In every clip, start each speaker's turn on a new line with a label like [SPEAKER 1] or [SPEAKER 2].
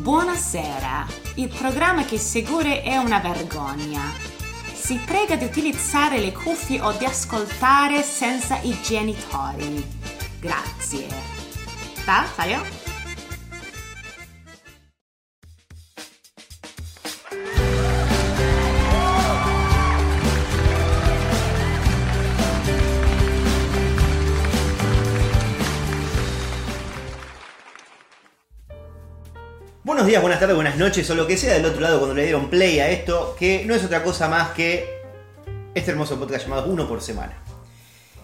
[SPEAKER 1] Buonasera, il programma che segue è una vergogna. Si prega di utilizzare le cuffie o di ascoltare senza i genitori. Grazie. ¿Está? ¿Salió?
[SPEAKER 2] Buenas tardes, buenas noches o lo que sea del otro lado cuando le dieron play a esto, que no es otra cosa más que este hermoso podcast llamado Uno por Semana.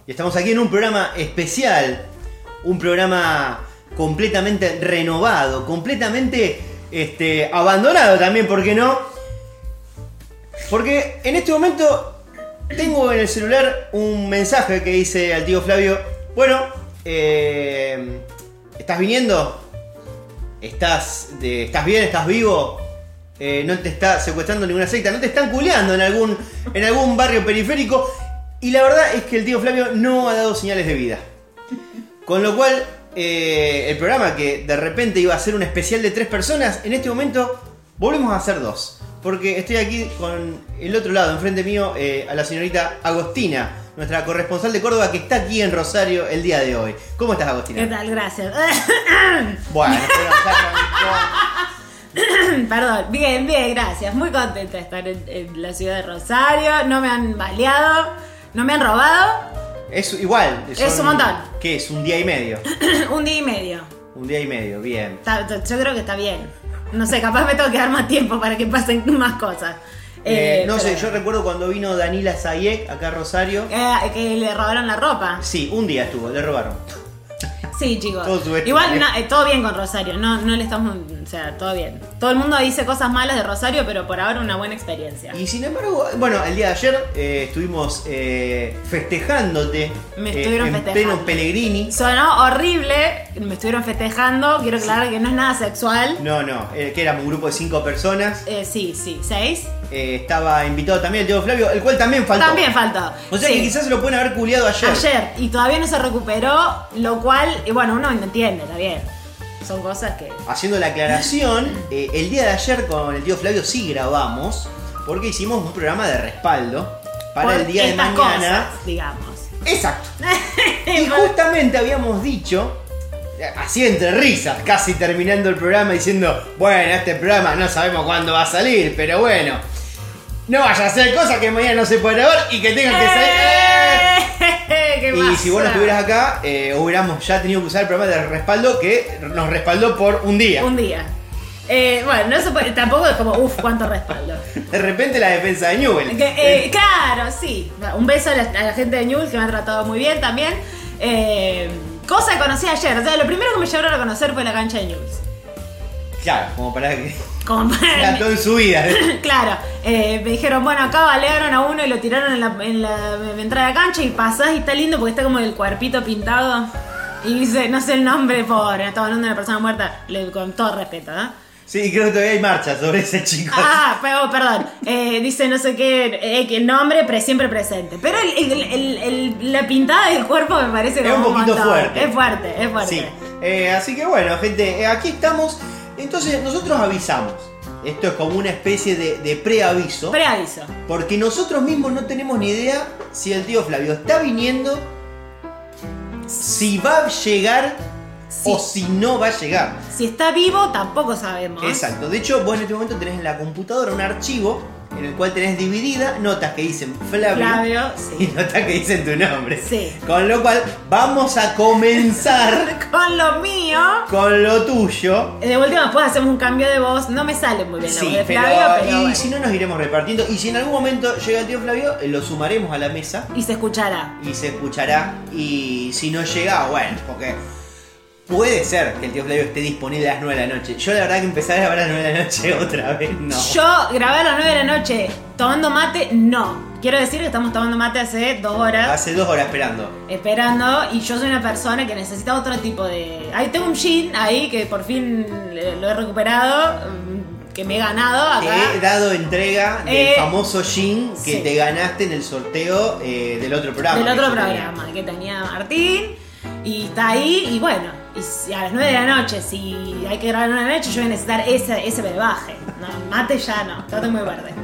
[SPEAKER 2] Y estamos aquí en un programa especial, un programa completamente renovado, completamente este, abandonado también, ¿por qué no? Porque en este momento tengo en el celular un mensaje que dice al tío Flavio, bueno, eh, ¿estás viniendo? Estás, de- estás bien, estás vivo, eh, no te está secuestrando ninguna secta, no te están culeando en algún, en algún barrio periférico. Y la verdad es que el tío Flavio no ha dado señales de vida. Con lo cual, eh, el programa que de repente iba a ser un especial de tres personas, en este momento volvemos a hacer dos. Porque estoy aquí con el otro lado, enfrente mío, eh, a la señorita Agostina, nuestra corresponsal de Córdoba que está aquí en Rosario el día de hoy. ¿Cómo estás, Agostina?
[SPEAKER 1] ¿Qué tal? Gracias.
[SPEAKER 2] Bueno, pero.
[SPEAKER 1] Perdón, bien, bien, gracias. Muy contenta de estar en, en la ciudad de Rosario. No me han baleado, no me han robado.
[SPEAKER 2] Es igual.
[SPEAKER 1] Es
[SPEAKER 2] son-
[SPEAKER 1] un montón.
[SPEAKER 2] ¿Qué es? ¿Un día y medio?
[SPEAKER 1] Un día y medio.
[SPEAKER 2] Un día y medio, bien.
[SPEAKER 1] Está- yo creo que está bien. No sé, capaz me tengo que dar más tiempo para que pasen más cosas.
[SPEAKER 2] Eh,
[SPEAKER 1] Eh,
[SPEAKER 2] no sé, yo recuerdo cuando vino Danila Zayek acá a Rosario.
[SPEAKER 1] Eh, que le robaron la ropa.
[SPEAKER 2] Sí, un día estuvo, le robaron.
[SPEAKER 1] Sí, chicos.
[SPEAKER 2] Todo.
[SPEAKER 1] Igual no, eh, todo bien con Rosario, no, no le estamos, o sea, todo bien. Todo el mundo dice cosas malas de Rosario, pero por ahora una buena experiencia.
[SPEAKER 2] Y sin embargo, bueno, el día de ayer eh, estuvimos eh, festejándote
[SPEAKER 1] Me estuvieron
[SPEAKER 2] en
[SPEAKER 1] festejando.
[SPEAKER 2] pleno Pellegrini.
[SPEAKER 1] Sonó horrible, me estuvieron festejando, quiero aclarar que no es nada sexual.
[SPEAKER 2] No, no, que éramos un grupo de cinco personas.
[SPEAKER 1] Sí, sí, seis.
[SPEAKER 2] Estaba invitado también el tío Flavio, el cual también faltó.
[SPEAKER 1] También faltó.
[SPEAKER 2] O sea
[SPEAKER 1] Sí.
[SPEAKER 2] que quizás se lo pueden haber culiado ayer.
[SPEAKER 1] Ayer, y todavía no se recuperó, lo cual, y bueno, uno entiende, está bien. Son cosas que...
[SPEAKER 2] Haciendo la aclaración, eh, el día de ayer con el tío Flavio sí grabamos, porque hicimos un programa de respaldo para
[SPEAKER 1] por
[SPEAKER 2] el día de mañana.
[SPEAKER 1] cosas, digamos.
[SPEAKER 2] Exacto. Y justamente habíamos dicho, así entre risas, casi terminando el programa, diciendo, bueno, este programa no sabemos cuándo va a salir, pero bueno, no vaya a ser cosa que mañana no se pueda grabar y que tengan que salir.
[SPEAKER 1] ¡Eh! ¿Qué
[SPEAKER 2] Y
[SPEAKER 1] pasa?
[SPEAKER 2] si vos no estuvieras acá, eh, hubiéramos ya tenido que usar el programa de respaldo que nos respaldó por un día.
[SPEAKER 1] Un día. Eh, bueno, no se puede, tampoco es como, uff, cuánto respaldo.
[SPEAKER 2] De repente la defensa de Newell.
[SPEAKER 1] Que, eh, claro, sí. Un beso a la, a la gente de Newell que me ha tratado muy bien también. Eh, cosa que conocí ayer. O sea, lo primero que me llevaron a conocer fue la cancha de Newell.
[SPEAKER 2] Claro, como para que
[SPEAKER 1] Como
[SPEAKER 2] todo en su vida. ¿eh?
[SPEAKER 1] Claro, eh, me dijeron, bueno, acá balearon a uno y lo tiraron en la, en la entrada de cancha y pasás y está lindo porque está como el cuerpito pintado. Y dice, no sé el nombre, pobre, estaba hablando de una persona muerta, le, con todo respeto, ¿eh?
[SPEAKER 2] Sí, creo que todavía hay marcha sobre ese chico.
[SPEAKER 1] Ah, pero, perdón. Eh, dice no sé qué, eh, que nombre, pero siempre presente. Pero el- el- el- el- la pintada del cuerpo me parece
[SPEAKER 2] Es
[SPEAKER 1] como
[SPEAKER 2] un poquito fuerte.
[SPEAKER 1] Es fuerte, es fuerte.
[SPEAKER 2] Sí. Eh, así que bueno, gente, aquí estamos. Entonces nosotros avisamos. Esto es como una especie de, de preaviso.
[SPEAKER 1] Preaviso.
[SPEAKER 2] porque nosotros mismos no tenemos ni idea si el tío Flavio está viniendo, si va a llegar
[SPEAKER 1] Sí.
[SPEAKER 2] o si no va a llegar.
[SPEAKER 1] Si está vivo, tampoco sabemos.
[SPEAKER 2] Exacto. De hecho, vos en este momento tenés en la computadora un archivo en el cual tenés dividida notas que dicen Flavio,
[SPEAKER 1] Flavio,
[SPEAKER 2] y notas que dicen tu nombre.
[SPEAKER 1] Sí.
[SPEAKER 2] Con lo cual, vamos a comenzar
[SPEAKER 1] Con lo mío.
[SPEAKER 2] con lo tuyo.
[SPEAKER 1] De última, después hacemos un cambio de voz. No me sale muy bien la
[SPEAKER 2] Sí,
[SPEAKER 1] voz de
[SPEAKER 2] pero,
[SPEAKER 1] Flavio, pero.
[SPEAKER 2] y
[SPEAKER 1] bueno.
[SPEAKER 2] si no nos iremos repartiendo. Y si en algún momento llega el tío Flavio, eh, lo sumaremos a la mesa
[SPEAKER 1] Y se escuchará.
[SPEAKER 2] y se escuchará. Y si no llega, bueno, porque puede ser que el tío Flavio esté disponible a las 9 de la noche. Yo la verdad que empezar a grabar a las 9 de la noche otra vez, no.
[SPEAKER 1] Yo grabé a las 9 de la noche tomando mate, no. Quiero decir que estamos tomando mate hace dos horas.
[SPEAKER 2] Hace dos horas esperando.
[SPEAKER 1] esperando y yo soy una persona que necesita otro tipo de... Ahí tengo un jean ahí que por fin lo he recuperado, mm, que me he ganado
[SPEAKER 2] Te
[SPEAKER 1] acá.
[SPEAKER 2] he dado entrega del
[SPEAKER 1] Eh,
[SPEAKER 2] famoso jean que
[SPEAKER 1] sí.
[SPEAKER 2] te ganaste en el sorteo eh, del otro programa.
[SPEAKER 1] del otro
[SPEAKER 2] tenía.
[SPEAKER 1] programa que tenía Martín y está ahí y bueno, Y si a las 9 de la noche, si hay que grabar una noche, yo voy a necesitar ese, ese brebaje. No, mate ya no, está muy verde.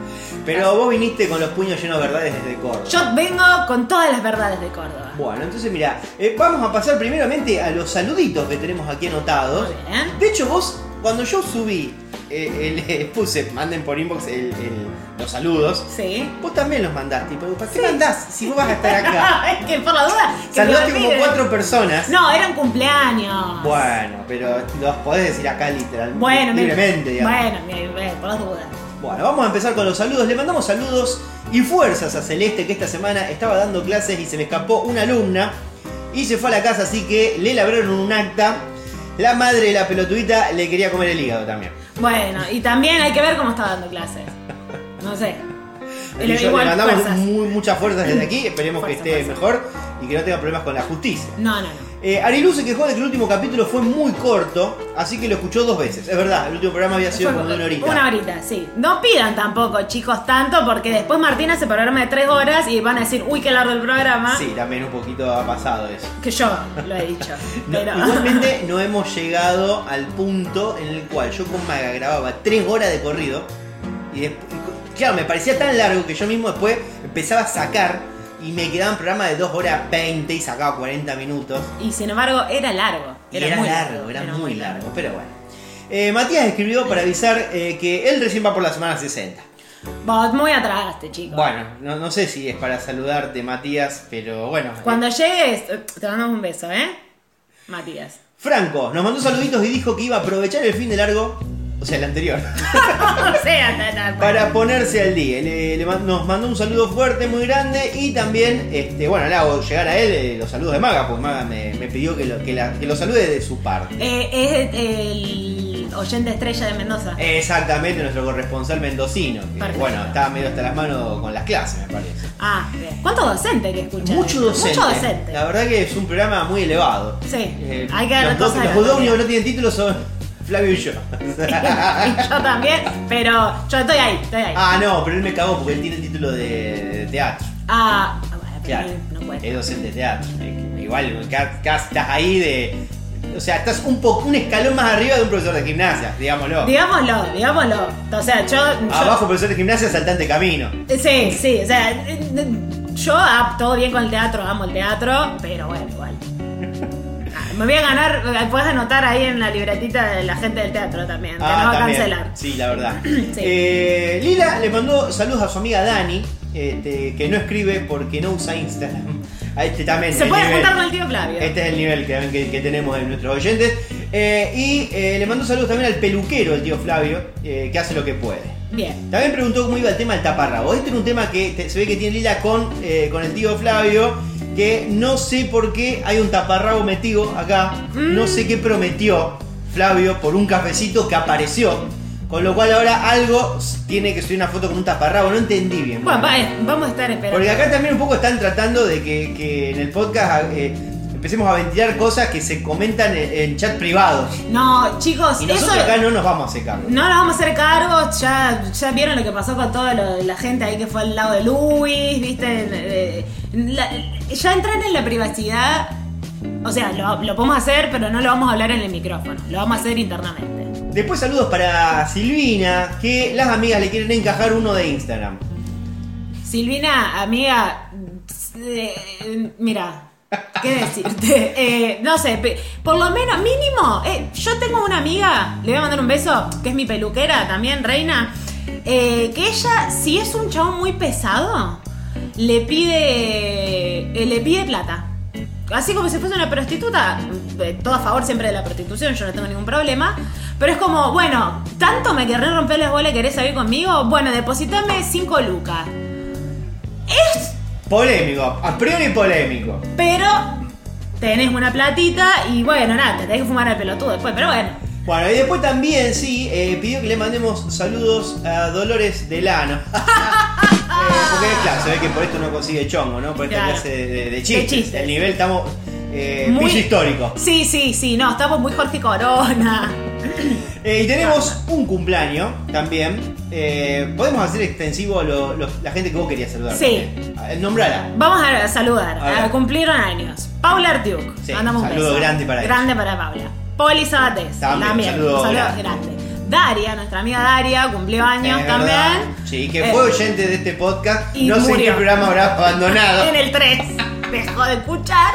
[SPEAKER 2] Pero vos viniste con los puños llenos de verdades desde Córdoba.
[SPEAKER 1] Yo vengo con todas las verdades de Córdoba.
[SPEAKER 2] Bueno, entonces mira, eh, vamos a pasar primeramente a los saluditos que tenemos aquí anotados.
[SPEAKER 1] Muy bien.
[SPEAKER 2] De hecho, vos, cuando yo subí, eh, el- puse, manden por inbox el- el- los saludos,
[SPEAKER 1] Sí.
[SPEAKER 2] vos también los mandaste. Pero ¿para qué mandás si vos vas a estar acá?
[SPEAKER 1] es que por la duda. que
[SPEAKER 2] Saludaste como cuatro personas.
[SPEAKER 1] No, era un cumpleaños.
[SPEAKER 2] Bueno, pero los podés decir acá literalmente.
[SPEAKER 1] Bueno, mi-
[SPEAKER 2] libremente, digamos.
[SPEAKER 1] Bueno, mi- por las dudas.
[SPEAKER 2] Bueno, vamos a empezar con los saludos. Le mandamos saludos y fuerzas a Celeste que esta semana estaba dando clases y se le escapó una alumna y se fue a la casa, así que le labraron un acta. La madre de la pelotudita le quería comer el hígado también.
[SPEAKER 1] Bueno, y también hay que ver cómo está dando clases. No sé. Le-
[SPEAKER 2] yo
[SPEAKER 1] igual,
[SPEAKER 2] le mandamos
[SPEAKER 1] fuerzas.
[SPEAKER 2] muy- muchas fuerzas desde aquí, esperemos
[SPEAKER 1] Fuerza,
[SPEAKER 2] que esté
[SPEAKER 1] fuerza.
[SPEAKER 2] mejor y que no tenga problemas con la justicia.
[SPEAKER 1] No, no, no.
[SPEAKER 2] Eh, Arilu se quejó de que el último capítulo fue muy corto, así que lo escuchó dos veces. Es verdad, el último programa había sido como de una horita.
[SPEAKER 1] Una horita, sí. No pidan tampoco, chicos, tanto, porque después Martina hace programa de tres horas y van a decir, uy, qué largo el programa.
[SPEAKER 2] Sí, también un poquito ha pasado eso.
[SPEAKER 1] Que yo lo he dicho.
[SPEAKER 2] No,
[SPEAKER 1] pero...
[SPEAKER 2] Igualmente no hemos llegado al punto en el cual yo con Maga grababa tres horas de corrido y después, claro, me parecía tan largo que yo mismo después empezaba a sacar y me quedaban programas de 2 horas 20 y sacaba 40 minutos.
[SPEAKER 1] Y sin embargo, era largo.
[SPEAKER 2] Era,
[SPEAKER 1] muy
[SPEAKER 2] largo, era, muy largo, pero bueno. Eh, Matías escribió para avisar eh, que él recién va por la semana 60.
[SPEAKER 1] Vos muy atrás, chico.
[SPEAKER 2] Bueno, no, no sé si es para saludarte Matías, pero bueno. eh,
[SPEAKER 1] Cuando llegues, te mandamos un beso, ¿eh? Matías.
[SPEAKER 2] Franco nos mandó saluditos y dijo que iba a aprovechar el fin de largo, o sea, el anterior.
[SPEAKER 1] o sea, ta, ta,
[SPEAKER 2] para ponerse al día. Le- le man- nos mandó un saludo fuerte, muy grande y también, este, bueno, le hago llegar a él eh, los saludos de Maga, porque Maga me, me pidió que lo, que, la- que lo salude de su parte.
[SPEAKER 1] Eh, es el oyente estrella de Mendoza.
[SPEAKER 2] Exactamente, nuestro corresponsal mendocino. que, bueno, estaba medio hasta las manos con las clases, me parece.
[SPEAKER 1] Ah, bien. ¿Cuántos docentes que escuchan?
[SPEAKER 2] Mucho docente.
[SPEAKER 1] Mucho docente.
[SPEAKER 2] La verdad que es un programa muy elevado.
[SPEAKER 1] Sí,
[SPEAKER 2] Eh,
[SPEAKER 1] hay que dar
[SPEAKER 2] los dos, los dos únicos que no tienen título son Flavio y yo.
[SPEAKER 1] y yo también, pero yo estoy ahí, estoy ahí.
[SPEAKER 2] ah, no, pero él me cagó porque él tiene el título de, teatro.
[SPEAKER 1] Ah, bueno, pero
[SPEAKER 2] Claro,
[SPEAKER 1] no cuenta.
[SPEAKER 2] es docente de teatro. Eh, Igual, ca- ca- estás ahí de. O sea, estás un poco un escalón más arriba de un profesor de gimnasia, digámoslo.
[SPEAKER 1] Digámoslo, digámoslo. O sea, yo. yo-
[SPEAKER 2] Abajo, profesor de gimnasia, saltante camino.
[SPEAKER 1] Sí, sí, o sea, yo ah, todo bien con el teatro, amo el teatro, pero bueno. Ah, Me voy a ganar, puedes anotar ahí en la libretita de la gente del teatro también, que nos va a
[SPEAKER 2] Ah,
[SPEAKER 1] cancelar.
[SPEAKER 2] Sí, la verdad.
[SPEAKER 1] Sí.
[SPEAKER 2] Eh, Lila le mandó saludos a su amiga Dani, este, que no escribe porque no usa Instagram. A este también.
[SPEAKER 1] Se puede juntar con el tío Flavio.
[SPEAKER 2] Este es el nivel que, que- que tenemos en nuestros oyentes. Eh, y eh, le mandó saludos también al peluquero, el tío Flavio, eh, que hace lo que puede.
[SPEAKER 1] Bien.
[SPEAKER 2] También preguntó cómo iba el tema del taparrabo. Este era un tema que te- se ve que tiene Lila con, eh, con el tío Flavio, que no sé por qué hay un taparrabo metido acá.
[SPEAKER 1] Mm.
[SPEAKER 2] No sé qué prometió Flavio por un cafecito que apareció. Con lo cual ahora algo tiene que subir una foto con un taparrabo. No entendí bien.
[SPEAKER 1] Bueno, va- vamos a estar esperando.
[SPEAKER 2] Porque acá también un poco están tratando de que, que en el podcast eh, empecemos a ventilar cosas que se comentan en, en chat privados.
[SPEAKER 1] No, chicos,
[SPEAKER 2] Y nosotros
[SPEAKER 1] eso.
[SPEAKER 2] acá no nos vamos a hacer cargo.
[SPEAKER 1] No nos vamos a hacer cargo, ya, ya vieron lo que pasó con toda la gente ahí que fue al lado de Luis, viste, la- ya entran en la privacidad, o sea, lo, lo podemos hacer, pero no lo vamos a hablar en el micrófono, lo vamos a hacer internamente.
[SPEAKER 2] Después saludos para Silvina, que las amigas le quieren encajar uno de Instagram.
[SPEAKER 1] Silvina, amiga, eh, mira, ¿qué decirte? Eh, no sé, por lo menos, mínimo, eh, yo tengo una amiga, le voy a mandar un beso, que es mi peluquera también, reina, eh, que ella, si es un chabón muy pesado, le pide, le pide plata. Así como si fuese una prostituta, todo a favor siempre de la prostitución, yo no tengo ningún problema. Pero es como, bueno, ¿tanto me querré romper las bolas querés salir conmigo? Bueno, depositame 5 lucas. Es,
[SPEAKER 2] Polémico, a priori polémico.
[SPEAKER 1] pero tenés una platita y bueno, nada, te tenés que fumar al pelotudo después, pero bueno.
[SPEAKER 2] Bueno, y después también, sí, eh, pidió que le mandemos saludos a Dolores Delano. Eh, porque, claro, se ve que por esto no consigue chongo, ¿no? Por esta
[SPEAKER 1] Claro.
[SPEAKER 2] clase de, de- de chistes.
[SPEAKER 1] De chistes.
[SPEAKER 2] El nivel estamos. Eh,
[SPEAKER 1] Muy-
[SPEAKER 2] piso histórico.
[SPEAKER 1] Sí, sí, sí, no, estamos muy Jorge Corona.
[SPEAKER 2] Eh, y tenemos un cumpleaños también. Eh, podemos hacer extensivo lo- lo- la gente que vos querías saludar.
[SPEAKER 1] Sí.
[SPEAKER 2] Nombrala.
[SPEAKER 1] Vamos a saludar.
[SPEAKER 2] A.
[SPEAKER 1] A cumplieron años. Paula Artiuk.
[SPEAKER 2] Sí,
[SPEAKER 1] Mandamos un
[SPEAKER 2] saludo
[SPEAKER 1] beso.
[SPEAKER 2] grande para ella.
[SPEAKER 1] Grande para Paula. Poli Sabatés.
[SPEAKER 2] También,
[SPEAKER 1] También.
[SPEAKER 2] saludo
[SPEAKER 1] un saludo
[SPEAKER 2] grande.
[SPEAKER 1] grande. Daria, nuestra amiga Daria, cumplió años
[SPEAKER 2] Es
[SPEAKER 1] también.
[SPEAKER 2] verdad. Sí, que
[SPEAKER 1] Eh,
[SPEAKER 2] fue oyente de este podcast.
[SPEAKER 1] y
[SPEAKER 2] no sé en
[SPEAKER 1] murió.
[SPEAKER 2] qué programa habrá abandonado.
[SPEAKER 1] En el 3. Dejó de escuchar.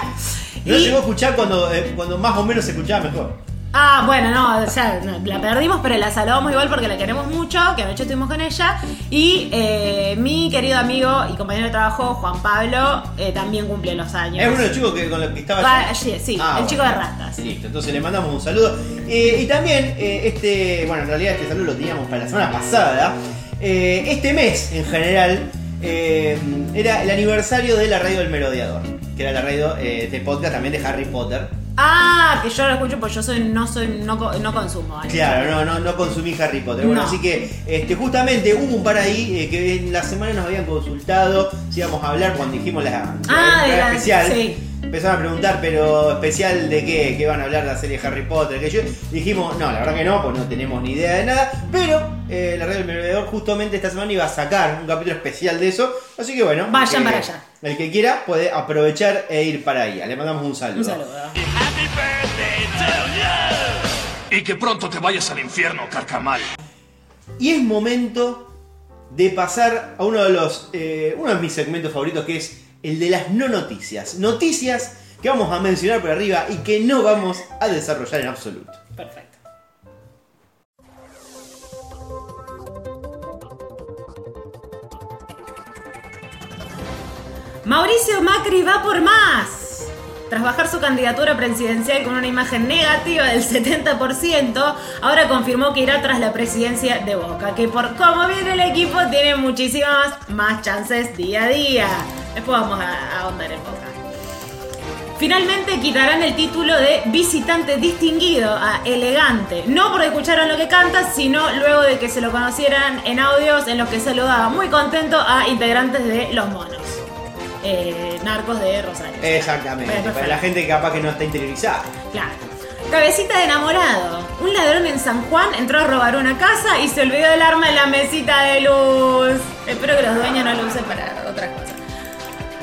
[SPEAKER 2] No
[SPEAKER 1] Y-
[SPEAKER 2] llegó a escuchar cuando, eh, cuando más o menos se escuchaba mejor.
[SPEAKER 1] Ah, bueno, no, o sea, no, la perdimos, pero la saludamos igual porque la queremos mucho, que anoche estuvimos con ella. Y eh, mi querido amigo y compañero de trabajo, Juan Pablo, eh, también cumple los años.
[SPEAKER 2] Es uno de los chicos que, con los que estaba allá?
[SPEAKER 1] sí, sí,
[SPEAKER 2] Ah,
[SPEAKER 1] el chico de rastas.
[SPEAKER 2] Listo, entonces le mandamos un saludo. Eh, y también, este, bueno, en realidad este saludo lo teníamos para la semana pasada. Este mes, en general, era el aniversario de la radio del merodeador, que era la radio eh, este podcast también de Harry Potter.
[SPEAKER 1] Ah, que yo lo escucho porque yo soy, no soy, no, no consumo.
[SPEAKER 2] Claro, no, no, no consumí Harry Potter. Bueno,
[SPEAKER 1] No.
[SPEAKER 2] así que este, justamente hubo un par ahí eh, que en la semana nos habían consultado si íbamos a hablar cuando dijimos la, la
[SPEAKER 1] Ah, de la-
[SPEAKER 2] especial.
[SPEAKER 1] sí.
[SPEAKER 2] Empezaron a preguntar, pero especial de qué, que van a hablar de la serie Harry Potter, que yo dijimos, no, la verdad que no, pues no tenemos ni idea de nada, pero eh, la radio del merodeador justamente esta semana iba a sacar un capítulo especial de eso, así que bueno,
[SPEAKER 1] Vayan
[SPEAKER 2] el que-
[SPEAKER 1] para allá.
[SPEAKER 2] El que quiera puede aprovechar e ir para ahí. Le mandamos un saludo.
[SPEAKER 1] Un saludo.
[SPEAKER 3] Y que pronto te vayas al infierno, carcamal.
[SPEAKER 2] Y es momento de pasar a uno de los eh, uno de mis segmentos favoritos que es el de las no noticias. Noticias que vamos a mencionar por arriba y que no vamos a desarrollar en absoluto.
[SPEAKER 1] Perfecto. Mauricio Macri va por más. Tras bajar su candidatura presidencial con una imagen negativa del 70%, ahora confirmó que irá tras la presidencia de Boca, que por cómo viene el equipo tiene muchísimas más chances día a día. Después vamos a, a ahondar en Boca. Finalmente quitarán el título de visitante distinguido a elegante, no porque escucharon lo que canta, sino luego de que se lo conocieran en audios en los que saludaba muy contento a integrantes de Los Monos, eh, narcos de Rosario.
[SPEAKER 2] Exactamente. Para la gente que capaz que no está interiorizada.
[SPEAKER 1] Claro. Cabecita de enamorado. Un ladrón en San Juan entró a robar una casa y se olvidó del arma en la mesita de luz. Espero que los dueños no lo usen para otras cosas.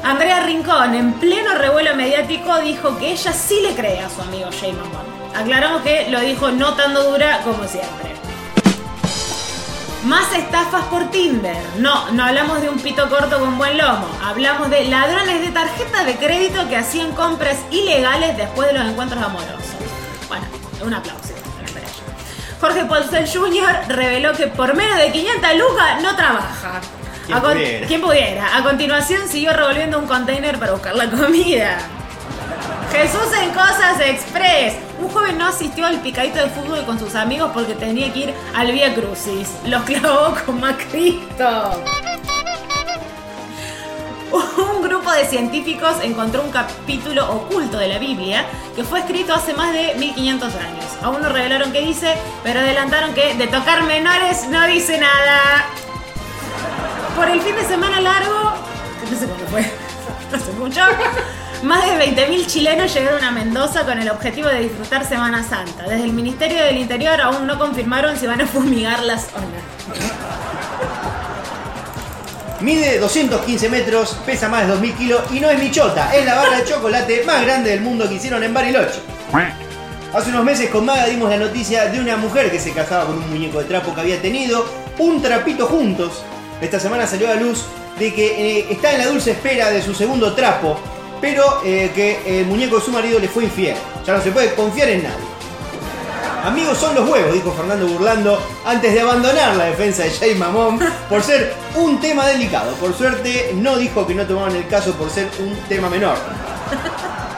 [SPEAKER 1] Andrea Rincón, en pleno revuelo mediático, dijo que ella sí le cree a su amigo Jay Mamón. Aclaramos que lo dijo no tan dura como siempre. Más estafas por Tinder. No, no hablamos de un pito corto con buen lomo. Hablamos de ladrones de tarjetas de crédito que hacían compras ilegales después de los encuentros amorosos. Bueno, un aplauso. Jorge Paulsen Jr. reveló que por menos de 500 lucas no trabaja.
[SPEAKER 2] ¿Quién
[SPEAKER 1] A con-
[SPEAKER 2] pudiera?
[SPEAKER 1] ¿Quién pudiera? A continuación siguió revolviendo un container para buscar la comida. Jesús en Cosas Express. Un joven no asistió al picadito de fútbol con sus amigos porque tenía que ir al Vía Crucis. Los clavó como a Cristo. Un grupo de científicos encontró un capítulo oculto de la Biblia que fue escrito hace más de 1500 años. Aún no revelaron qué dice, pero adelantaron que de tocar menores no dice nada. Por el fin de semana largo, no sé cuándo fue, hace mucho, más de 20.000 chilenos llegaron a Mendoza con el objetivo de disfrutar Semana Santa. Desde el Ministerio del Interior aún no confirmaron si van a fumigar la zona.
[SPEAKER 2] Mide 215 metros, pesa más de 2000 kilos y no es michota, es la barra de chocolate más grande del mundo que hicieron en Bariloche. Hace unos meses con Maga dimos la noticia de una mujer que se casaba con un muñeco de trapo que había tenido un trapito juntos. Esta semana salió a luz de que eh, está en la dulce espera de su segundo trapo, pero eh, que el muñeco de su marido le fue infiel. Ya no se puede confiar en nadie. Amigos son los huevos, dijo Fernando burlando antes de abandonar la defensa de Jay Mamón por ser un tema delicado. Por suerte no dijo que no tomaban el caso por ser un tema menor.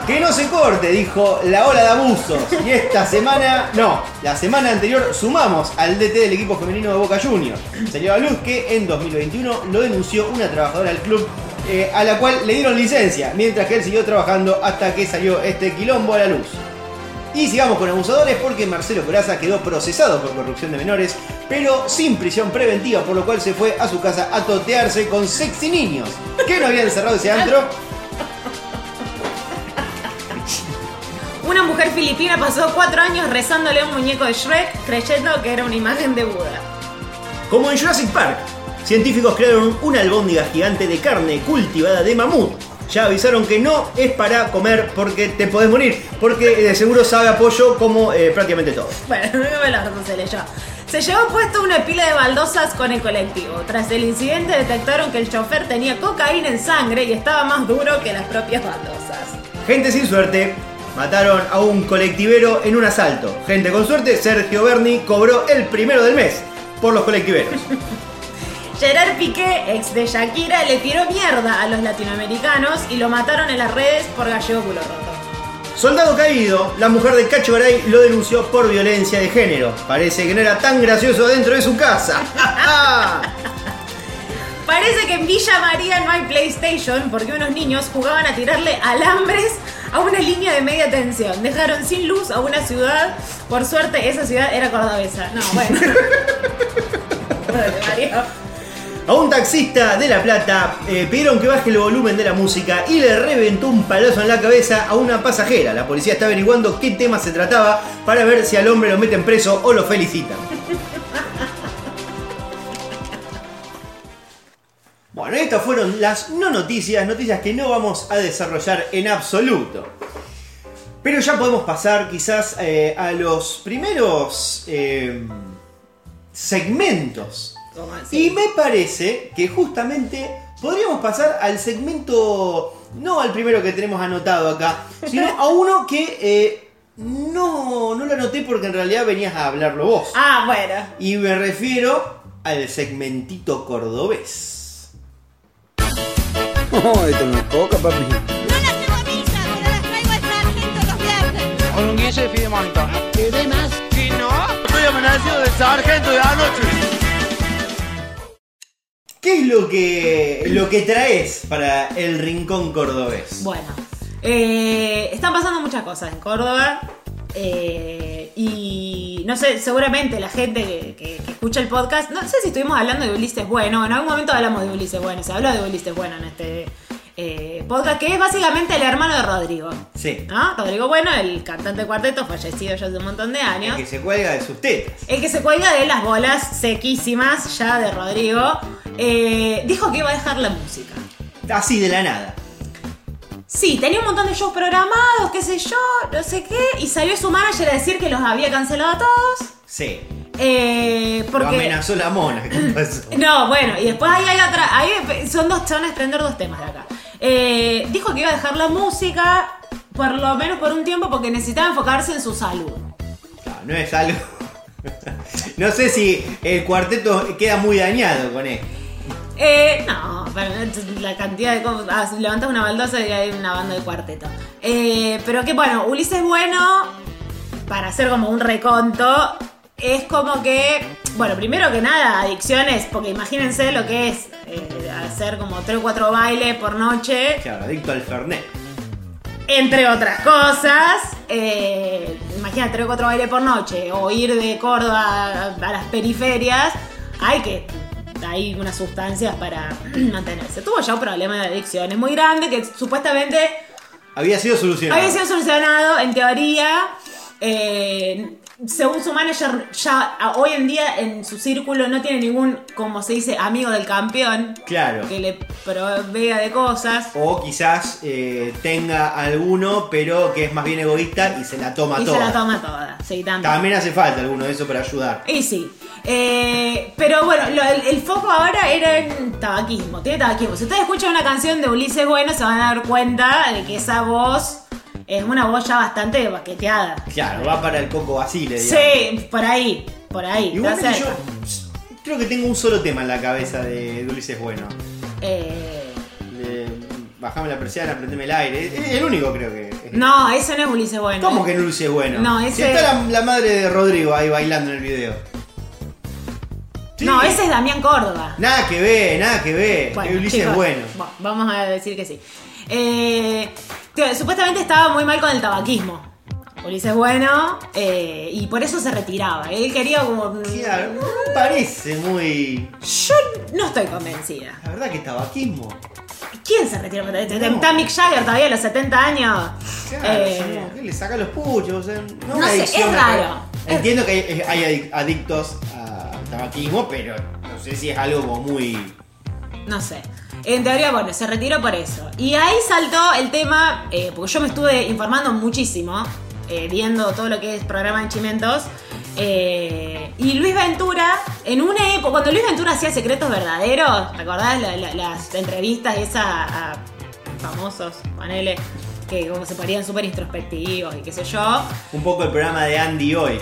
[SPEAKER 2] Que no se corte, dijo la ola de abusos. Y esta semana, no, la semana anterior sumamos al DT del equipo femenino de Boca Juniors. Salió a luz que en 2021 lo denunció una trabajadora del club eh, a la cual le dieron licencia, mientras que él siguió trabajando hasta que salió este quilombo a la luz. Y sigamos con abusadores porque Marcelo Coraza quedó procesado por corrupción de menores, pero sin prisión preventiva, por lo cual se fue a su casa a totearse con sexy niños. que no habían cerrado ese antro?
[SPEAKER 1] Una mujer filipina pasó cuatro años rezándole a un muñeco de Shrek creyendo que era una imagen de Buda.
[SPEAKER 2] Como en Jurassic Park, científicos crearon una albóndiga gigante de carne cultivada de mamut. Ya avisaron que no es para comer porque te podés morir, porque de seguro sabe a pollo como eh, prácticamente todo.
[SPEAKER 1] Bueno, no me lo se leyó. Se llevó puesto una pila de baldosas con el colectivo. Tras el incidente detectaron que el chofer tenía cocaína en sangre y estaba más duro que las propias baldosas.
[SPEAKER 2] Gente sin suerte, mataron a un colectivero en un asalto. Gente con suerte, Sergio Berni cobró el primero del mes por los colectiveros.
[SPEAKER 1] Gerard Piqué, ex de Shakira, le tiró mierda a los latinoamericanos y lo mataron en las redes por gallego culo roto.
[SPEAKER 2] Soldado caído, la mujer de Cacho Garay lo denunció por violencia de género. Parece que no era tan gracioso dentro de su casa.
[SPEAKER 1] Parece que en Villa María no hay PlayStation porque unos niños jugaban a tirarle alambres a una línea de media tensión. Dejaron sin luz a una ciudad. Por suerte, esa ciudad era cordobesa. No, bueno.
[SPEAKER 2] A un taxista de La Plata eh, pidieron que baje el volumen de la música y le reventó un palazo en la cabeza a una pasajera. La policía está averiguando qué tema se trataba para ver si al hombre lo meten preso o lo felicitan. Bueno, estas fueron las no noticias, noticias que no vamos a desarrollar en absoluto. Pero ya podemos pasar quizás eh, a los primeros eh, segmentos y me parece que justamente podríamos pasar al segmento, no al primero que tenemos anotado acá, sino a uno que eh, no, no lo anoté porque en realidad venías a hablarlo vos.
[SPEAKER 1] Ah, bueno.
[SPEAKER 2] Y me refiero al segmentito cordobés.
[SPEAKER 4] Oh, esto no es coca, papi.
[SPEAKER 5] No las tengo a misa, pero las traigo al sargento los viernes.
[SPEAKER 6] Con un guise de fidemonto.
[SPEAKER 4] ¿Querés más?
[SPEAKER 6] Si no, estoy amanecido del sargento de anoche.
[SPEAKER 2] ¿Qué es lo que, lo que traes para el rincón cordobés?
[SPEAKER 1] Bueno, eh, están pasando muchas cosas en Córdoba. Eh, y no sé, seguramente la gente que, que- que escucha el podcast, no sé si estuvimos hablando de Ulises Bueno, en algún momento hablamos de Ulises Bueno, se habló de Ulises Bueno en este eh, podcast, que es básicamente el hermano de Rodrigo.
[SPEAKER 2] Sí.
[SPEAKER 1] ¿No? Rodrigo Bueno, el cantante de cuarteto, fallecido ya hace un montón de
[SPEAKER 2] El
[SPEAKER 1] años.
[SPEAKER 2] que se cuelga de sus tetas.
[SPEAKER 1] El que se cuelga de las bolas sequísimas ya de Rodrigo, eh, dijo que iba a dejar la música.
[SPEAKER 2] Así de la nada.
[SPEAKER 1] Sí, tenía un montón de shows programados, qué sé yo, no sé qué, y salió su manager a decir que los había cancelado a todos.
[SPEAKER 2] Sí.
[SPEAKER 1] Eh,
[SPEAKER 2] Lo
[SPEAKER 1] porque...
[SPEAKER 2] amenazó la mona. ¿Qué pasó?
[SPEAKER 1] No, bueno, y después ahí hay otra. Ahí son dos, a extender dos temas de acá. Eh, dijo que iba a dejar la música, por lo menos por un tiempo, porque necesitaba enfocarse en su salud.
[SPEAKER 2] No, no es algo. No sé si el cuarteto queda muy dañado con esto.
[SPEAKER 1] Eh, no, la cantidad de cosas. Ah, levantas una baldosa y hay una banda de cuarteto. Eh, pero que bueno, Ulises Bueno, para hacer como un reconto, es como que. Bueno, primero que nada, adicciones, porque imagínense lo que es eh, hacer como 3 o 4 bailes por noche.
[SPEAKER 2] Claro, adicto al Fernet.
[SPEAKER 1] Entre otras cosas, eh, imagina 3 o 4 bailes por noche o ir de Córdoba a, a las periferias, hay que. Hay unas sustancias para mantenerse. Tuvo ya un problema de adicciones muy grande que supuestamente
[SPEAKER 2] Había sido solucionado.
[SPEAKER 1] había sido solucionado en teoría. eh, según su manager, ya a- hoy en día en su círculo no tiene ningún, como se dice, amigo del campeón
[SPEAKER 2] Claro.
[SPEAKER 1] que le provea de cosas.
[SPEAKER 2] O quizás eh, tenga alguno, pero que es más bien egoísta y se la toma
[SPEAKER 1] Y
[SPEAKER 2] toda.
[SPEAKER 1] se la toma toda. Sí, también.
[SPEAKER 2] También hace falta alguno de eso para ayudar.
[SPEAKER 1] Y sí. Eh, pero bueno, lo- el, el foco ahora era en tabaquismo. Tiene tabaquismo. Si ustedes escuchan una canción de Ulises Bueno, se van a dar cuenta de que esa voz es una voz ya bastante baqueteada.
[SPEAKER 2] Claro, va para el coco Basile, digamos.
[SPEAKER 1] Sí, por ahí. Por ahí.
[SPEAKER 2] Igualmente yo creo que tengo un solo tema en la cabeza de, Ulises Bueno.
[SPEAKER 1] Eh,
[SPEAKER 2] De, bajame la persiana, prendeme el aire. Es el único creo que.
[SPEAKER 1] no, ese no es Ulises Bueno.
[SPEAKER 2] ¿Cómo que no Ulises Bueno?
[SPEAKER 1] No,
[SPEAKER 2] Si
[SPEAKER 1] ese-
[SPEAKER 2] está la, la madre de Rodrigo ahí bailando en el video. Sí.
[SPEAKER 1] No, ese es Damián Córdoba.
[SPEAKER 2] Nada que ver, nada que ver.
[SPEAKER 1] Bueno,
[SPEAKER 2] Es Ulises
[SPEAKER 1] chicos,
[SPEAKER 2] Bueno.
[SPEAKER 1] va- Vamos a decir que sí. Eh, tío, supuestamente estaba muy mal con el tabaquismo. Ulises Bueno, eh, y por eso se retiraba. Él quería como.
[SPEAKER 2] Claro, no parece muy.
[SPEAKER 1] Yo no estoy convencida.
[SPEAKER 2] La verdad que tabaquismo.
[SPEAKER 1] ¿Quién se retiró?
[SPEAKER 2] No.
[SPEAKER 1] Está Mick Jagger todavía a los 70 años.
[SPEAKER 2] Claro,
[SPEAKER 1] Eh,
[SPEAKER 2] no, ¿qué le saca los puchos? No,
[SPEAKER 1] sé, es raro.
[SPEAKER 2] pero- Entiendo que hay, hay adic- adictos a tabaquismo, pero no sé si es algo como muy.
[SPEAKER 1] No sé. En teoría, bueno, se retiró por eso. Y ahí saltó el tema, eh, porque yo me estuve informando muchísimo, eh, viendo todo lo que es programa de Chimentos. eh, y Luis Ventura, en una época, cuando Luis Ventura hacía secretos verdaderos, ¿te acordás La- la- las entrevistas esas a, a famosos, panele, que como se ponían súper introspectivos y qué sé yo?
[SPEAKER 2] Un poco el programa de Andy hoy.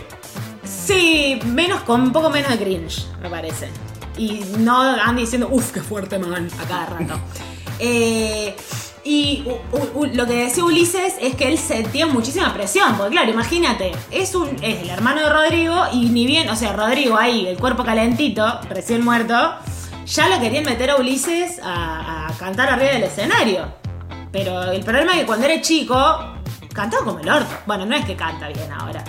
[SPEAKER 1] Sí, menos, con un poco menos de cringe, me parece. Y no Andy diciendo, uff, qué fuerte man, a cada rato. Eh, y u- u- u- lo que decía Ulises es que él sentía muchísima presión, porque claro, imagínate, es, un, es el hermano de Rodrigo y ni bien, o sea, Rodrigo ahí, el cuerpo calentito, recién muerto, ya lo querían meter a Ulises a, a cantar arriba del escenario. Pero el problema es que cuando era chico, cantaba como el orto. Bueno, no es que canta bien ahora,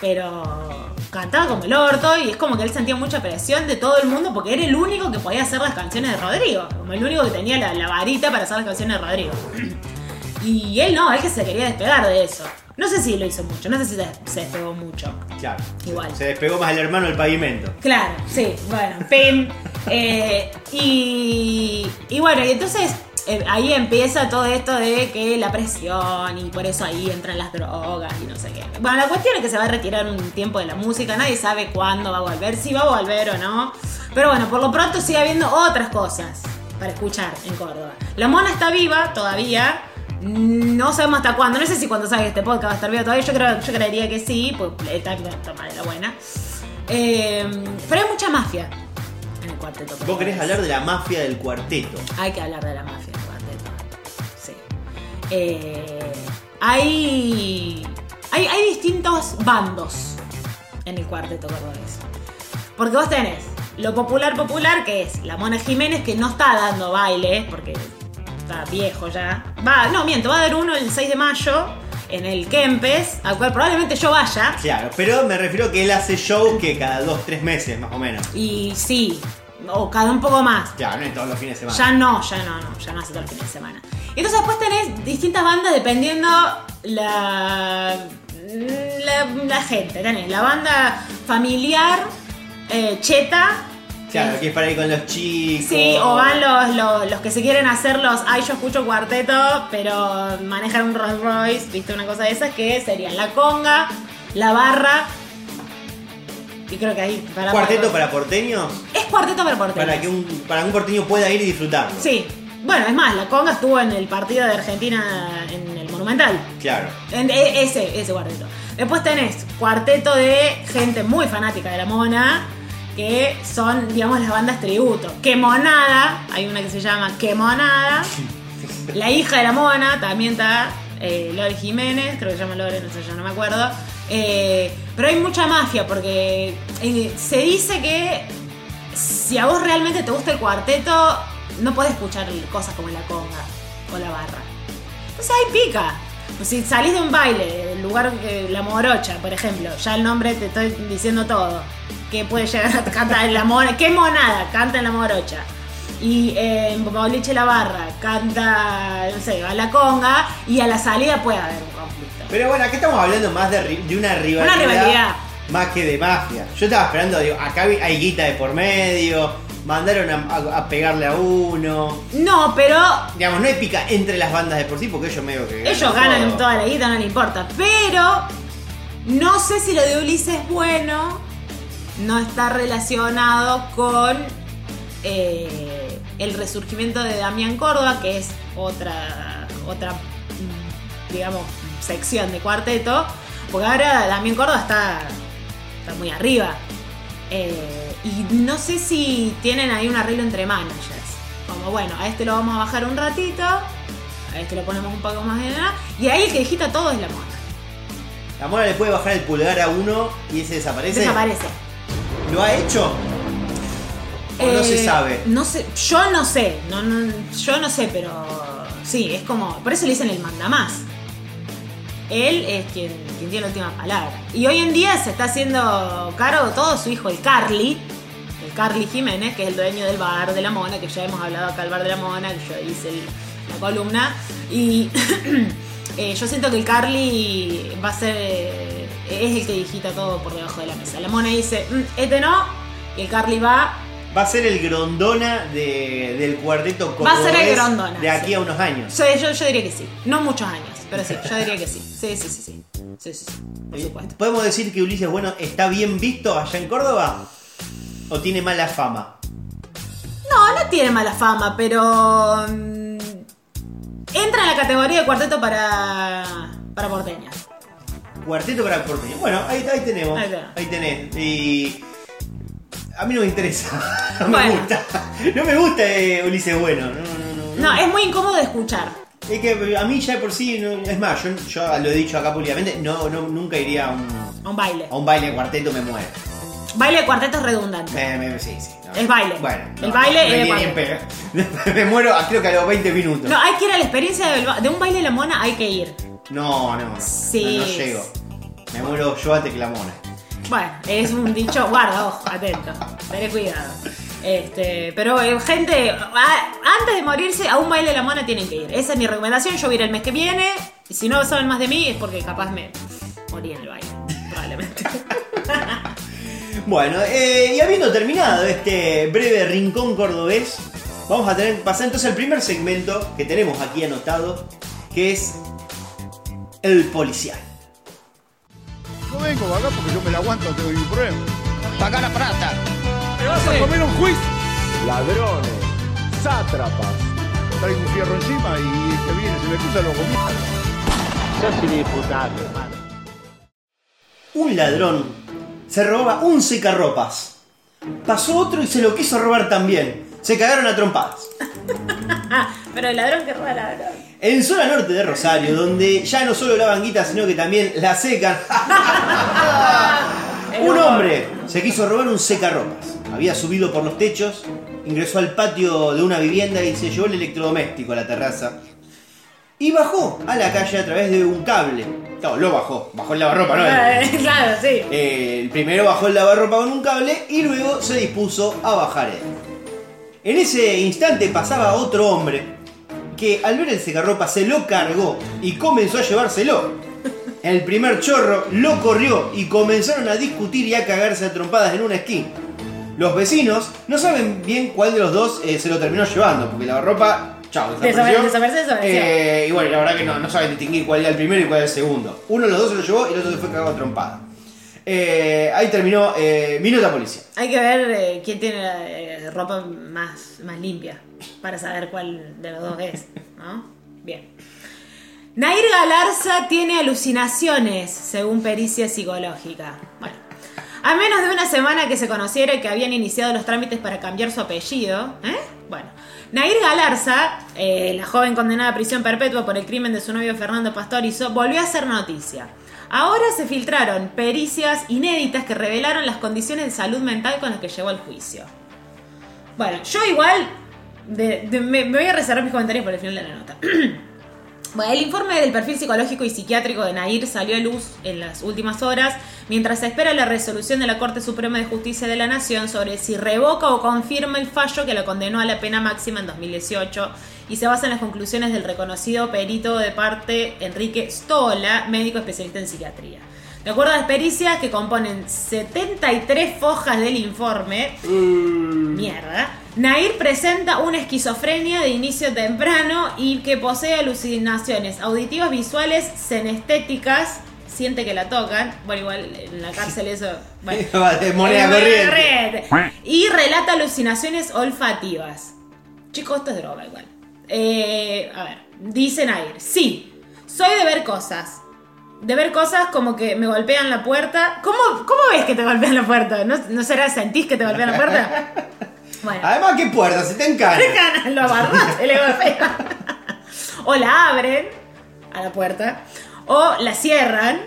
[SPEAKER 1] pero cantaba como el orto y es como que él sentía mucha presión de todo el mundo porque era el único que podía hacer las canciones de Rodrigo. Como el único que tenía la, la varita para hacer las canciones de Rodrigo. Y él no, él que se quería despegar de eso. No sé si lo hizo mucho, no sé si se, se despegó mucho.
[SPEAKER 2] Claro.
[SPEAKER 1] Igual.
[SPEAKER 2] Se despegó más el hermano del pavimento.
[SPEAKER 1] Claro, sí, bueno, pim. Eh, y, y bueno, y entonces eh, ahí empieza todo esto de que la presión y por eso ahí entran las drogas y no sé qué. Bueno, la cuestión es que se va a retirar un tiempo de la música, nadie sabe cuándo va a volver, si va a volver o no. Pero bueno, por lo pronto sigue habiendo otras cosas para escuchar en Córdoba. La mona está viva todavía. No sabemos hasta cuándo. No sé si cuando salga este podcast va a estar viva todavía. Yo, creo, yo creería que sí, pues está, mal, la buena. Eh, pero hay mucha mafia en el cuarteto.
[SPEAKER 2] Vos querés hablar de la mafia del cuarteto.
[SPEAKER 1] Hay que hablar de la mafia Eh, hay, hay. Hay distintos bandos en el cuarteto cordobés. Porque vos tenés lo popular popular, que es la Mona Jiménez, que no está dando baile, porque está viejo ya. Va, no, miento, va a dar uno el 6 de mayo en el Kempes, al cual probablemente yo vaya.
[SPEAKER 2] Claro, pero me refiero que él hace show que cada dos, tres meses más o menos.
[SPEAKER 1] Y sí, o cada un poco más.
[SPEAKER 2] Claro, no es todos los fines de semana.
[SPEAKER 1] Ya no, ya no, no, ya no hace todo el fin de semana. Entonces después tenés distintas bandas dependiendo la, la, la gente. Tenés la banda familiar, eh, cheta.
[SPEAKER 2] Claro, que es para ir con los chicos.
[SPEAKER 1] Sí, o van los, los, los que se quieren hacer los, ay, yo escucho cuarteto, pero manejan un Rolls Royce, viste, una cosa de esas, que serían la conga, la barra, y creo que ahí para
[SPEAKER 2] ¿Cuarteto para porteños?
[SPEAKER 1] Es cuarteto para porteños.
[SPEAKER 2] Para que un, para un porteño pueda ir y disfrutarlo.
[SPEAKER 1] Sí. Bueno, es más, la conga estuvo en el partido de Argentina en el Monumental.
[SPEAKER 2] Claro.
[SPEAKER 1] En- e- ese, ese cuarteto. Después tenés cuarteto de gente muy fanática de la mona, que son, digamos, las bandas tributo. Que Monada, hay una que se llama Que Monada. La hija de la mona también está, eh, Lore Jiménez, creo que se llama Lore, no sé, yo no me acuerdo. Eh, pero hay mucha mafia porque eh, se dice que si a vos realmente te gusta el cuarteto, no podés escuchar cosas como la conga o la barra. Entonces ahí pica. Pues si salís de un baile, del lugar que la morocha, por ejemplo, ya el nombre te estoy diciendo todo. Que puede llegar a cantar en la mona, qué monada, canta en la morocha. Y eh, en Boliche La Barra canta, no sé, a la conga y a la salida puede haber un conflicto.
[SPEAKER 2] Pero bueno, aquí estamos hablando más de, de una rivalidad.
[SPEAKER 1] rivalidad.
[SPEAKER 2] Más que de mafia. Yo estaba esperando, digo, acá hay guita de por medio. Mandaron a, a- a pegarle a uno.
[SPEAKER 1] No, pero
[SPEAKER 2] Digamos, no hay pica entre las bandas de por sí porque ellos medio que.
[SPEAKER 1] ellos ganan
[SPEAKER 2] todo.
[SPEAKER 1] toda la guita, no le importa. Pero no sé si lo de Ulises es bueno. No está relacionado con eh, el resurgimiento de Damián Córdoba, que es otra, otra mm, digamos, sección de cuarteto. Porque ahora Damián Córdoba está, está muy arriba. Eh, y no sé si tienen ahí un arreglo entre managers. Como bueno, a este lo vamos a bajar un ratito, a este lo ponemos un poco más de nada. Y ahí el que digita todo es la mona.
[SPEAKER 2] La mona le puede bajar el pulgar a uno y ese desaparece.
[SPEAKER 1] Desaparece.
[SPEAKER 2] ¿Lo ha hecho? ¿O no se
[SPEAKER 1] Eh,
[SPEAKER 2] sabe?
[SPEAKER 1] No sé, yo no sé, no, no- yo no sé, pero sí, es como, por eso le dicen el mandamás. él es quien, quien tiene la última palabra. Y hoy en día se está haciendo cargo todo su hijo, el Carly, Carly Jiménez, que es el dueño del bar de la Mona, que ya hemos hablado acá del bar de la Mona, que yo hice el- la columna. Y eh, yo siento que el Carly va a ser. eh, es el que digita todo por debajo de la mesa. La Mona dice, "Mm, este no, y el Carly va.
[SPEAKER 2] Va a ser el grondona de- del cuarteto
[SPEAKER 1] Va a ser el Grondona,
[SPEAKER 2] de aquí
[SPEAKER 1] sí.
[SPEAKER 2] a unos años.
[SPEAKER 1] Yo, yo, yo diría que sí. No muchos años, pero sí, yo diría que sí. Sí, sí, sí, sí. Sí, sí, sí. Por supuesto.
[SPEAKER 2] ¿Podemos decir que Ulises Bueno está bien visto allá en Córdoba? ¿O tiene mala fama?
[SPEAKER 1] No, no tiene mala fama, pero. mm, entra en la categoría de cuarteto para. para porteña.
[SPEAKER 2] Cuarteto para porteño. Bueno, ahí, ahí tenemos.
[SPEAKER 1] Ahí
[SPEAKER 2] Ahí,
[SPEAKER 1] está.
[SPEAKER 2] tenés. Y. A mí no me interesa. No
[SPEAKER 1] Bueno.
[SPEAKER 2] me gusta. No me gusta eh, Ulises Bueno. No, no, no.
[SPEAKER 1] No, es muy incómodo de escuchar.
[SPEAKER 2] Es que a mí ya de por sí, no- es más, yo, yo lo he dicho acá públicamente, no, no, nunca iría a un,
[SPEAKER 1] A un baile.
[SPEAKER 2] a un baile de cuarteto, me muero.
[SPEAKER 1] Baile de cuarteto es redundante.
[SPEAKER 2] Me- me- sí, sí. no.
[SPEAKER 1] Es baile.
[SPEAKER 2] Bueno,
[SPEAKER 1] El baile es
[SPEAKER 2] pedo. me muero, creo que a los 20 minutos.
[SPEAKER 1] No, hay que ir a la experiencia del ba- de un baile de la mona, hay que ir.
[SPEAKER 2] No, no, no.
[SPEAKER 1] Sí.
[SPEAKER 2] No, no llego. Me muero yo antes que la mona.
[SPEAKER 1] Bueno, es un dicho, guarda, ojo, atento, tené cuidado. Este, pero eh, gente, a- antes de morirse, a un baile de la mona tienen que ir. Esa es mi recomendación, yo voy a ir el mes que viene. Y si no saben más de mí, es porque capaz me morí en el baile, probablemente.
[SPEAKER 2] Bueno, eh, y habiendo terminado este breve rincón cordobés, vamos a tener pasar entonces al primer segmento que tenemos aquí anotado, que es el policial.
[SPEAKER 6] No vengo acá porque yo me la aguanto, tengo ningún problema.
[SPEAKER 3] Paga la plata.
[SPEAKER 6] ¿Te vas a comer un juicio?
[SPEAKER 4] ladrones, sátrapas.
[SPEAKER 6] Traigo un fierro encima y el que viene se me cruza lo comida.
[SPEAKER 4] Sos inimputable, hermano.
[SPEAKER 2] Un ladrón se robaba un secarropas. Pasó otro y se lo quiso robar también. Se cagaron a trompadas.
[SPEAKER 1] Pero el ladrón que roba ladrón.
[SPEAKER 2] En zona norte de Rosario, donde ya no solo lavan guita, sino que también la secan. un hombre se quiso robar un secarropas. Había subido por los techos, ingresó al patio de una vivienda y se llevó el electrodoméstico a la terraza. Y bajó a la calle a través de un cable. No, lo bajó. Bajó el lavarropa, ¿no?
[SPEAKER 1] Claro, sí.
[SPEAKER 2] Eh, el primero bajó el lavarropa con un cable y luego se dispuso a bajar él. En ese instante pasaba otro hombre que al ver el secarropa se lo cargó y comenzó a llevárselo. El primer chorro lo corrió y comenzaron a discutir y a cagarse a trompadas en una esquina. Los vecinos no saben bien cuál de los dos eh, se lo terminó llevando, porque la lavarropa, chao, desapareció.
[SPEAKER 1] Desapareció, desapareció.
[SPEAKER 2] Eh, y bueno, la verdad que no, no saben distinguir cuál era el primero y cuál era el segundo. Uno de los dos se lo llevó y el otro se fue cagado a trompada. Eh, ahí terminó eh, Minuta Policía.
[SPEAKER 1] Hay que ver eh, quién tiene la eh, ropa más, más limpia para saber cuál de los dos es, ¿no? Bien. Nair Galarza tiene alucinaciones, según pericia psicológica. Bueno, a menos de una semana que se conociera que habían iniciado los trámites para cambiar su apellido, ¿eh? Bueno, Nair Galarza, eh, la joven condenada a prisión perpetua por el crimen de su novio Fernando Pastorizo, volvió a ser noticia. Ahora se filtraron pericias inéditas que revelaron las condiciones de salud mental con las que llegó al juicio. Bueno, yo igual me, me voy a reservar mis comentarios por el final de la nota. Bueno, el informe del perfil psicológico y psiquiátrico de Nair salió a luz en las últimas horas, mientras se espera la resolución de la Corte Suprema de Justicia de la Nación sobre si revoca o confirma el fallo que la condenó a la pena máxima en 2018 y se basa en las conclusiones del reconocido perito de parte Enrique Stola, médico especialista en psiquiatría. De acuerdo a las pericias que componen 73 fojas del informe, mierda, Nair presenta una esquizofrenia de inicio temprano y que posee alucinaciones auditivas, visuales, senestéticas, siente que la tocan, bueno, igual en la cárcel eso... Bueno,
[SPEAKER 2] moneda corriente.
[SPEAKER 1] Y relata alucinaciones olfativas. Chicos, esto es droga igual. Eh, a ver, dice Nair, sí, soy de ver cosas. De ver cosas como que me golpean la puerta. ¿Cómo, cómo ves que te golpean la puerta? ¿No, ¿No será sentís que te golpean la puerta? Bueno.
[SPEAKER 2] Además, ¿qué puerta? Se te encanta.
[SPEAKER 1] Lo abarras, golpea. O la abren a la puerta, o la cierran.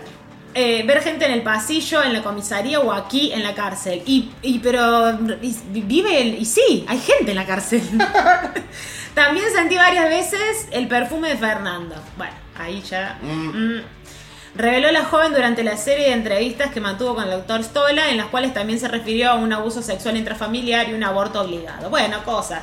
[SPEAKER 1] eh, ver gente en el pasillo, en la comisaría o aquí en la cárcel. Y, y pero y- vive, el- y sí, hay gente en la cárcel. También sentí varias veces el perfume de Fernando. Bueno, ahí ya. mm. Reveló la joven durante la serie de entrevistas que mantuvo con el doctor Stola, en las cuales también se refirió a un abuso sexual intrafamiliar y un aborto obligado. Bueno, cosas.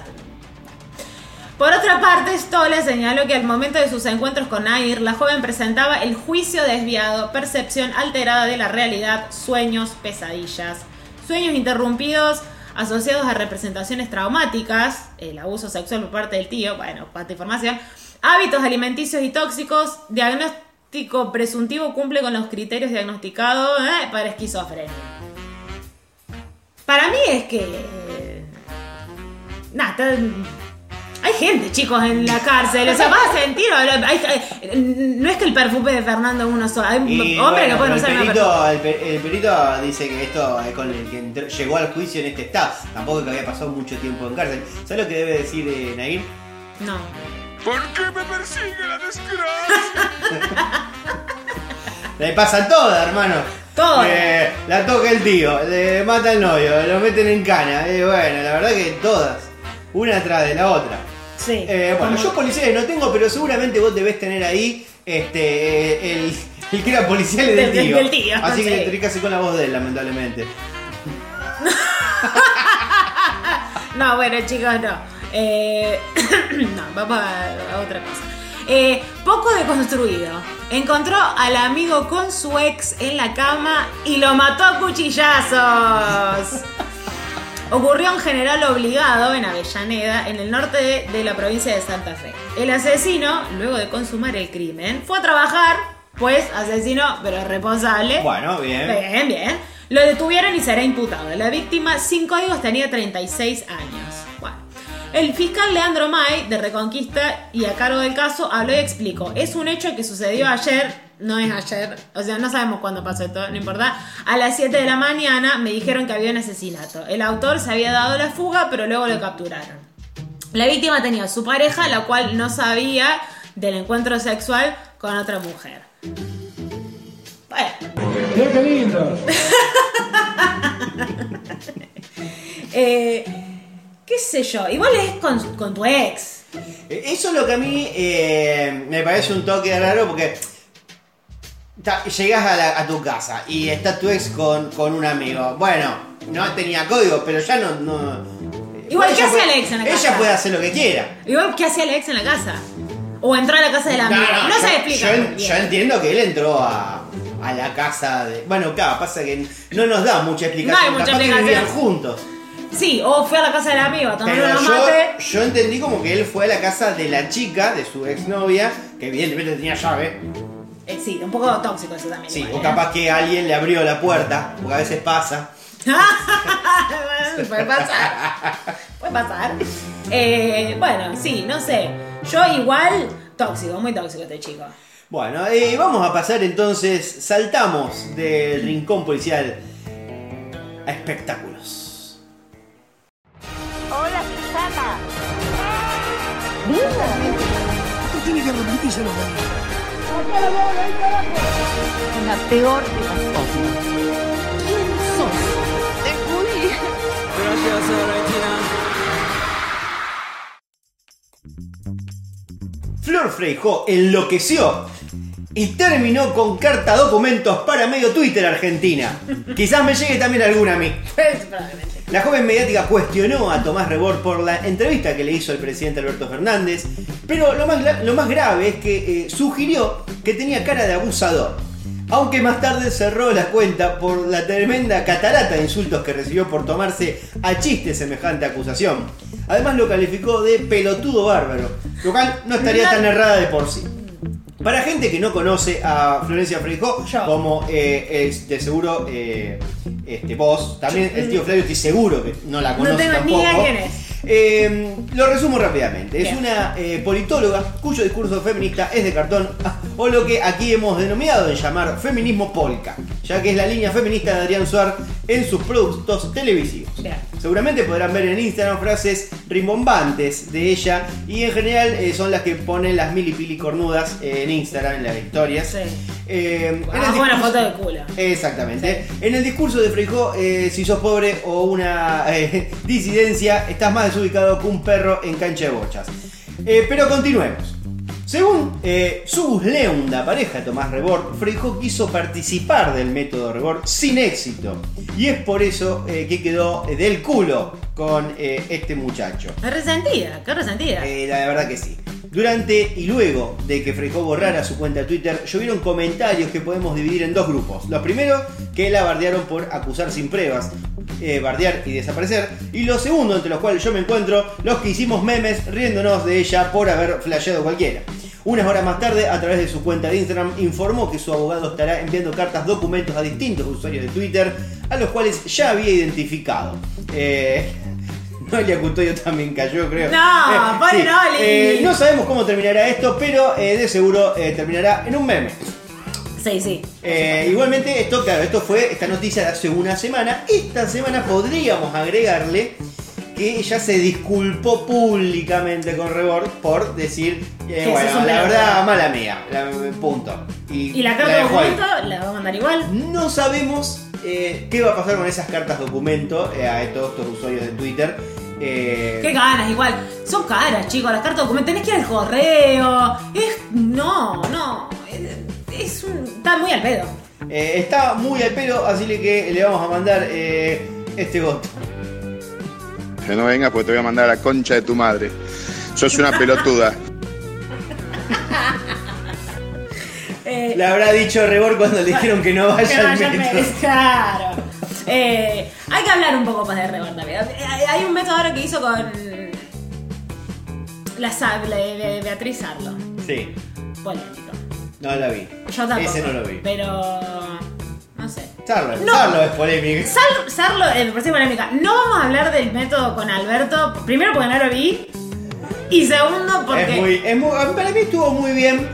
[SPEAKER 1] Por otra parte, Stola señaló que al momento de sus encuentros con Nair, la joven presentaba el juicio desviado, percepción alterada de la realidad, sueños, pesadillas, sueños interrumpidos asociados a representaciones traumáticas, el abuso sexual por parte del tío, bueno, parte información, hábitos alimenticios y tóxicos, diagnóstico presuntivo cumple con los criterios diagnosticados eh, para esquizofrenia. Para mí es que... eh, Nada, hay gente, chicos, en la cárcel. O sea, vas a sentir. hay- hay- no es que el perfume de Fernando es uno solo. Hay hombres que
[SPEAKER 2] bueno,
[SPEAKER 1] pueden
[SPEAKER 2] pero
[SPEAKER 1] usar
[SPEAKER 2] el, perito, el, pe- el perito dice que esto es con el que entró- llegó al juicio en este estado. Tampoco que había pasado mucho tiempo en cárcel. ¿Sabes lo que debe decir eh, Nair?
[SPEAKER 1] No.
[SPEAKER 3] ¿Por qué me persigue la desgracia?
[SPEAKER 2] Le pasa toda, hermano.
[SPEAKER 1] Toda.
[SPEAKER 2] Eh, la toca el tío, le mata el novio, lo meten en cana. Eh, bueno, la verdad que todas. Una atrás de la otra.
[SPEAKER 1] Sí.
[SPEAKER 2] Eh, bueno, yo policías no tengo, pero seguramente vos debés tener ahí este eh, el, el que era policial del
[SPEAKER 1] Del-
[SPEAKER 2] tío.
[SPEAKER 1] del tío,
[SPEAKER 2] Así que
[SPEAKER 1] sí.
[SPEAKER 2] que hacer con la voz de él, lamentablemente.
[SPEAKER 1] No, bueno, chicos, no. Eh, no, vamos a, a otra cosa. Eh, poco deconstruido. Encontró al amigo con su ex en la cama y lo mató a cuchillazos. Ocurrió en General Obligado, en Avellaneda, en el norte de, de la provincia de Santa Fe. El asesino, luego de consumar el crimen, fue a trabajar, pues asesino, pero responsable.
[SPEAKER 2] Bueno, bien.
[SPEAKER 1] Bien, bien. Lo detuvieron y será imputado. La víctima, sin códigos, tenía 36 años. El fiscal Leandro May, de Reconquista y a cargo del caso, habló y explicó. Es un hecho que sucedió ayer, no es ayer, o sea, no sabemos cuándo pasó esto, no importa. A las 7 de la mañana me dijeron que había un asesinato. El autor se había dado la fuga, pero luego lo capturaron. La víctima tenía su pareja, la cual no sabía del encuentro sexual con otra mujer. Bueno.
[SPEAKER 7] qué lindo.
[SPEAKER 1] Eh, ¿Qué sé yo? Igual es con, con tu ex.
[SPEAKER 2] Eh, Eso es lo que a mí eh, me parece un toque raro porque ta- llegas a, la- a tu casa y está tu ex con, con un amigo. Bueno, no tenía código, pero ya no. no
[SPEAKER 1] Igual, ¿qué
[SPEAKER 2] ella
[SPEAKER 1] hacía
[SPEAKER 2] puede-
[SPEAKER 1] el ex en la
[SPEAKER 2] Ella
[SPEAKER 1] casa?
[SPEAKER 2] puede hacer lo que quiera.
[SPEAKER 1] Igual, ¿qué hacía el ex en la casa? O entró a la casa del amigo. No,
[SPEAKER 2] yo,
[SPEAKER 1] se explica.
[SPEAKER 2] Yo, entiendo que él entró a, a la casa de. Bueno, claro, pasa que no nos da mucha explicación.
[SPEAKER 1] No hay mucha
[SPEAKER 2] que
[SPEAKER 1] explicación.
[SPEAKER 2] vivían juntos.
[SPEAKER 1] Sí, o fue a la casa del amigo a tomar
[SPEAKER 2] Pero
[SPEAKER 1] una mate.
[SPEAKER 2] yo entendí como que él fue a la casa de la chica, de su exnovia, que evidentemente tenía llave.
[SPEAKER 1] Eh, sí, un poco tóxico eso también.
[SPEAKER 2] Sí,
[SPEAKER 1] igual,
[SPEAKER 2] o
[SPEAKER 1] ¿eh?
[SPEAKER 2] capaz que alguien le abrió la puerta, porque a veces pasa.
[SPEAKER 1] Puede pasar. Puede pasar. Eh, bueno, sí, no sé. Yo igual, tóxico, muy tóxico este chico.
[SPEAKER 2] Bueno, eh, vamos a pasar entonces, saltamos del rincón policial a espectáculos.
[SPEAKER 8] La peor de las cosas. ¿Quién sos?
[SPEAKER 5] Te fui.
[SPEAKER 2] Flor Freijó enloqueció y terminó con carta documentos para medio Twitter Argentina. Quizás me llegue también alguna a mí. La joven mediática cuestionó a Tomás Rebord por la entrevista que le hizo el presidente Alberto Fernández, pero lo más, lo más grave es que eh, sugirió que tenía cara de abusador. Aunque más tarde cerró la cuenta por la tremenda catarata de insultos que recibió por tomarse a chiste semejante acusación. Además lo calificó de pelotudo bárbaro, lo cual no estaría tan errada de por sí. Para gente que no conoce a Florencia Freijó,
[SPEAKER 1] Yo.
[SPEAKER 2] como eh, es de seguro eh, este, vos, también el tío Flavio estoy seguro que no la conoce
[SPEAKER 1] tengo ni
[SPEAKER 2] tampoco.
[SPEAKER 1] idea quién es.
[SPEAKER 2] Eh, lo resumo rápidamente. Es una eh, politóloga cuyo discurso feminista es de cartón, o lo que aquí hemos denominado en llamar feminismo polka, ya que es la línea feminista de Adrián Suar en sus productos televisivos.
[SPEAKER 1] Bien.
[SPEAKER 2] Seguramente podrán ver en Instagram frases rimbombantes de ella y en general eh, son las que ponen las mil y pili cornudas en Instagram, en las historias.
[SPEAKER 1] Sí.
[SPEAKER 2] Eh, en el
[SPEAKER 1] Ah, buena foto de culo.
[SPEAKER 2] Exactamente. En el discurso de Freijó, eh, si sos pobre o una eh, disidencia, estás más desubicado que un perro en cancha de bochas. Eh, pero continuemos. Según eh, Subus Leunda, pareja de Tomás Rebord, Frejo quiso participar del método Rebord sin éxito. Y es por eso eh, que quedó eh, del culo con eh, este muchacho.
[SPEAKER 1] Es resentida, qué resentida.
[SPEAKER 2] La verdad que sí. Durante y luego de que Frejo borrara su cuenta de Twitter, llovieron comentarios que podemos dividir en dos grupos. Los primeros, que la bardearon por acusar sin pruebas, eh, bardear y desaparecer. Y los segundos, entre los cuales yo me encuentro, los que hicimos memes riéndonos de ella por haber flasheado cualquiera. Unas horas más tarde, a través de su cuenta de Instagram, informó que su abogado estará enviando cartas documentos a distintos usuarios de Twitter, a los cuales ya había identificado. Eh, Noelia Cutoyo también cayó, creo.
[SPEAKER 1] No, pobre Noli.
[SPEAKER 2] eh, no sabemos cómo terminará esto, pero eh, de seguro eh, terminará en un meme.
[SPEAKER 1] Sí, sí.
[SPEAKER 2] Eh, igualmente, esto, claro, esto fue esta noticia de hace una semana. Esta semana podríamos agregarle que ella se disculpó públicamente con Rebord por decir, eh, bueno, la verdad, mala mía, la- punto.
[SPEAKER 1] Y la carta
[SPEAKER 2] ahí.
[SPEAKER 1] documento la va a mandar igual.
[SPEAKER 2] No sabemos eh, qué va a pasar con esas cartas documento eh, a estos, estos usuarios de Twitter. Eh,
[SPEAKER 1] Qué ganas, igual. Son caras, chicos, las cartas de documento. Tenés que ir al correo. Es. No, no. Es, es un. Está muy al pedo.
[SPEAKER 2] eh, está muy al pelo, así que le vamos a mandar eh, este voto.
[SPEAKER 7] Que no vengas porque te voy a mandar a la concha de tu madre. Sos una pelotuda.
[SPEAKER 1] Eh,
[SPEAKER 2] Le habrá dicho Rebord cuando le dijeron que no
[SPEAKER 1] que
[SPEAKER 2] vaya al
[SPEAKER 1] vaya al
[SPEAKER 2] metro.
[SPEAKER 1] Claro. Eh, hay que hablar un poco más de Rebord también. Eh, Hay un método ahora que hizo con. La, Sa- la de Beatriz Arlo.
[SPEAKER 2] Sí,
[SPEAKER 1] Polémico.
[SPEAKER 2] no la vi.
[SPEAKER 1] Yo tampoco.
[SPEAKER 2] Ese no lo vi.
[SPEAKER 1] Pero. No sé.
[SPEAKER 2] Sarlo,
[SPEAKER 1] No.
[SPEAKER 2] Sarlo es polémico.
[SPEAKER 1] Sal- Sarlo, eh, me parece polémica. No vamos a hablar del método con Alberto. Primero porque no lo vi. Y segundo porque.
[SPEAKER 2] Es muy, es muy, para mí estuvo muy bien.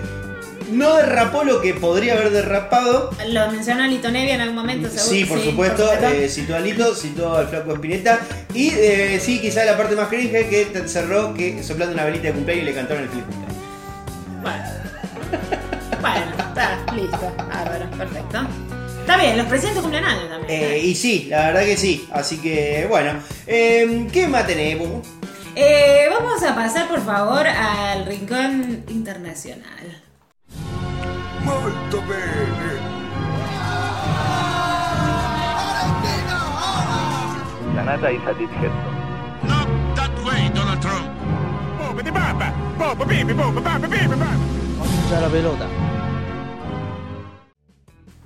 [SPEAKER 2] No derrapó lo que podría haber derrapado.
[SPEAKER 1] Lo mencionó Lito Nevia en algún momento, seguro.
[SPEAKER 2] Sí, por supuesto, eh, citó a Lito, citó al flaco Espineta. Y eh, sí, quizá la parte más cringe es que te cerró que soplando una velita de cumpleaños y le cantaron el feliz cumpleaños.
[SPEAKER 1] Bueno. bueno, está, listo. Bárbaro, perfecto. Está bien, los presidentes cumplen años también.
[SPEAKER 2] Eh, y sí, la verdad que sí. Así que, bueno. Eh, ¿Qué más tenemos?
[SPEAKER 1] Eh, vamos a pasar, por favor, al rincón internacional.
[SPEAKER 3] Molto bene.
[SPEAKER 4] Canada is a.
[SPEAKER 3] Not that way, Donald Trump.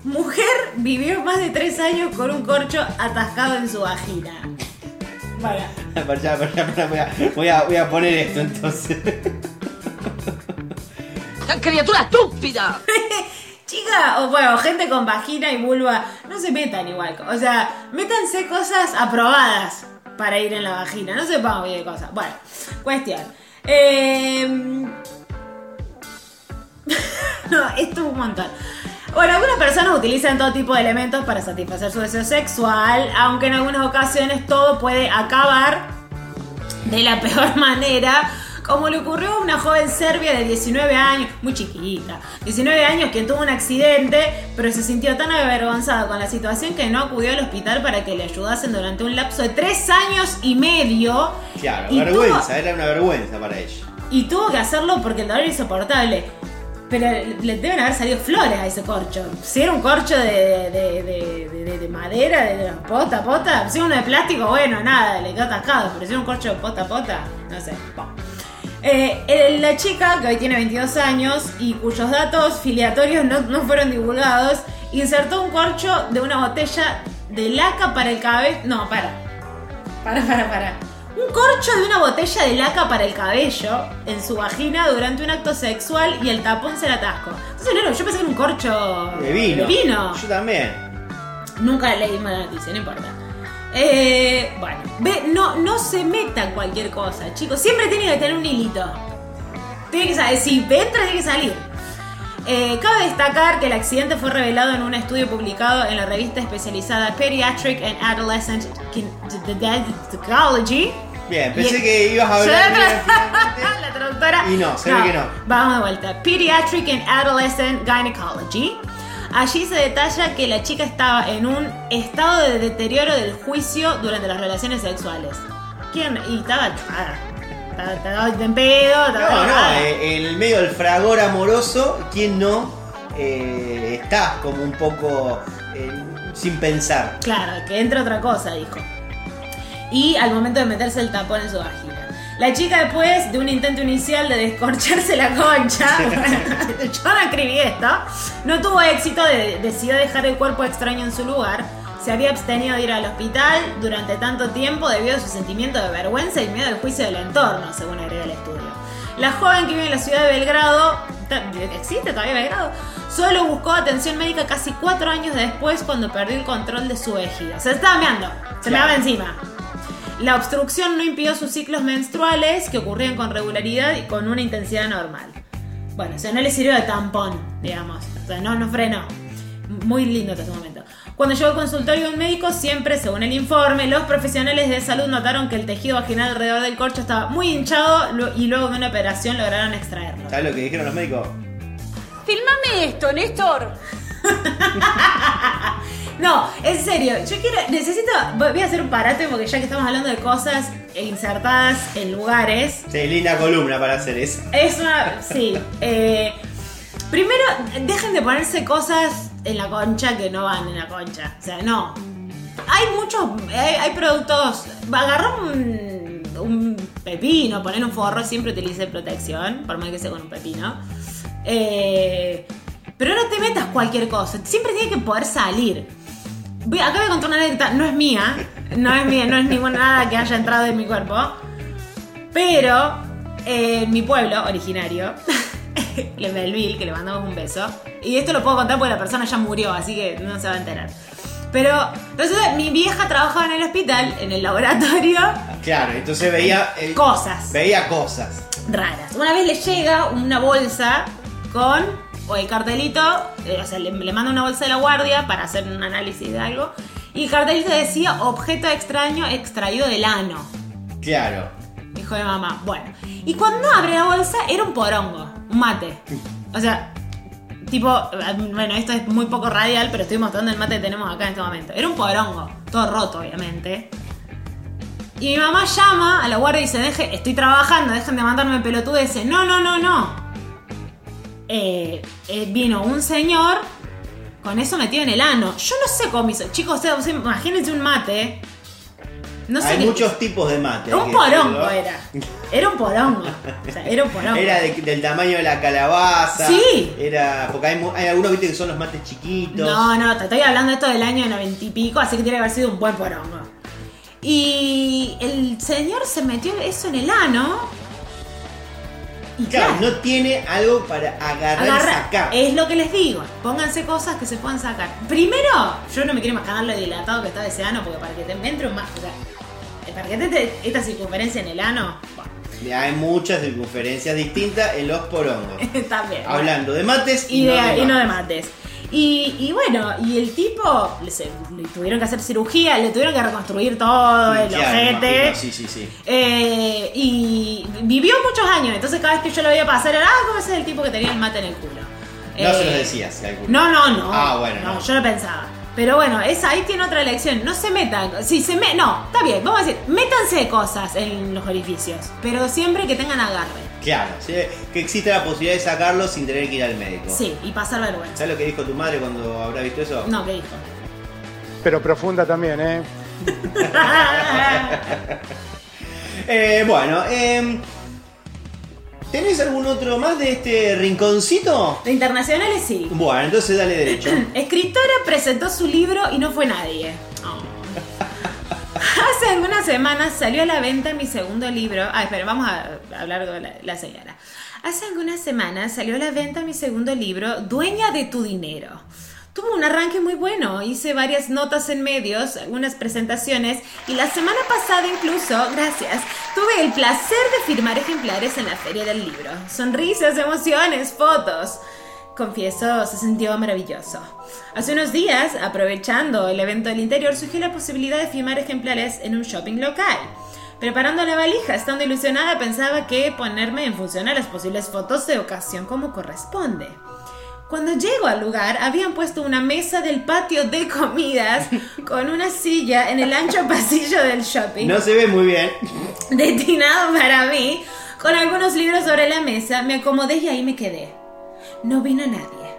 [SPEAKER 1] Mujer vivió más de tres años con un corcho atascado en su vagina.
[SPEAKER 2] Para. Voy, a, voy a poner esto entonces.
[SPEAKER 8] Criatura estúpida!
[SPEAKER 1] chica, o bueno, gente con vagina y vulva, no se metan igual. O sea, métanse cosas aprobadas para ir en la vagina. No sepamos bien cosas. Bueno, cuestión. Eh... no, esto es un montón. Bueno, algunas personas utilizan todo tipo de elementos para satisfacer su deseo sexual, aunque en algunas ocasiones todo puede acabar de la peor manera, como le ocurrió a una joven serbia de 19 años, muy chiquita, 19 años que tuvo un accidente, pero se sintió tan avergonzada con la situación que no acudió al hospital para que le ayudasen durante un lapso de 3 años y medio.
[SPEAKER 2] Claro,
[SPEAKER 1] Y
[SPEAKER 2] vergüenza,
[SPEAKER 1] tuvo-
[SPEAKER 2] era una vergüenza para ella.
[SPEAKER 1] y tuvo que hacerlo porque el dolor era insoportable. Pero le deben haber salido flores a ese corcho. Si era un corcho de, de, de- de- de- de madera, de, pota, pota. Si era uno de plástico, bueno, nada, le quedó atascado. Pero si era un corcho de pota, pota, no sé. Bah. Eh, la chica, que hoy tiene 22 años y cuyos datos filiatorios no, no fueron divulgados, insertó un corcho de una botella de laca para el cabello. No, para. Para, para, para. Un corcho de una botella de laca para el cabello en su vagina durante un acto sexual y el tapón se la atascó. Entonces, no, yo pensé que era un corcho
[SPEAKER 2] De vino.
[SPEAKER 1] de vino.
[SPEAKER 2] Yo también.
[SPEAKER 1] Nunca leí más noticia, no importa. Eh, bueno, ve, no, no se metan cualquier cosa, chicos. Siempre tiene que tener un hilito. Tiene que salir, si entra, tiene que salir. Eh, cabe destacar que el accidente fue revelado en un estudio publicado en la revista especializada Pediatric and Adolescent Gynecology.
[SPEAKER 2] Bien, pensé
[SPEAKER 1] Y-
[SPEAKER 2] que ibas a hablar
[SPEAKER 1] la, la traductora.
[SPEAKER 2] Y no, se ve que no.
[SPEAKER 1] Vamos de vuelta. Pediatric and Adolescent Gynecology. Allí se detalla que la chica estaba en un estado de deterioro del juicio durante las relaciones sexuales. ¿Quién? Y estaba chupada. Está, está en pedo,
[SPEAKER 2] No, no, eh, en el medio del fragor amoroso, ¿quién no eh, está como un poco eh, sin pensar?
[SPEAKER 1] Claro, que entre otra cosa, dijo. Y al momento de meterse el tapón en su vagina. La chica después de un intento inicial de descorcharse la concha, yo no escribí esto, no tuvo éxito, de- decidió dejar el cuerpo extraño en su lugar. Se había abstenido de ir al hospital durante tanto tiempo debido a su sentimiento de vergüenza y miedo del juicio del entorno, según agrega el estudio. La joven que vive en la ciudad de Belgrado, ¿existe todavía Belgrado? Solo buscó atención médica casi cuatro años después cuando perdió el control de su vejiga. Se estaba meando, se me daba encima. La obstrucción no impidió sus ciclos menstruales que ocurrían con regularidad y con una intensidad normal. Bueno, o sea, no le sirvió de tampón, digamos. O sea, no, no frenó. Muy lindo hasta ese momento. Cuando llegó al consultorio de un médico, siempre, según el informe, los profesionales de salud notaron que el tejido vaginal alrededor del corcho estaba muy hinchado y luego de una operación lograron extraerlo.
[SPEAKER 2] ¿Sabes lo que dijeron los médicos?
[SPEAKER 8] Filmame esto, Néstor.
[SPEAKER 1] No, en serio, yo quiero, necesito, voy a hacer un parate porque ya que estamos hablando de cosas insertadas en lugares,
[SPEAKER 2] Sí, linda columna para hacer eso.
[SPEAKER 1] Es una. Sí. eh, primero, dejen de ponerse cosas en la concha que no van en la concha. O sea, no. Hay muchos. Hay, hay productos. Agarrar un, un pepino, poner un forro, siempre utilice protección, por más que sea con un pepino. Eh, pero no te metas cualquier cosa. Siempre tiene que poder salir. Voy- acá voy a contar una anécdota, no es mía, no es mía, no es ninguna nada que haya entrado en mi cuerpo. Pero eh, en mi pueblo originario, en Belville, que le mandamos un beso, y esto lo puedo contar porque la persona ya murió, así que no se va a enterar. Pero resulta, mi vieja trabajaba en el hospital, en el laboratorio,
[SPEAKER 2] Claro, entonces veía. eh,
[SPEAKER 1] cosas
[SPEAKER 2] Veía cosas.
[SPEAKER 1] raras. Una vez le llega una bolsa con o el cartelito, eh, o sea, le, le manda una bolsa de la guardia para hacer un análisis de algo, y el cartelito decía objeto extraño extraído del ano.
[SPEAKER 2] Claro.
[SPEAKER 1] Hijo de mamá. Bueno. Y cuando abre la bolsa era un porongo, un mate. O sea, tipo, bueno, esto es muy poco radial, pero estoy mostrando el mate que tenemos acá en este momento. Era un porongo, todo roto, obviamente. Y mi mamá llama a la guardia y dice, Deje, estoy trabajando, dejen de mandarme pelotudeces. No, no, no, no. Eh, eh, vino un señor con eso metido en el ano. Yo no sé cómo hizo. Chicos, sea, imagínense un mate. No sé
[SPEAKER 2] Hay
[SPEAKER 1] qué-
[SPEAKER 2] muchos tipos de mate.
[SPEAKER 1] un porongo
[SPEAKER 2] decirlo.
[SPEAKER 1] era. Era un porongo. O sea, era un porongo.
[SPEAKER 2] Era de- del tamaño de la calabaza.
[SPEAKER 1] Sí.
[SPEAKER 2] Era. Porque hay, algunos viste que son los mates chiquitos.
[SPEAKER 1] No, no, te estoy hablando de esto del año 90 y pico, así que tiene que haber sido un buen porongo. Y el señor se metió eso en el ano. Y
[SPEAKER 2] Claro,
[SPEAKER 1] claro,
[SPEAKER 2] no tiene algo para agarrar y sacar.
[SPEAKER 1] Es lo que les digo. Pónganse cosas que se puedan sacar. Primero, yo no me quiero imaginar lo dilatado que está ese ano, porque para que te entre un más. O sea, para que te entre esta circunferencia en el ano. bueno,
[SPEAKER 2] Hay muchas circunferencias distintas en los porongos.
[SPEAKER 1] está bien. bueno.
[SPEAKER 2] Hablando de mates y,
[SPEAKER 1] y,
[SPEAKER 2] no
[SPEAKER 1] de,
[SPEAKER 2] de
[SPEAKER 1] y no de
[SPEAKER 2] mates.
[SPEAKER 1] Y, y bueno, y el tipo le, se- le tuvieron que hacer cirugía, le tuvieron que reconstruir todo el
[SPEAKER 2] me
[SPEAKER 1] ojete.
[SPEAKER 2] Sí, sí, sí.
[SPEAKER 1] Eh, y vivió muchos años, entonces cada vez que yo lo veía pasar era, ah, ¿cómo ese es el tipo que tenía el mate en el culo?
[SPEAKER 2] No
[SPEAKER 1] Eh,
[SPEAKER 2] se los decías, calculo.
[SPEAKER 1] No, no, no.
[SPEAKER 2] Ah, bueno,
[SPEAKER 1] No,
[SPEAKER 2] no.
[SPEAKER 1] yo lo pensaba. Pero bueno, esa, ahí tiene otra lección. No se metan. Si se me, no, está bien, vamos a decir, métanse cosas en los orificios. Pero siempre que tengan agarre.
[SPEAKER 2] Claro, sí, que existe la posibilidad de sacarlo sin tener que ir al médico.
[SPEAKER 1] Sí, y pasar vergüenza.
[SPEAKER 2] ¿Sabes lo que dijo tu madre cuando habrá visto eso?
[SPEAKER 1] No, ¿qué dijo?
[SPEAKER 6] Pero profunda también, ¿eh?
[SPEAKER 2] Eh, bueno, em, ¿tenés algún otro más de este rinconcito?
[SPEAKER 1] De internacionales sí.
[SPEAKER 2] Bueno, entonces dale derecho.
[SPEAKER 1] Escritora presentó su libro y no fue nadie. Hace algunas semanas salió a la venta mi segundo libro. Ah, espera, vamos a hablar de la, la señora. Hace algunas semanas salió a la venta mi segundo libro, Dueña de tu dinero. Tuvo un arranque muy bueno, hice varias notas en medios, algunas presentaciones y la semana pasada incluso, gracias, tuve el placer de firmar ejemplares en la feria del libro. Sonrisas, emociones, fotos. Confieso, se sintió maravilloso. Hace unos días, aprovechando el evento del interior, surgió la posibilidad de firmar ejemplares en un shopping local. Preparando la valija, estando ilusionada, pensaba que ponerme en función a las posibles fotos de ocasión como corresponde. Cuando llego al lugar, habían puesto una mesa del patio de comidas con una silla en el ancho pasillo del shopping
[SPEAKER 2] No se ve muy bien.
[SPEAKER 1] destinado para mí, con algunos libros sobre la mesa, me acomodé y ahí me quedé. No vino nadie.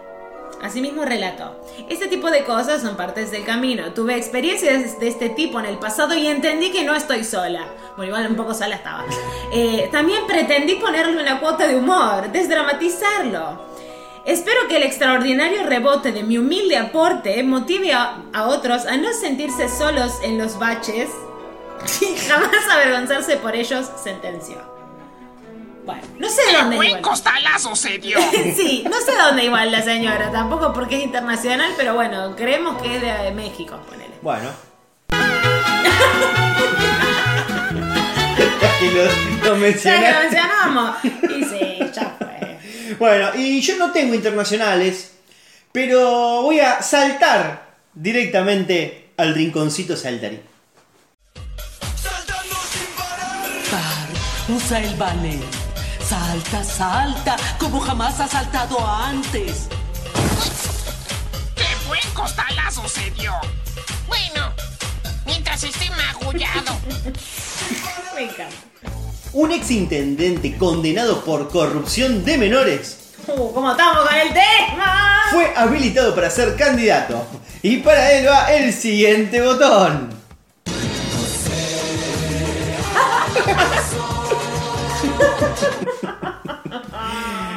[SPEAKER 1] Asimismo relató, este tipo de cosas son partes del camino. Tuve experiencias de este tipo en el pasado y entendí que no estoy sola. Bueno, igual un poco sola estaba. Eh, también pretendí ponerle una cuota de humor, desdramatizarlo. Espero que el extraordinario rebote de mi humilde aporte motive a, a otros a no sentirse solos en los baches y jamás avergonzarse por ellos, sentenció. Bueno, no sé dónde
[SPEAKER 3] ¡Buen
[SPEAKER 1] igual.
[SPEAKER 3] costalazo se dio!
[SPEAKER 1] sí, no sé dónde igual la señora, tampoco porque es internacional, pero bueno, creemos que es de México, ponele.
[SPEAKER 2] Bueno. y lo, lo
[SPEAKER 1] Ya que lo
[SPEAKER 2] mencionaste.
[SPEAKER 1] mencionamos. Y sí, ya fue.
[SPEAKER 2] Bueno, y yo no tengo internacionales, pero voy a saltar directamente al rinconcito saltarí.
[SPEAKER 9] Par, usa el ballet. Salta, salta, como jamás has saltado antes.
[SPEAKER 3] ¡Qué buen costalazo se dio! Bueno, mientras esté magullado.
[SPEAKER 1] Me encanta.
[SPEAKER 2] Un ex intendente condenado por corrupción de menores
[SPEAKER 1] Uh, ¿Cómo estamos con el tema?
[SPEAKER 2] fue habilitado para ser candidato. Y para él va el siguiente botón.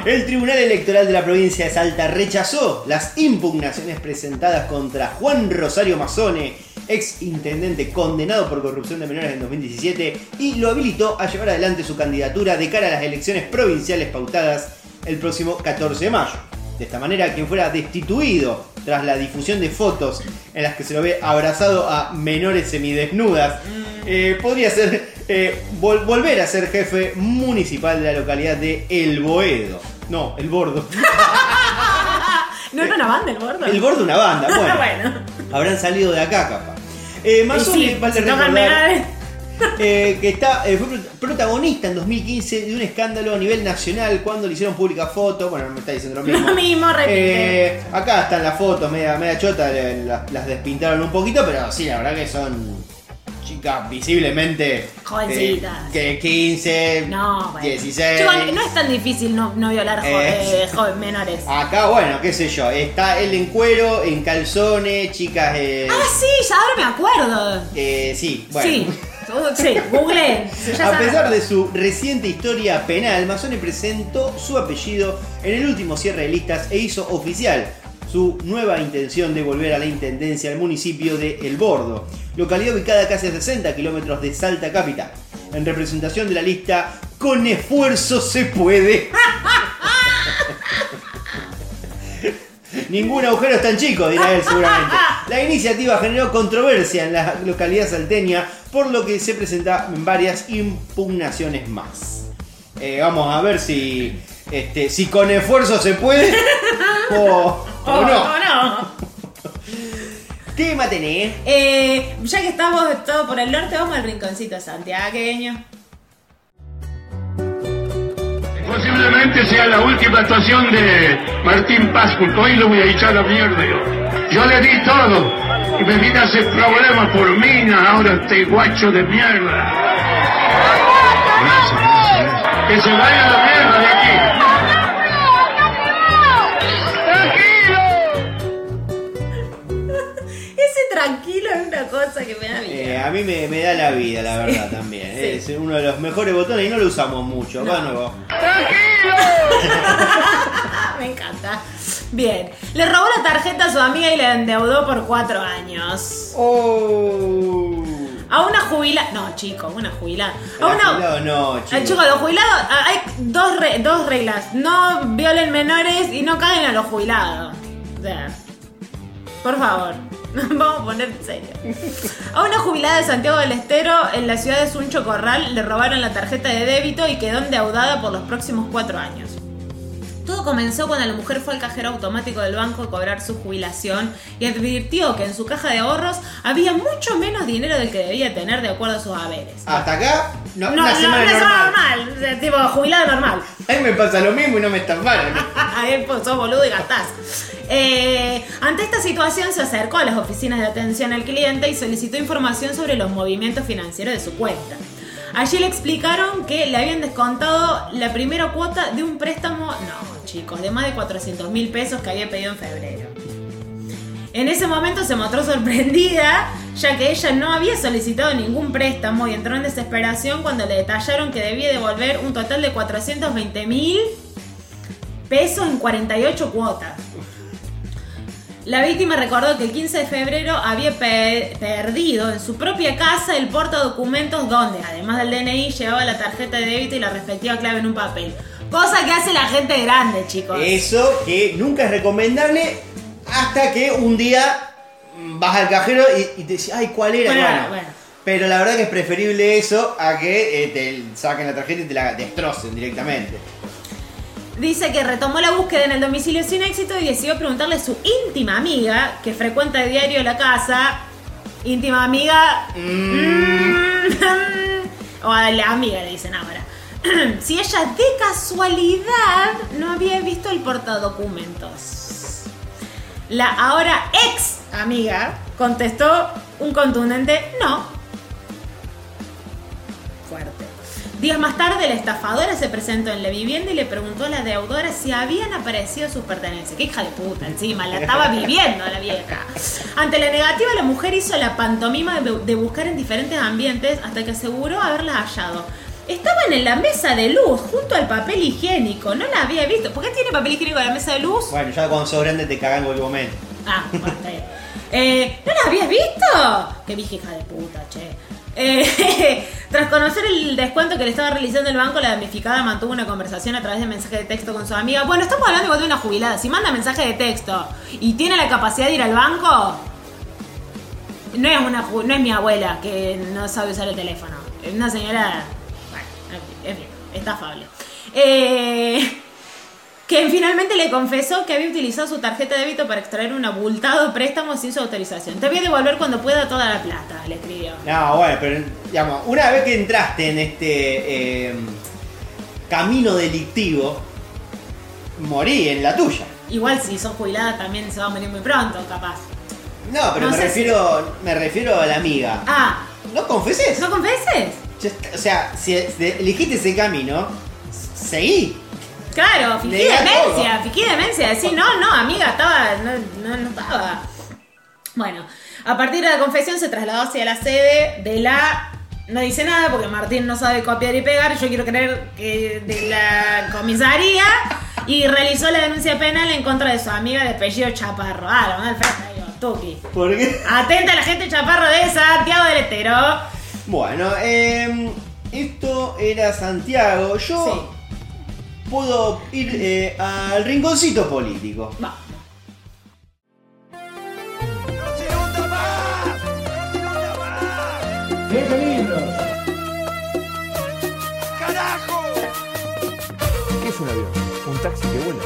[SPEAKER 2] El Tribunal Electoral de la provincia de Salta rechazó las impugnaciones presentadas contra Juan Rosario Mazone, ex intendente condenado por corrupción de menores en 2017, y lo habilitó a llevar adelante su candidatura de cara a las elecciones provinciales pautadas el próximo 14 de mayo. De esta manera, quien fuera destituido tras la difusión de fotos en las que se lo ve abrazado a menores semidesnudas, eh, podría ser eh, vol- volver a ser jefe municipal de la localidad de El Boedo. No, El Bordo.
[SPEAKER 1] ¿No era una banda el gordo?
[SPEAKER 2] El Bordo una banda, bueno.
[SPEAKER 1] bueno.
[SPEAKER 2] Habrán salido de acá, capaz. Eh, Mazzoni,
[SPEAKER 1] sí,
[SPEAKER 2] vale recordar, eh, que está, eh, fue prot- protagonista en 2015 de un escándalo a nivel nacional cuando le hicieron pública foto. Bueno, me está diciendo lo mismo.
[SPEAKER 1] Lo mismo, repite.
[SPEAKER 2] Eh, acá están las fotos, media, media chota, las despintaron un poquito, pero sí, la verdad que son chicas visiblemente.
[SPEAKER 1] Jovencitas.
[SPEAKER 2] eh, que 15,
[SPEAKER 1] No, bueno.
[SPEAKER 2] 16.
[SPEAKER 1] Chicos, no es tan difícil no, no violar
[SPEAKER 2] Eh.
[SPEAKER 1] eh, joven- menores.
[SPEAKER 2] Acá, bueno, qué sé yo, está él en cuero, en calzones, chicas. Eh,
[SPEAKER 1] Ah, sí, ya ahora me acuerdo.
[SPEAKER 2] eh, sí, bueno.
[SPEAKER 1] Sí, sí, google.
[SPEAKER 2] A pesar de su reciente historia penal, Mazzone presentó su apellido en el último cierre de listas e hizo oficial su nueva intención de volver a la intendencia del municipio de El Bordo, localidad ubicada casi a 60 kilómetros de Salta Capital, en representación de la lista Con esfuerzo se puede. Ningún agujero es tan chico, dirá él seguramente. La iniciativa generó controversia en la localidad salteña, por lo que se presentan varias impugnaciones más. Eh, vamos a ver si, este, si con esfuerzo se puede o, o
[SPEAKER 1] Oh,
[SPEAKER 2] no.
[SPEAKER 1] oh, no.
[SPEAKER 2] ¿Qué tema tenés?
[SPEAKER 1] Eh, ya que estamos todo por el norte, vamos al rinconcito santiagueño.
[SPEAKER 10] Posiblemente sea la última actuación de Martín Paz, porque hoy lo voy a echar a la mierda yo. Yo le di todo y me vine a hacer problemas por mina, ahora este guacho de mierda. Que se vaya a la mierda de aquí.
[SPEAKER 1] Es una cosa que me da miedo.
[SPEAKER 2] Eh, a mí me, me da la vida, la verdad, también.
[SPEAKER 1] sí.
[SPEAKER 2] Es uno de los mejores botones y no lo usamos mucho. Va de nuevo.
[SPEAKER 1] Ah, me encanta. Bien, le robó la tarjeta a su amiga y le endeudó por cuatro años.
[SPEAKER 2] Oh.
[SPEAKER 1] A una jubilada. No, chico, una jubilada. A una.
[SPEAKER 2] afilado no, chico.
[SPEAKER 1] Chicos, los jubilados, ah, hay dos, re- dos reglas. No violen menores y no caguen a los jubilados. O sea, por favor, vamos a poner serio. A una jubilada de Santiago del Estero, en la ciudad de Suncho Corral, le robaron la tarjeta de débito y quedó endeudada por los próximos cuatro años. Todo comenzó cuando la mujer fue al cajero automático del banco a cobrar su jubilación y advirtió que en su caja de ahorros había mucho menos dinero del que debía tener de acuerdo a sus haberes.
[SPEAKER 2] Hasta acá, no,
[SPEAKER 1] No,
[SPEAKER 2] una
[SPEAKER 1] no,
[SPEAKER 2] semana
[SPEAKER 1] una semana
[SPEAKER 2] normal.
[SPEAKER 1] normal, tipo jubilado normal.
[SPEAKER 2] A mí me pasa lo mismo y no me estafaron.
[SPEAKER 1] Ahí pues, sos boludo y gastás. Eh, ante esta situación se acercó a las oficinas de atención al cliente y solicitó información sobre los movimientos financieros de su cuenta. Allí le explicaron que le habían descontado la primera cuota de un préstamo, no de más de 400 mil pesos que había pedido en febrero. En ese momento se mostró sorprendida, ya que ella no había solicitado ningún préstamo y entró en desesperación cuando le detallaron que debía devolver un total de 420 mil pesos en 48 cuotas. La víctima recordó que el 15 de febrero había pe- perdido en su propia casa el portadocumentos donde, además del DNI, llevaba la tarjeta de débito y la respectiva clave en un papel. Cosa que hace la gente grande, chicos.
[SPEAKER 2] Eso que nunca es recomendable hasta que un día vas al cajero y, y te decís, ay, ¿cuál era?
[SPEAKER 1] Bueno,
[SPEAKER 2] Bueno,
[SPEAKER 1] bueno.
[SPEAKER 2] Pero la verdad que es preferible eso a que eh, te saquen la tarjeta y te la destrocen directamente.
[SPEAKER 1] Dice que retomó la búsqueda en el domicilio sin éxito y decidió preguntarle a su íntima amiga, que frecuenta a diario la casa. Íntima amiga. mm, o a la amiga le dicen ahora. si ella de casualidad no había visto el portadocumentos. La ahora ex amiga contestó un contundente no. Fuerte. Días más tarde, la estafadora se presentó en la vivienda y le preguntó a la deudora si habían aparecido sus pertenencias. ¡Qué hija de puta! Encima, la estaba viviendo la vieja. Ante la negativa, la mujer hizo la pantomima de, buscar en diferentes ambientes hasta que aseguró haberla hallado. Estaban en la mesa de luz, junto al papel higiénico. No la había visto. ¿Por qué tiene papel higiénico en la mesa de luz?
[SPEAKER 2] Bueno, ya cuando sos grande te cagan en cualquier momento.
[SPEAKER 1] Ah, bueno, está bien. Eh, ¿No la habías visto? Qué vieja hija de puta, che. Eh, tras conocer el descuento que le estaba realizando el banco, la damnificada mantuvo una conversación a través de mensaje de texto con su amiga. Bueno, estamos hablando igual de una jubilada. Si manda mensaje de texto y tiene la capacidad de ir al banco, no es, una, no es mi abuela que no sabe usar el teléfono. Es una señora. Bueno, en fin, en fin, estafable. Eh, que finalmente le confesó que había utilizado su tarjeta de débito para extraer un abultado préstamo sin su autorización. Te voy a devolver cuando pueda toda la plata, le escribió.
[SPEAKER 2] No, bueno, pero digamos, una vez que entraste en este eh, camino delictivo, morí en la tuya.
[SPEAKER 1] Igual si sos jubilada también se va a morir muy pronto, capaz.
[SPEAKER 2] No, pero
[SPEAKER 1] No
[SPEAKER 2] me refiero, me refiero a la amiga.
[SPEAKER 1] Ah,
[SPEAKER 2] No confeses.
[SPEAKER 1] ¿no confeses?
[SPEAKER 2] O sea, si elegiste ese camino, seguí.
[SPEAKER 1] Claro, fingí demencia, fingí demencia. Decir, no, no, amiga, estaba, no, no, no estaba. Bueno, a partir de la confesión se trasladó hacia la sede de la. No dice nada porque Martín no sabe copiar y pegar. Yo quiero creer que de la comisaría. Y realizó la denuncia penal en contra de su amiga de apellido Chaparro. Ah, la frente, digo, Tuki.
[SPEAKER 2] ¿Por qué?
[SPEAKER 1] Atenta a la gente Chaparro de Santiago del Estero.
[SPEAKER 2] Bueno, eh, esto era Santiago. Yo puedo ir eh, al rinconcito político.
[SPEAKER 1] Va.
[SPEAKER 11] ¿Qué es un avión? Un taxi que vuela.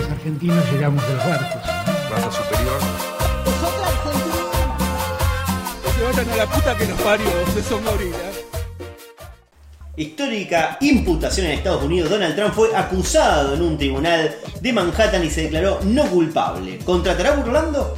[SPEAKER 12] Los argentinos llegamos de los barcos.
[SPEAKER 11] Raza superior.
[SPEAKER 6] Vayan a la puta que parió, son gorilas.
[SPEAKER 2] Histórica imputación en Estados Unidos, Donald Trump fue acusado en un tribunal de Manhattan y se declaró no culpable. ¿Contratará burlando?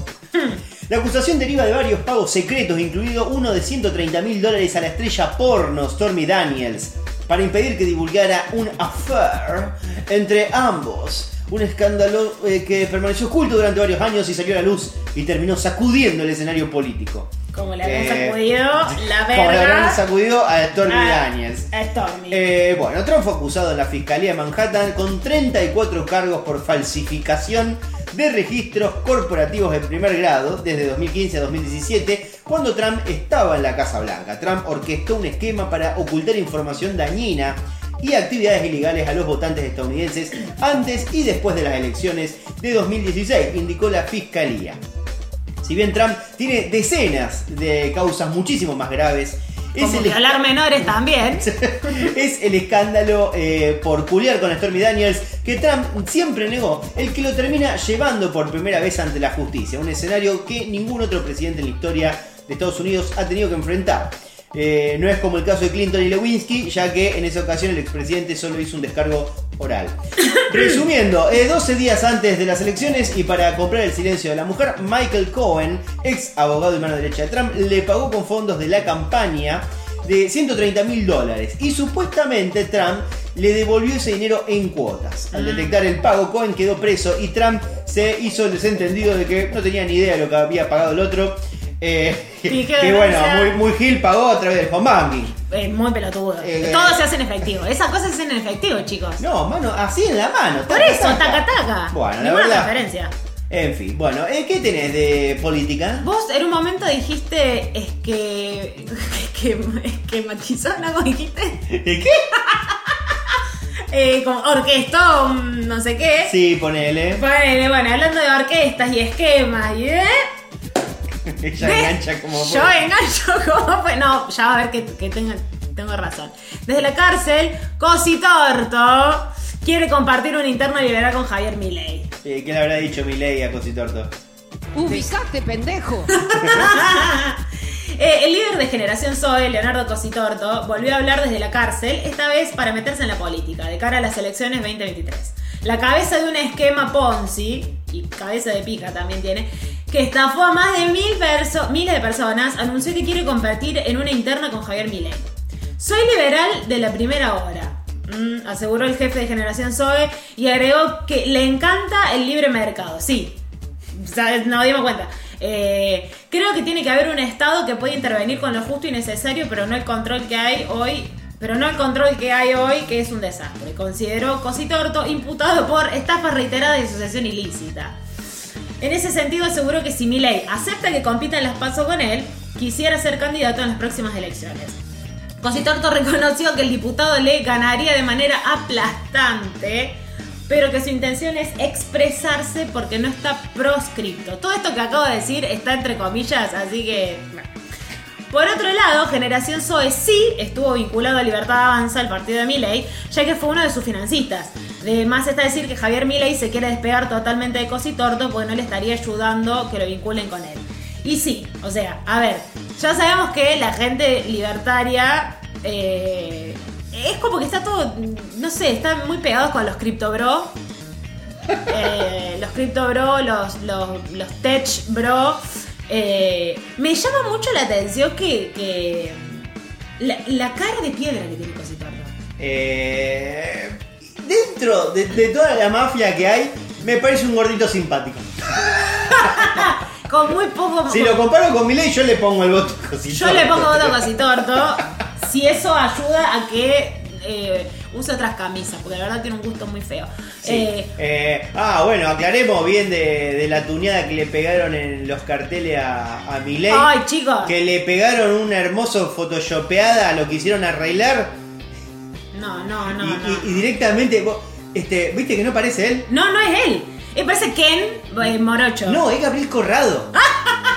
[SPEAKER 2] La acusación deriva de varios pagos secretos, incluido uno de 130 mil dólares a la estrella porno Stormy Daniels, para impedir que divulgara un affair entre ambos. Un escándalo eh, que permaneció oculto durante varios años y salió a la luz y terminó sacudiendo el escenario político.
[SPEAKER 1] Como le habían
[SPEAKER 2] Eh,
[SPEAKER 1] sacudido la
[SPEAKER 2] Como le
[SPEAKER 1] verga.
[SPEAKER 2] habrán sacudido a Stormy
[SPEAKER 1] a-
[SPEAKER 2] Daniels.
[SPEAKER 1] A Stormy.
[SPEAKER 2] Eh, bueno, Trump fue acusado en la Fiscalía de Manhattan con 34 cargos por falsificación de registros corporativos en primer grado desde 2015 a 2017, cuando Trump estaba en la Casa Blanca. Trump orquestó un esquema para ocultar información dañina y actividades ilegales a los votantes estadounidenses antes y después de las elecciones de 2016, indicó la Fiscalía. Si bien Trump tiene decenas de causas muchísimo más graves Es
[SPEAKER 1] Como
[SPEAKER 2] el-
[SPEAKER 1] violar menores también.
[SPEAKER 2] es el escándalo eh, por culiar con Stormy Daniels que Trump siempre negó, el que lo termina llevando por primera vez ante la justicia, un escenario que ningún otro presidente en la historia de Estados Unidos ha tenido que enfrentar. Eh, no es como el caso de Clinton y Lewinsky, ya que en esa ocasión el expresidente solo hizo un descargo oral. Resumiendo, eh, 12 días antes de las elecciones y para comprar el silencio de la mujer, Michael Cohen, ex abogado y mano derecha de Trump, le pagó con fondos de la campaña de 130 mil dólares y supuestamente Trump le devolvió ese dinero en cuotas. Al detectar el pago, Cohen quedó preso y Trump se hizo el desentendido de que no tenía ni idea de lo que había pagado el otro. Eh,
[SPEAKER 1] Y
[SPEAKER 2] que bueno, muy, muy Gil pagó a través del home banking.
[SPEAKER 1] Eh, muy pelotudo.
[SPEAKER 2] Eh,
[SPEAKER 1] Todo se hace en efectivo. Esas cosas se hacen en efectivo, chicos.
[SPEAKER 2] No, mano, así en la mano.
[SPEAKER 1] Por
[SPEAKER 2] taca,
[SPEAKER 1] eso, taca taca.
[SPEAKER 2] Bueno, la verdad.
[SPEAKER 1] referencia.
[SPEAKER 2] En fin, bueno, eh, ¿qué tenés de política?
[SPEAKER 1] Vos en un momento dijiste es que. que esquematizó, ¿no? ¿Cómo dijiste?
[SPEAKER 2] ¿De qué?
[SPEAKER 1] Eh, como orquestón, no sé qué.
[SPEAKER 2] Sí, ponele.
[SPEAKER 1] Bueno, bueno, hablando de orquestas y esquemas y de.
[SPEAKER 2] Ella
[SPEAKER 1] ¿Ves?
[SPEAKER 2] engancha como
[SPEAKER 1] Yo
[SPEAKER 2] puede.
[SPEAKER 1] engancho como fue. No, ya va a ver que, que tengo, tengo razón. Desde la cárcel, Cositorto quiere compartir un interno liberal con Javier Milei.
[SPEAKER 2] ¿Qué le habrá dicho Milei a Cositorto?
[SPEAKER 13] Ubicate, pendejo.
[SPEAKER 1] Eh, el líder de Generación Zoe, Leonardo Cositorto, volvió a hablar desde la cárcel, esta vez para meterse en la política, de cara a las elecciones 2023. La cabeza de un esquema Ponzi, y cabeza de pica también tiene, que estafó a más de mil perso- miles de personas, anunció que quiere competir en una interna con Javier Milei. Soy liberal de la primera hora, mm, aseguró el jefe de Generación Zoe y agregó que le encanta el libre mercado. Sí, nos dimos cuenta. Eh, creo que tiene que haber un Estado que pueda intervenir con lo justo y necesario, pero no el control que hay hoy. Pero no el control que hay hoy, que es un desastre. Consideró Cositorto imputado por estafa reiterada y asociación ilícita. En ese sentido, aseguró que si Milei acepta que compita en las pasos con él, quisiera ser candidato en las próximas elecciones. Cositorto reconoció que el diputado le ganaría de manera aplastante, pero que su intención es expresarse porque no está proscripto. Todo esto que acabo de decir está entre comillas, así que... Por otro lado, Generación Zoe sí estuvo vinculado a Libertad Avanza, el partido de Milei, ya que fue uno de sus financistas. De más está decir que Javier Milei se quiere despegar totalmente de Cositorto porque no le estaría ayudando que lo vinculen con él. Y sí, o sea, a ver, ya sabemos que la gente libertaria eh, es como que está todo, no sé, están muy pegados con los Crypto Bro. Eh, los Crypto Bro, los, los, los Tech Bro. Eh, me llama mucho la atención que, que la, la cara de piedra que tiene Cositorto.
[SPEAKER 2] Eh, dentro de, de toda la mafia que hay, me parece un gordito simpático.
[SPEAKER 1] Con muy poco.
[SPEAKER 2] Si lo comparo con Milei, yo le pongo el voto a
[SPEAKER 1] Yo
[SPEAKER 2] Cositorto.
[SPEAKER 1] le pongo voto a Cositorto. Si eso ayuda a que eh, use otras camisas, porque la verdad tiene un gusto muy feo.
[SPEAKER 2] Sí.
[SPEAKER 1] Eh,
[SPEAKER 2] Eh, ah, bueno, aclaremos bien de, de la tuneada que le pegaron en los carteles a, a Milei.
[SPEAKER 1] Ay, chicos.
[SPEAKER 2] Que le pegaron una hermoso photoshopeada a lo que hicieron arreglar.
[SPEAKER 1] no, no, no.
[SPEAKER 2] y,
[SPEAKER 1] no.
[SPEAKER 2] y- y directamente, este, ¿viste que no parece él?
[SPEAKER 1] No, no es él. Eh, parece Ken eh, Morocho.
[SPEAKER 2] No, es Gabriel Corrado.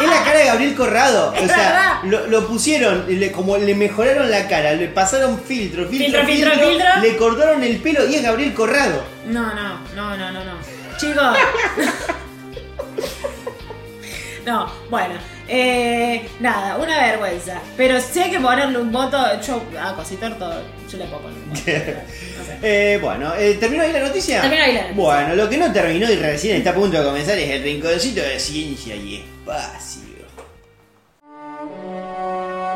[SPEAKER 2] es la cara de Gabriel Corrado.
[SPEAKER 1] Es
[SPEAKER 2] o sea, lo, lo pusieron, le- como le mejoraron la cara, le pasaron filtro, filtro,
[SPEAKER 1] Filtro, filtro,
[SPEAKER 2] le cortaron el pelo y es Gabriel Corrado.
[SPEAKER 1] No, no, no, no, no, no. Chicos. no, bueno. Eh, nada, una vergüenza. Pero si hay que ponerle un voto, yo a Cositorto, yo le puedo poner un voto. No sé.
[SPEAKER 2] Eh, bueno, eh, ¿terminó ahí la noticia?
[SPEAKER 1] Terminó ahí la noticia.
[SPEAKER 2] Bueno, lo que no terminó y recién está a punto de comenzar es el rinconcito de ciencia y espacio.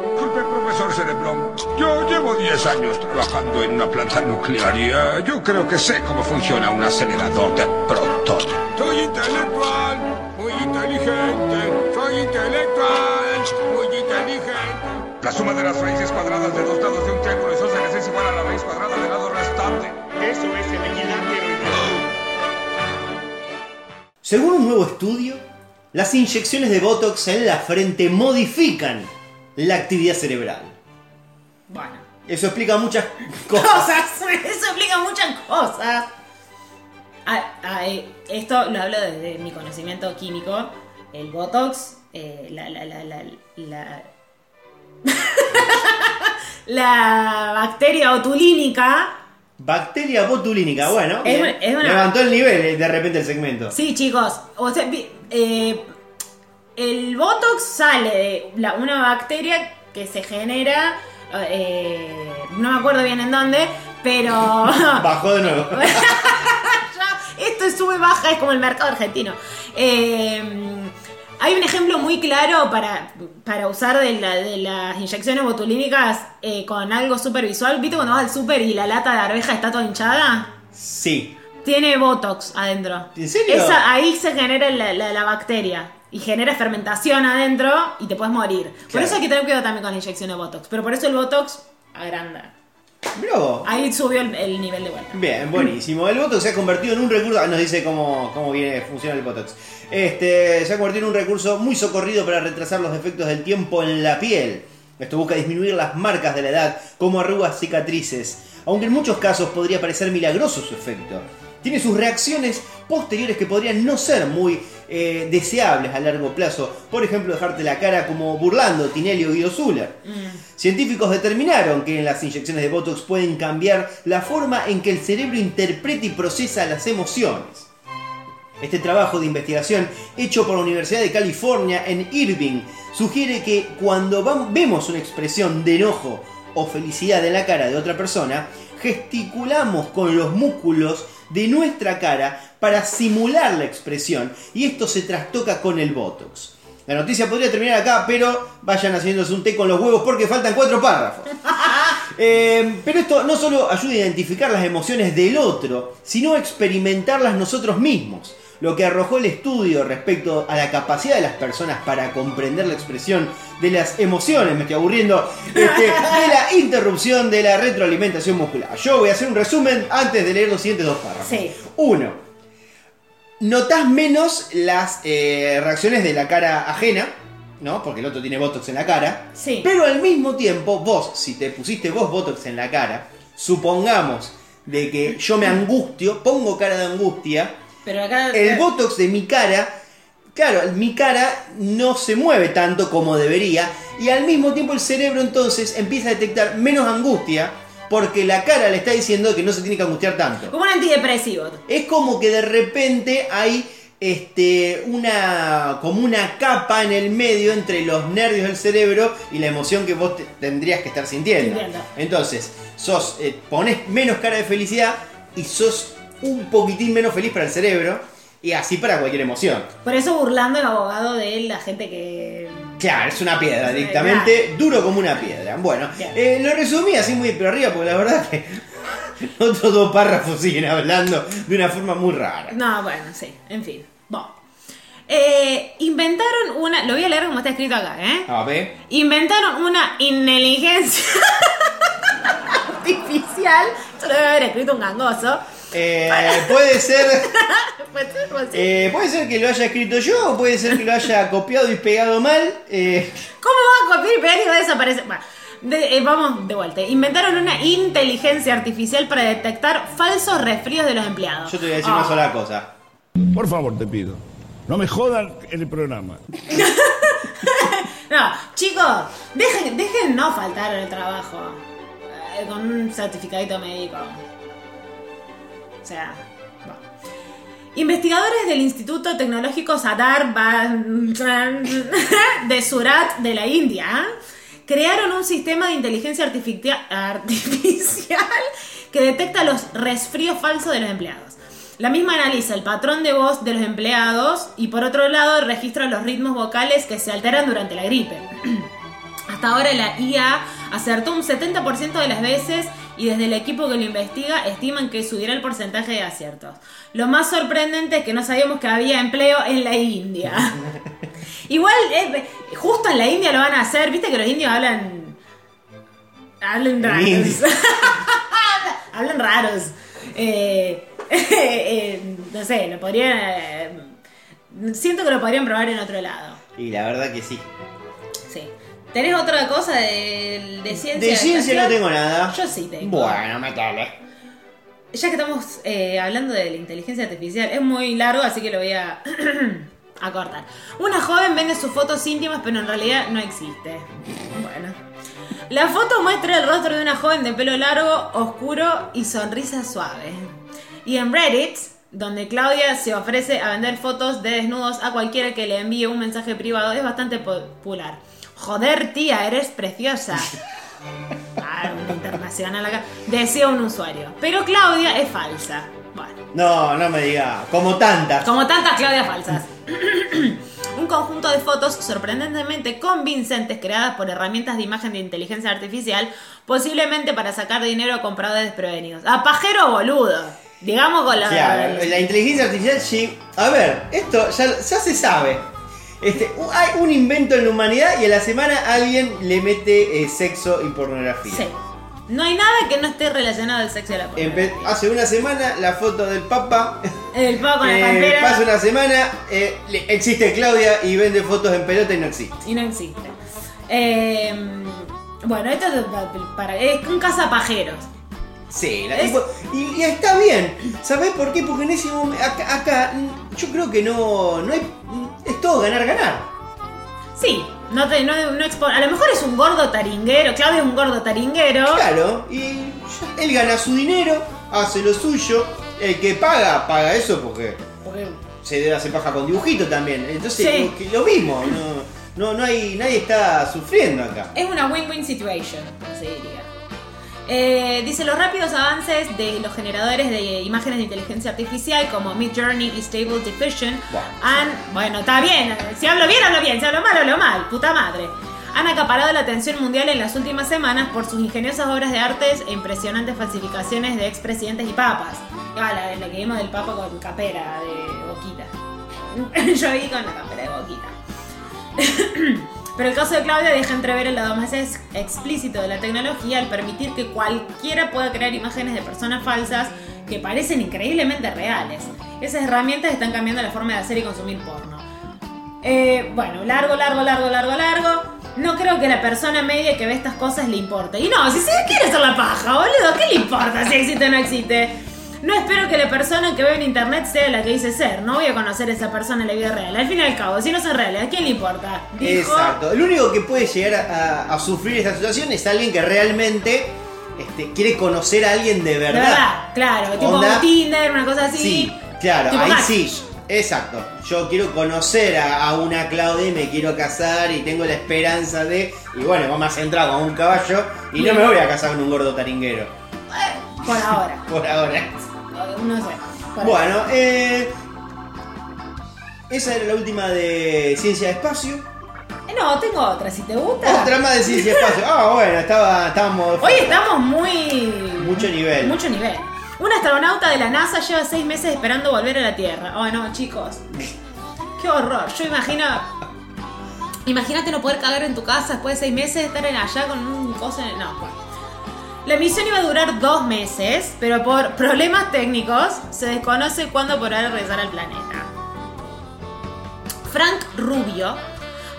[SPEAKER 3] Disculpe, profesor Cerebrón. Yo llevo 10 años trabajando en una planta nuclear y eh, yo creo que sé cómo funciona un acelerador de protones. Soy intelectual, muy inteligente. Soy intelectual, muy inteligente. La suma de las raíces cuadradas de dos lados de un triángulo isósceles es igual a la raíz cuadrada del lado restante. Eso es el equilátero.
[SPEAKER 2] Según un nuevo estudio, las inyecciones de Botox en la frente modifican la actividad cerebral.
[SPEAKER 1] Bueno.
[SPEAKER 2] Eso explica muchas cosas.
[SPEAKER 1] Cosas. Eso explica muchas cosas. Ah, ah, eh, esto lo hablo desde mi conocimiento químico. El Botox, eh, la, la, la, la, la- la bacteria botulínica.
[SPEAKER 2] Bacteria botulínica, bueno.
[SPEAKER 1] Es
[SPEAKER 2] bien.
[SPEAKER 1] una- es una-
[SPEAKER 2] Levantó el nivel eh, de repente el segmento.
[SPEAKER 1] Sí, chicos. O sea, eh, el Botox sale de la- una bacteria que se genera. eh, no me acuerdo bien en dónde, pero.
[SPEAKER 2] Bajó de nuevo.
[SPEAKER 1] Esto es sube baja, es como el mercado argentino. Eh, hay un ejemplo muy claro para, para usar de, la- de las inyecciones botulínicas eh, con algo súper visual. ¿Viste cuando vas al súper y la lata de arveja está toda hinchada?
[SPEAKER 2] Sí.
[SPEAKER 1] Tiene Botox adentro.
[SPEAKER 2] ¿En serio?
[SPEAKER 1] Esa- ahí se genera la, la- la bacteria. Y genera fermentación adentro y te puedes morir. Por
[SPEAKER 2] Claro.
[SPEAKER 1] eso hay que tener cuidado también con la inyección de Botox. Pero por eso el Botox agranda.
[SPEAKER 2] Vos.
[SPEAKER 1] Ahí subió el, el nivel de vuelta.
[SPEAKER 2] Bien, buenísimo. El Botox se ha convertido en un recurso. ah, Nos dice cómo, cómo viene, funciona el Botox. Este, se ha convertido en un recurso muy socorrido para retrasar los efectos del tiempo en la piel. Esto busca disminuir las marcas de la edad, como arrugas, cicatrices. Aunque en muchos casos podría parecer milagroso su efecto. Tiene sus reacciones posteriores que podrían no ser muy eh, deseables a largo plazo. Por ejemplo, dejarte la cara como burlando Tinelli o Guido Zuller. Científicos determinaron que en las inyecciones de Botox pueden cambiar la forma en que el cerebro interpreta y procesa las emociones. Este trabajo de investigación hecho por la Universidad de California en Irving sugiere que cuando vemos una expresión de enojo o felicidad en la cara de otra persona, gesticulamos con los músculos de nuestra cara para simular la expresión y esto se trastoca con el Botox. La noticia podría terminar acá, pero vayan haciéndose un té con los huevos porque faltan cuatro párrafos. Eh, pero esto no solo ayuda a identificar las emociones del otro, sino a experimentarlas nosotros mismos. Lo que arrojó el estudio respecto a la capacidad de las personas para comprender la expresión de las emociones, me estoy aburriendo, este, de la interrupción de la retroalimentación muscular. Yo voy a hacer un resumen antes de leer los siguientes dos párrafos.
[SPEAKER 1] Sí.
[SPEAKER 2] Uno, notas menos las eh, reacciones de la cara ajena, ¿no? Porque el otro tiene Botox en la cara.
[SPEAKER 1] Sí.
[SPEAKER 2] Pero al mismo tiempo, vos, si te pusiste vos Botox en la cara, supongamos de que yo me angustio, pongo cara de angustia,
[SPEAKER 1] Pero acá.
[SPEAKER 2] el Botox de mi cara, claro, mi cara no se mueve tanto como debería, y al mismo tiempo el cerebro entonces empieza a detectar menos angustia, porque la cara le está diciendo que no se tiene que angustiar tanto.
[SPEAKER 1] Como un antidepresivo.
[SPEAKER 2] Es como que de repente hay este, una, como una capa en el medio entre los nervios del cerebro y la emoción que vos te- tendrías que estar sintiendo.
[SPEAKER 1] Sintiendo.
[SPEAKER 2] Entonces, sos, eh, pones menos cara de felicidad y sos un poquitín menos feliz para el cerebro y así para cualquier emoción.
[SPEAKER 1] Por eso burlando el abogado de la gente que.
[SPEAKER 2] Claro, es una piedra directamente, duro como una piedra. Bueno, eh, lo resumí así muy pero arriba porque la verdad que otros dos párrafos siguen hablando de una forma muy rara.
[SPEAKER 1] No, bueno, sí, en fin. Bueno. Eh, inventaron una. Lo voy a leer como está escrito acá, ¿eh?
[SPEAKER 2] A ver.
[SPEAKER 1] Inventaron una inteligencia artificial. Esto lo debe haber escrito un gangoso.
[SPEAKER 2] Eh, puede ser. Eh, puede ser que lo haya escrito yo, o puede ser que lo haya copiado y pegado mal. eh,
[SPEAKER 1] ¿Cómo va a copiar y pegar y va a desaparecer? Bueno, de- eh, vamos de vuelta. Inventaron una inteligencia artificial para detectar falsos resfríos de los empleados.
[SPEAKER 2] yo te voy a decir
[SPEAKER 1] Ah.
[SPEAKER 2] una sola cosa.
[SPEAKER 14] Por favor, te pido. No me jodan en el programa.
[SPEAKER 1] No, chicos, dejen, dejen no faltar al trabajo eh, con un certificadito médico. O sea, bueno. Investigadores del Instituto Tecnológico Sadar de Surat de la India crearon un sistema de inteligencia artificia- artificial que detecta los resfríos falsos de los empleados. La misma analiza el patrón de voz de los empleados y por otro lado registra los ritmos vocales que se alteran durante la gripe. Hasta ahora la IA acertó un 70% de las veces y desde el equipo que lo investiga estiman que subirá el porcentaje de aciertos. Lo más sorprendente es que no sabíamos que había empleo en la India. Igual, eh, justo en la India lo van a hacer, viste que los indios hablan... Hablan raros. Hablan raros. Eh, eh, no sé, lo podrían... siento que lo podrían probar en otro lado.
[SPEAKER 2] Y la verdad que sí.
[SPEAKER 1] ¿Tenés otra cosa de, de ciencia?
[SPEAKER 2] De ciencia no tengo nada.
[SPEAKER 1] Yo sí tengo.
[SPEAKER 2] Bueno, metale.
[SPEAKER 1] Ya que estamos eh, hablando de la inteligencia artificial, es muy largo, así que lo voy a, a cortar. Una joven vende sus fotos íntimas, pero en realidad no existe. Bueno. La foto muestra el rostro de una joven de pelo largo, oscuro y sonrisa suave. Y en Reddit, donde Claudia se ofrece a vender fotos de desnudos a cualquiera que le envíe un mensaje privado, es bastante popular. Joder, tía, eres preciosa. Ah, una internacional acá. Decía un usuario. Pero Claudia es falsa. Bueno.
[SPEAKER 2] No, no me diga. Como tantas.
[SPEAKER 1] Como tantas Claudias falsas. Un conjunto de fotos sorprendentemente convincentes creadas por herramientas de imagen de inteligencia artificial, posiblemente para sacar dinero a compradores desprevenidos. A pajero boludo. Digamos con la.
[SPEAKER 2] Claro, la inteligencia artificial, sí. A ver, esto ya, ya se sabe. Este, hay un invento en la humanidad y a la semana alguien le mete eh, sexo y pornografía.
[SPEAKER 1] Sí. No hay nada que no esté relacionado al sexo y la
[SPEAKER 2] Empe- hace una semana la foto del Papa.
[SPEAKER 1] El con la
[SPEAKER 2] eh,
[SPEAKER 1] campera.
[SPEAKER 2] pasa una semana, eh, existe Claudia y vende fotos en pelota y no existe.
[SPEAKER 1] Y no existe. Eh, bueno, esto es para, es un cazapajeros.
[SPEAKER 2] Sí, la-
[SPEAKER 1] Es-
[SPEAKER 2] y, y está bien. ¿Sabés por qué? Porque en ese momento, acá, acá, yo creo que no, no hay, es todo ganar, ganar.
[SPEAKER 1] Sí, no te, no, no expo- a lo mejor es un gordo taringuero, Claudio es un gordo taringuero.
[SPEAKER 2] Claro, y él gana su dinero, hace lo suyo. El que paga, paga eso porque
[SPEAKER 1] Porque-
[SPEAKER 2] se debe hacer paja con dibujito también. Entonces,
[SPEAKER 1] Sí.
[SPEAKER 2] lo, que- lo mismo, no, no, no hay, nadie está sufriendo acá.
[SPEAKER 1] Es una win-win situation, se diría. Eh, dice los rápidos avances de los generadores de imágenes de inteligencia artificial como Midjourney y Stable Diffusion han, bueno, está bien, si hablo bien, hablo bien, si hablo mal, hablo mal, puta madre. Han acaparado la atención mundial en las últimas semanas por sus ingeniosas obras de artes e impresionantes falsificaciones de expresidentes y papas. Ah, la, la que vimos del papa con capera de boquita. Yo vi con la capera de boquita. Pero el caso de Claudia deja entrever el lado más ex- explícito de la tecnología al permitir que cualquiera pueda crear imágenes de personas falsas que parecen increíblemente reales. Esas herramientas están cambiando la forma de hacer y consumir porno. Eh, bueno, largo, largo, largo, largo, largo. No creo que la persona media que ve estas cosas le importe. Y no, si se quiere hacer la paja, boludo, ¿qué le importa si existe o no existe? No espero que la persona que veo en internet sea la que dice ser. No voy a conocer a esa persona en la vida real. Al fin y al cabo, si no son reales, ¿a quién le importa? Dijo-
[SPEAKER 2] Exacto. El único que puede llegar a, a sufrir esta situación es alguien que realmente este, quiere conocer a alguien de
[SPEAKER 1] De
[SPEAKER 2] verdad.
[SPEAKER 1] verdad, claro, tipo
[SPEAKER 2] Onda-
[SPEAKER 1] Tinder, una cosa así.
[SPEAKER 2] Sí, claro,
[SPEAKER 1] Tipo
[SPEAKER 2] ahí sí. Exacto. Yo quiero conocer a, a una Claudia y me quiero casar y tengo la esperanza de. Y bueno, vamos a centrar con un caballo y no me voy a casar con un gordo taringuero.
[SPEAKER 1] Por ahora.
[SPEAKER 2] Por ahora.
[SPEAKER 1] No sé.
[SPEAKER 2] Bueno, eh, esa era la última de Ciencia de Espacio.
[SPEAKER 1] Eh, No, tengo otra, si te gusta.
[SPEAKER 2] Otra más de Ciencia de Espacio. Ah, bueno, estaba, estábamos.
[SPEAKER 1] Hoy estamos muy.
[SPEAKER 2] Mucho nivel.
[SPEAKER 1] Mucho nivel. Un astronauta de la NASA lleva seis meses esperando volver a la Tierra. Oh, no, chicos. Qué horror. Yo imagino. Imagínate no poder cagar en tu casa después de seis meses, estar en allá con un coso en el. No, bueno. La misión iba a durar dos meses, pero por problemas técnicos se desconoce cuándo podrá regresar al planeta. Frank Rubio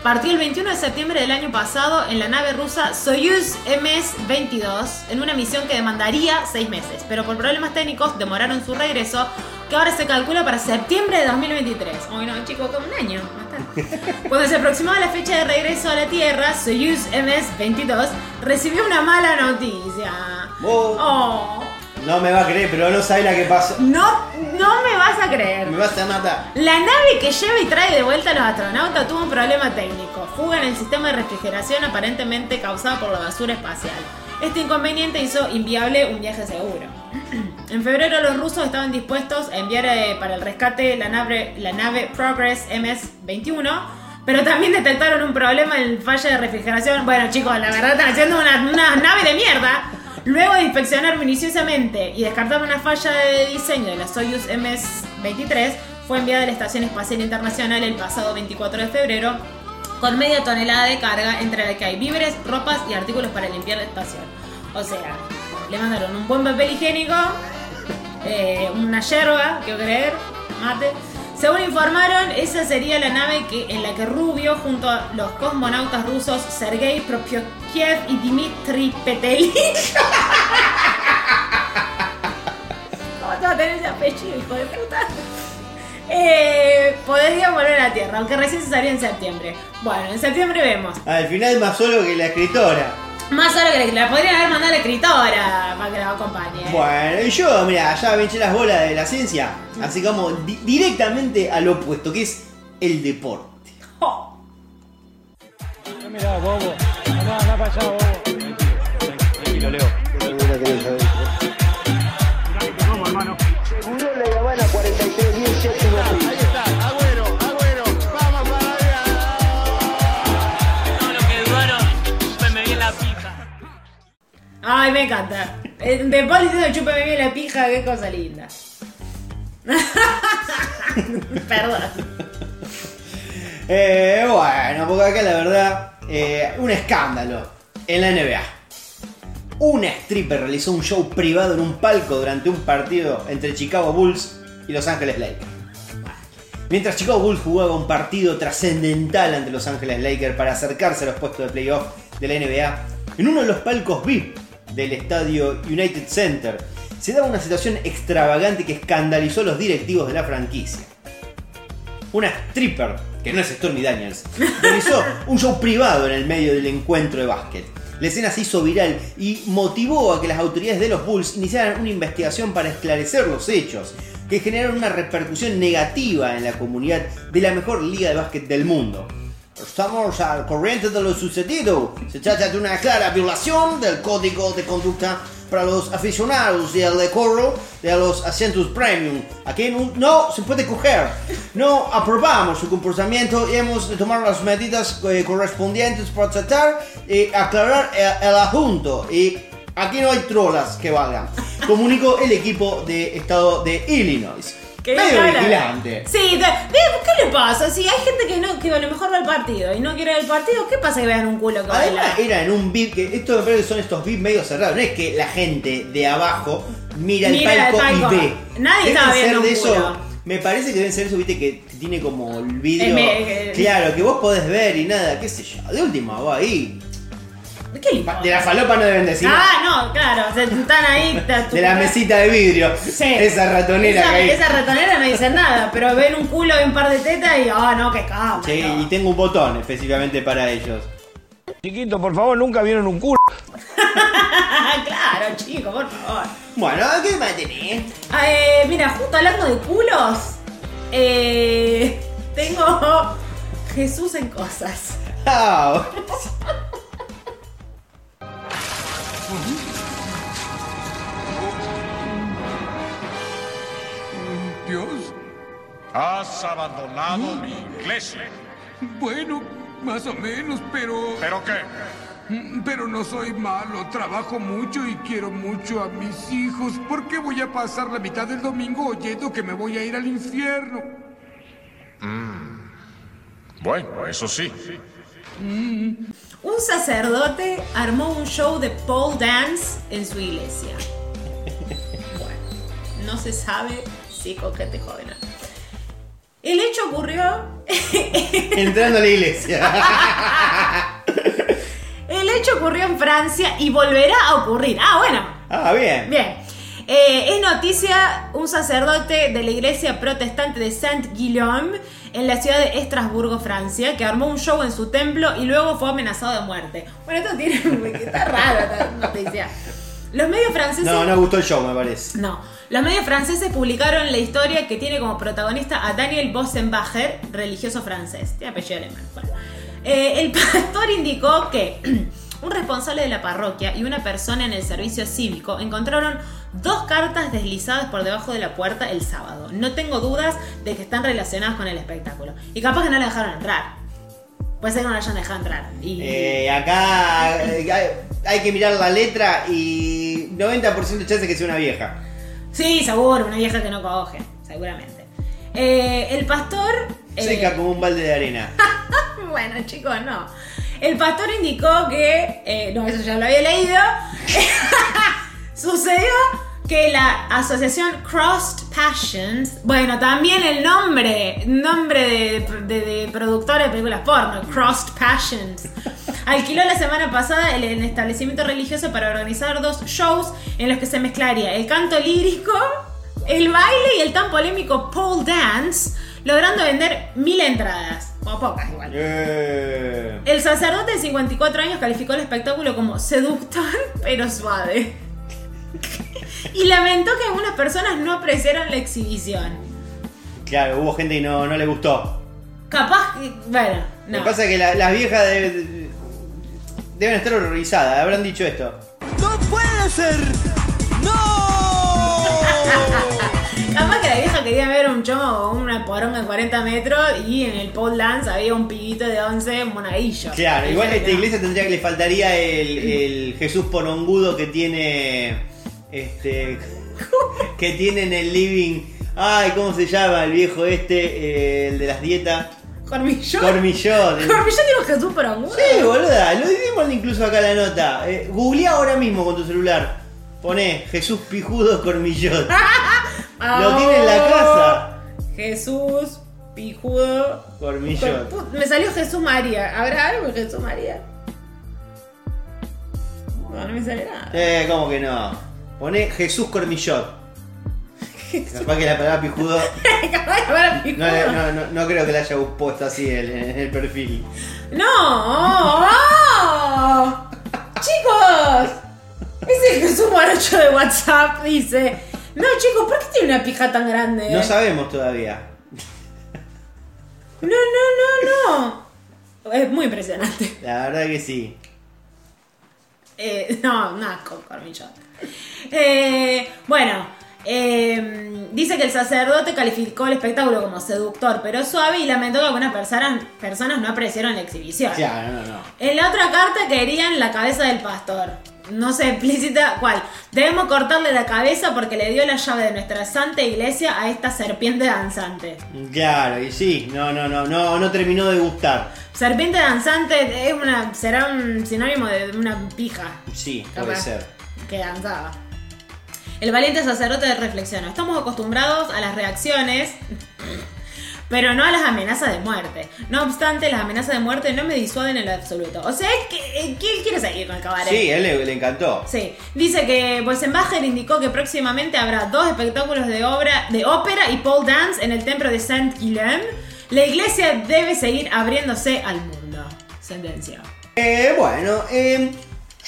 [SPEAKER 1] partió el 21 de septiembre del año pasado en la nave rusa Soyuz MS-22 en una misión que demandaría seis meses, pero por problemas técnicos demoraron su regreso, que ahora se calcula para septiembre de 2023. Ay no, chicos, como un año. Cuando se aproximaba la fecha de regreso a la Tierra, Soyuz MS-22 recibió una mala noticia. Oh,
[SPEAKER 2] No me va a creer, pero no sabe la que pasó.
[SPEAKER 1] no, no me vas a creer.
[SPEAKER 2] Me vas a matar.
[SPEAKER 1] La nave que lleva y trae de vuelta a los astronautas tuvo un problema técnico, fuga en el sistema de refrigeración aparentemente causada por la basura espacial. Este inconveniente hizo inviable un viaje seguro. En febrero los rusos estaban dispuestos a enviar eh, para el rescate la nave, la nave Progress MS-21, pero también detectaron un problema en falla de refrigeración. Bueno chicos, la verdad están haciendo una, nave de mierda. Luego de inspeccionar minuciosamente y descartar una falla de diseño de la Soyuz MS-23, fue enviada a la Estación Espacial Internacional el pasado 24 de febrero con media tonelada de carga, entre la que hay víveres, ropas y artículos para limpiar la estación. O sea, le mandaron un buen papel higiénico, eh, una yerba, quiero creer, mate. Según informaron, esa sería la nave en la que Rubio, junto a los cosmonautas rusos Sergei Propyokiev y Dmitry Petelin. ¿Cómo te va a tener ese apellido, hijo de puta? Eh, podrían volver a la Tierra, aunque recién se salió en septiembre. Bueno, en septiembre vemos.
[SPEAKER 2] Al final más solo que la escritora.
[SPEAKER 1] Más solo que la podrían haber mandado a la escritora para que la acompañe.
[SPEAKER 2] Bueno, y yo, mira, ya me eché las bolas de la ciencia, así como di- directamente al opuesto, que es el deporte.
[SPEAKER 15] Mirá, bobo. Andá, andá para allá, bobo. Tranquilo, Leo.
[SPEAKER 1] Ay, me encanta. Eh, De Paul diciendo chúpame bien la pija, qué cosa linda. Perdón.
[SPEAKER 2] Eh, bueno, porque acá la verdad, eh, un escándalo en la NBA. Una stripper realizó un show privado en un palco durante un partido entre Chicago Bulls y Los Ángeles Lakers. Mientras Chicago Bulls jugaba un partido trascendental ante Los Ángeles Lakers para acercarse a los puestos de playoff de la NBA, en uno de los palcos VIP del estadio United Center se daba una situación extravagante que escandalizó a los directivos de la franquicia. Una stripper, que no es Stormy Daniels, realizó un show privado en el medio del encuentro de básquet. La escena se hizo viral y motivó a que las autoridades de los Bulls iniciaran una investigación para esclarecer los hechos, que generaron una repercusión negativa en la comunidad de la mejor liga de básquet del mundo. Estamos al corriente de lo sucedido. Se trata de una clara violación del código de conducta para los aficionados y el decoro de los asientos premium. Aquí no, no se puede coger. No aprobamos su comportamiento y hemos de tomar las medidas eh, correspondientes para tratar y aclarar el, el asunto. Y aquí no hay trolas que valgan. Comunicó el equipo de estado de Illinois.
[SPEAKER 1] Que
[SPEAKER 2] Medio vigilante.
[SPEAKER 1] Sí, ¿qué le pasa? Si hay gente que no que a lo mejor va al partido y no quiere ver el partido, ¿qué pasa que vean un culo que
[SPEAKER 2] Además
[SPEAKER 1] baila?
[SPEAKER 2] era en un VIP, que esto me parece que son estos VIP medio cerrados, no es que la gente de abajo mira el
[SPEAKER 1] Mira el
[SPEAKER 2] palco,
[SPEAKER 1] palco.
[SPEAKER 2] y ve.
[SPEAKER 1] Nadie
[SPEAKER 2] Deben
[SPEAKER 1] estaba
[SPEAKER 2] ser
[SPEAKER 1] viendo
[SPEAKER 2] de
[SPEAKER 1] un
[SPEAKER 2] eso.
[SPEAKER 1] culo.
[SPEAKER 2] Me parece que deben ser eso, viste, que tiene como el vidrio.
[SPEAKER 1] Eh, me-
[SPEAKER 2] claro, que vos podés ver y nada, qué sé yo. De última, va ahí.
[SPEAKER 1] ¿Qué le importa?
[SPEAKER 2] De la falopa no deben decir nada.
[SPEAKER 1] Ah, no, claro, se- están ahí. ta-
[SPEAKER 2] De la mesita de vidrio.
[SPEAKER 1] Sí.
[SPEAKER 2] Esa ratonera
[SPEAKER 1] esa,
[SPEAKER 2] que hay.
[SPEAKER 1] esa ratonera no dice nada, pero ven un culo y un par de tetas y, ah, no, qué cama.
[SPEAKER 2] Sí, y tengo un botón específicamente para ellos.
[SPEAKER 14] Chiquito, por favor, nunca vieron un culo.
[SPEAKER 1] claro, chico, por favor.
[SPEAKER 2] Bueno, ¿qué más tenés?
[SPEAKER 1] Eh, mira, justo hablando de culos, eh, tengo Jesús en cosas.
[SPEAKER 2] Ah,
[SPEAKER 3] Dios.
[SPEAKER 16] Has abandonado mi iglesia.
[SPEAKER 3] Bueno, más o menos, pero...
[SPEAKER 16] ¿Pero qué?
[SPEAKER 3] Mm, Pero no soy malo, trabajo mucho y quiero mucho a mis hijos. ¿Por qué voy a pasar la mitad del domingo oyendo que me voy a ir al infierno?
[SPEAKER 16] Mm. Bueno, eso sí.
[SPEAKER 1] Un sacerdote armó un show de pole dance en su iglesia. Bueno, no se sabe si coquete joven. El hecho ocurrió.
[SPEAKER 2] entrando a la iglesia.
[SPEAKER 1] El hecho ocurrió en Francia y volverá a ocurrir. Ah, bueno.
[SPEAKER 2] Ah, bien.
[SPEAKER 1] Bien. Eh, es noticia un sacerdote de la iglesia protestante de Saint-Guillaume en la ciudad de Estrasburgo, Francia, que armó un show en su templo y luego fue amenazado de muerte. Bueno, esto tiene. Está raro esta noticia. Los medios franceses.
[SPEAKER 2] No, no gustó el show, me parece.
[SPEAKER 1] No. Los medios franceses publicaron la historia que tiene como protagonista a Daniel Bossenbacher, religioso francés. Tiene apellido alemán. Bueno. Eh, el pastor indicó que un responsable de la parroquia y una persona en el servicio cívico encontraron dos cartas deslizadas por debajo de la puerta el sábado. No tengo dudas de que están relacionadas con el espectáculo. Y capaz que no la dejaron entrar. Puede ser que no la hayan dejado entrar. Y...
[SPEAKER 2] Eh, acá eh, hay, que mirar la letra y 90% de chance que sea una vieja.
[SPEAKER 1] Sí, seguro, una vieja que no coge, seguramente. Eh, el pastor. eh,
[SPEAKER 2] Seca como un balde de arena.
[SPEAKER 1] bueno, chicos, no. El pastor indicó que. no, eso ya lo había leído. Sucedió que la asociación Crossed Passions. Bueno, también el nombre. Nombre de, de, de productora de películas porno. Crossed Passions. Alquiló la semana pasada el, el establecimiento religioso para organizar dos shows en los que se mezclaría el canto lírico, el baile y el tan polémico pole dance, logrando vender mil entradas. O pocas igual. El sacerdote de 54 años calificó el espectáculo como seductor pero suave. Y lamentó que algunas personas no apreciaran la exhibición.
[SPEAKER 2] claro, hubo gente que no, no le gustó.
[SPEAKER 1] Capaz que. Bueno,
[SPEAKER 2] Lo
[SPEAKER 1] no.
[SPEAKER 2] que pasa es que la- las viejas de- de- deben estar horrorizadas, habrán dicho esto.
[SPEAKER 9] ¡No puede ser!
[SPEAKER 1] Capaz que la vieja quería ver un chomo o una poronga de 40 metros y en el pole dance había un pibito de 11 monaguillo.
[SPEAKER 2] Claro,
[SPEAKER 1] Y
[SPEAKER 2] igual a esta
[SPEAKER 1] no.
[SPEAKER 2] iglesia tendría que le faltaría el, el Jesús porongudo que tiene. Este. que tiene en el living. Ay, ¿cómo se llama el viejo este? Eh, el de las dietas.
[SPEAKER 1] Cormillón.
[SPEAKER 2] Cormillón.
[SPEAKER 1] Cormillón tiene un Jesús por un
[SPEAKER 2] Sí, boluda, lo dimos incluso acá la nota. Eh, ahora mismo con tu celular. Poné Jesús Pijudo Cormillón. Lo tiene en la casa.
[SPEAKER 1] Jesús, pijudo.
[SPEAKER 2] Cormillón.
[SPEAKER 1] Me salió Jesús María. ¿Habrá algo en Jesús María? No, no me sale nada.
[SPEAKER 2] Eh, ¿cómo que no? Poné Jesús Cormillón. Capaz que la palabra pijudo. No, no, no, no creo que la haya puesto así en, el perfil.
[SPEAKER 1] ¡No! ¡Oh! ¡Chicos! Ese Jesús Morocho de WhatsApp dice: No, chicos, ¿por qué tiene una pija tan grande?
[SPEAKER 2] No sabemos todavía.
[SPEAKER 1] No, no, no, no. Es muy impresionante.
[SPEAKER 2] La verdad que sí.
[SPEAKER 1] Eh, no, no, con cormillón. Eh, bueno, eh, dice que el sacerdote calificó el espectáculo como seductor pero suave y lamentó que algunas personas, personas no apreciaron la exhibición.
[SPEAKER 2] Claro, no, no.
[SPEAKER 1] En la otra carta querían la cabeza del pastor. No se explícita cuál. Debemos cortarle la cabeza porque le dio la llave de nuestra santa iglesia a esta serpiente danzante.
[SPEAKER 2] Claro, y sí, no, no, no, no, no terminó de gustar.
[SPEAKER 1] Serpiente danzante es una, será un sinónimo de una pija
[SPEAKER 2] Sí, puede
[SPEAKER 1] Capaz.
[SPEAKER 2] ser.
[SPEAKER 1] Que danzaba. El valiente sacerdote reflexionó. Estamos acostumbrados a las reacciones, pero no a las amenazas de muerte. No obstante, las amenazas de muerte no me disuaden en lo absoluto. O sea, que, eh, quiere seguir con el cabaret.
[SPEAKER 2] Sí, él le, le encantó.
[SPEAKER 1] Sí, dice que Bosenbacher indicó que próximamente habrá dos espectáculos de obra de ópera y pole dance en el templo de Saint-Guilain. La iglesia debe seguir abriéndose al mundo. Sentencia.
[SPEAKER 2] Eh, bueno, eh,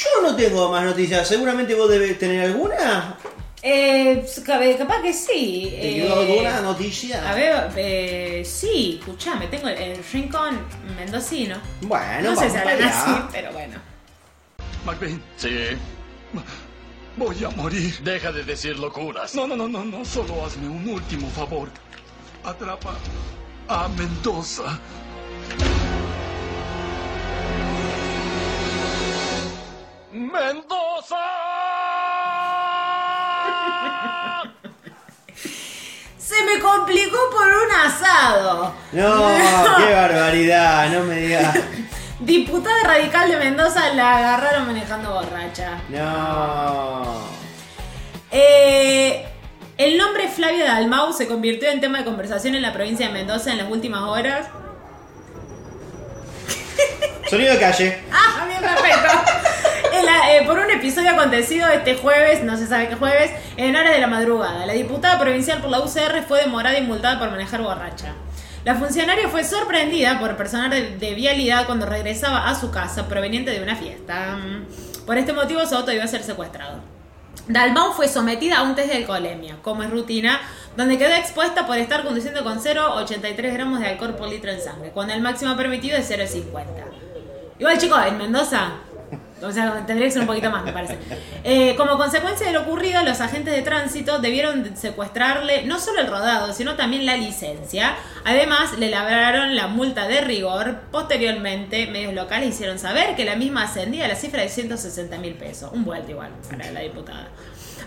[SPEAKER 2] yo no tengo más noticias. Seguramente vos debes tener alguna.
[SPEAKER 1] Eh, capaz que sí.
[SPEAKER 2] ¿Te
[SPEAKER 1] eh,
[SPEAKER 2] quedó alguna noticia?
[SPEAKER 1] A ver, eh, sí, escuchame, tengo el, el rincón mendocino.
[SPEAKER 2] Bueno,
[SPEAKER 1] no sé si hablan así, pero bueno.
[SPEAKER 16] McBain. Sí. Voy a morir. Deja de decir locuras. No, no, no, no, no. Solo hazme un último favor. Atrapa a Mendoza. ¡Mendoza!
[SPEAKER 1] Se me complicó por un asado.
[SPEAKER 2] No, qué barbaridad, no me digas.
[SPEAKER 1] Diputada radical de Mendoza la agarraron manejando borracha.
[SPEAKER 2] No.
[SPEAKER 1] Eh, el nombre Flavio Dalmau se convirtió en tema de conversación en la provincia de Mendoza en las últimas horas.
[SPEAKER 2] Sonido de calle.
[SPEAKER 1] Ah, bien, perfecto. La- eh, por un episodio acontecido este jueves, no se sabe qué jueves, en horas de la madrugada. La diputada provincial por la UCR fue demorada y multada por manejar borracha. La funcionaria fue sorprendida por personal de, vialidad cuando regresaba a su casa proveniente de una fiesta. Por este motivo su auto iba a ser secuestrado. Dalmau fue sometida a un test de alcoholemia, como es rutina, donde quedó expuesta por estar conduciendo con 0,83 gramos de alcohol por litro en sangre, cuando el máximo permitido es 0,50. Igual, chicos, en Mendoza, o sea, tendría que ser un poquito más, me parece. Eh, como consecuencia de lo ocurrido, los agentes de tránsito debieron secuestrarle no solo el rodado, sino también la licencia. Además, le labraron la multa de rigor. Posteriormente, medios locales hicieron saber que la misma ascendía a la cifra de 160 mil pesos. Un vuelto igual para la diputada.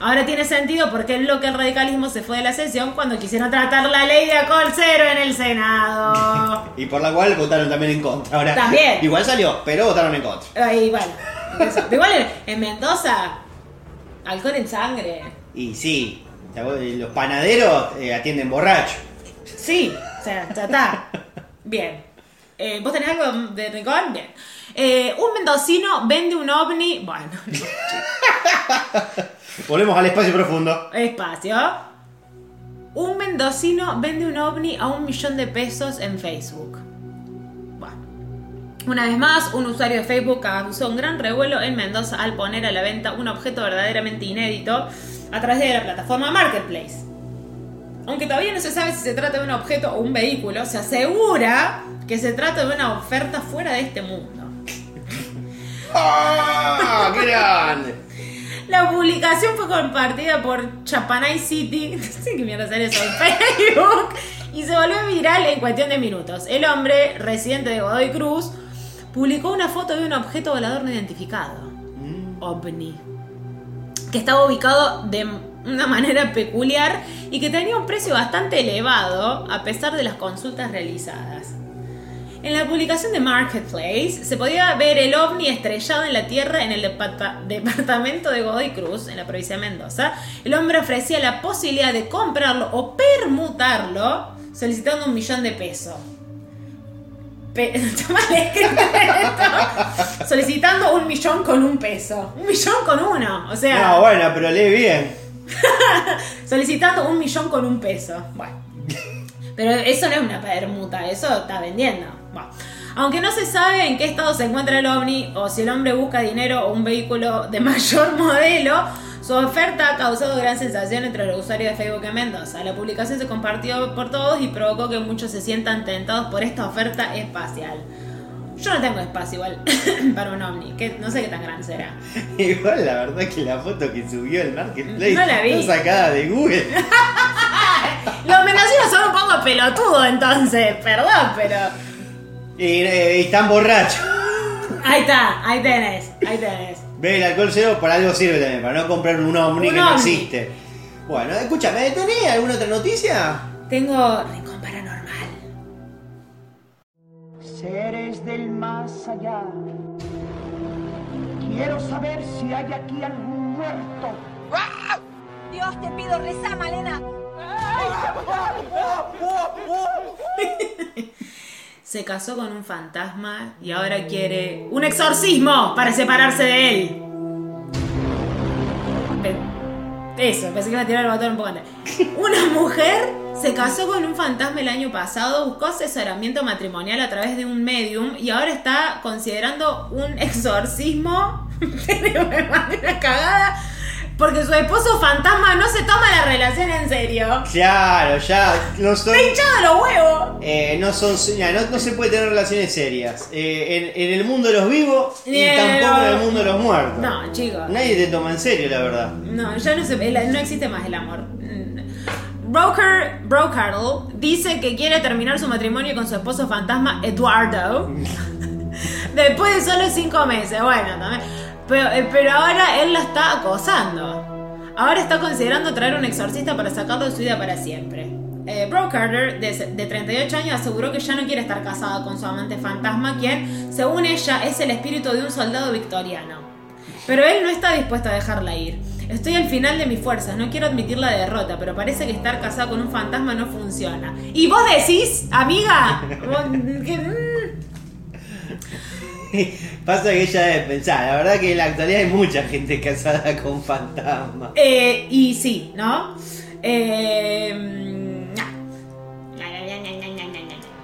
[SPEAKER 1] Ahora tiene sentido porque el bloque del radicalismo se fue de la sesión cuando quisieron tratar la ley de alcohol cero en el Senado.
[SPEAKER 2] Y por la cual votaron también en contra. Ahora,
[SPEAKER 1] También.
[SPEAKER 2] Igual salió, pero votaron en contra.
[SPEAKER 1] Ahí, bueno. Eso. Igual en, en Mendoza, alcohol en sangre.
[SPEAKER 2] Y sí, los panaderos eh, atienden borracho.
[SPEAKER 1] Sí, o sea, ya está. Bien. Eh, ¿Vos tenés algo de rincón? Bien. Eh, un mendocino vende un ovni. Bueno, no,
[SPEAKER 2] Volvemos al espacio profundo.
[SPEAKER 1] espacio. Un mendocino vende un ovni a un millón de pesos en Facebook. Una vez más, un usuario de Facebook causó un gran revuelo en Mendoza al poner a la venta un objeto verdaderamente inédito a través de la plataforma Marketplace. Aunque todavía no se sabe si se trata de un objeto o un vehículo, se asegura que se trata de una oferta fuera de este mundo.
[SPEAKER 2] ¡Ah! ¡Qué grande!
[SPEAKER 1] La publicación fue compartida por Chapanay City, no sé qué mierda hacer eso, en Facebook, y se volvió viral en cuestión de minutos. El hombre, residente de Godoy Cruz, publicó una foto de un objeto volador no identificado, ovni, que estaba ubicado de una manera peculiar y que tenía un precio bastante elevado a pesar de las consultas realizadas. En la publicación de Marketplace se podía ver el ovni estrellado en la tierra en el departa- departamento de Godoy Cruz, en la provincia de Mendoza. El hombre ofrecía la posibilidad de comprarlo o permutarlo solicitando un millón de pesos. esto. Solicitando un millón con un peso. Un millón con uno. O sea,
[SPEAKER 2] No, bueno, pero lee bien.
[SPEAKER 1] solicitando un millón con un peso. Bueno. Pero eso no es una permuta, eso está vendiendo. Bueno. Aunque no se sabe en qué estado se encuentra el ovni o si el hombre busca dinero o un vehículo de mayor modelo, su oferta ha causado gran sensación entre los usuarios de Facebook en Mendoza. La publicación se compartió por todos y provocó que muchos se sientan tentados por esta oferta espacial. Yo no tengo espacio igual para un ovni, que no sé qué tan grande será.
[SPEAKER 2] Igual la verdad que la foto que subió el Marketplace
[SPEAKER 1] No la vi.
[SPEAKER 2] está sacada de Google.
[SPEAKER 1] Los mendocinos son un poco pelotudos entonces, perdón, pero...
[SPEAKER 2] Y, eh, y están borrachos.
[SPEAKER 1] Ahí está, ahí tenés, ahí tenés.
[SPEAKER 2] Ve, el alcohol cero para algo sirve también, para no comprar un ovni
[SPEAKER 1] Un
[SPEAKER 2] que no
[SPEAKER 1] ovni.
[SPEAKER 2] existe. Bueno, escúchame, ¿tenés alguna otra noticia?
[SPEAKER 1] Tengo Rincón Paranormal.
[SPEAKER 6] Seres del más allá. Quiero saber si hay aquí algún muerto.
[SPEAKER 5] Dios, te pido, reza, Malena.
[SPEAKER 1] Se casó con un fantasma y ahora quiere un exorcismo para separarse de él. Pe- Eso, pensé que iba a tirar el botón un poco antes. Una mujer se casó con un fantasma el año pasado, buscó asesoramiento matrimonial a través de un medium y ahora está considerando un exorcismo. Pero me mandé una cagada. Porque su esposo fantasma no se toma la relación en serio.
[SPEAKER 2] Claro, ya no son.
[SPEAKER 1] ¡Me hinchado los huevos!
[SPEAKER 2] eh, no son ya, no, no se puede tener relaciones serias. Eh, en, en el mundo de los vivos y tampoco en el mundo de los muertos.
[SPEAKER 1] No, chicos.
[SPEAKER 2] Nadie te toma en serio, la verdad.
[SPEAKER 1] No, ya no se no existe más el amor. Broker Brocardle dice que quiere terminar su matrimonio con su esposo fantasma Eduardo después de solo cinco meses. Bueno, también. Pero, eh, pero ahora él la está acosando. Ahora está considerando traer un exorcista para sacarlo de su vida para siempre. Eh, Bro Carter, de, de 38 años, aseguró que ya no quiere estar casada con su amante fantasma, quien, según ella, es el espíritu de un soldado victoriano. Pero él no está dispuesto a dejarla ir. Estoy al final de mis fuerzas, no quiero admitir la derrota, pero parece que estar casada con un fantasma no funciona. ¿Y vos decís, amiga? Vos- que, mm,
[SPEAKER 2] Pasa que ella debe pensar, la verdad que en la actualidad hay mucha gente casada con fantasmas.
[SPEAKER 1] eh, y sí, ¿no? Eh.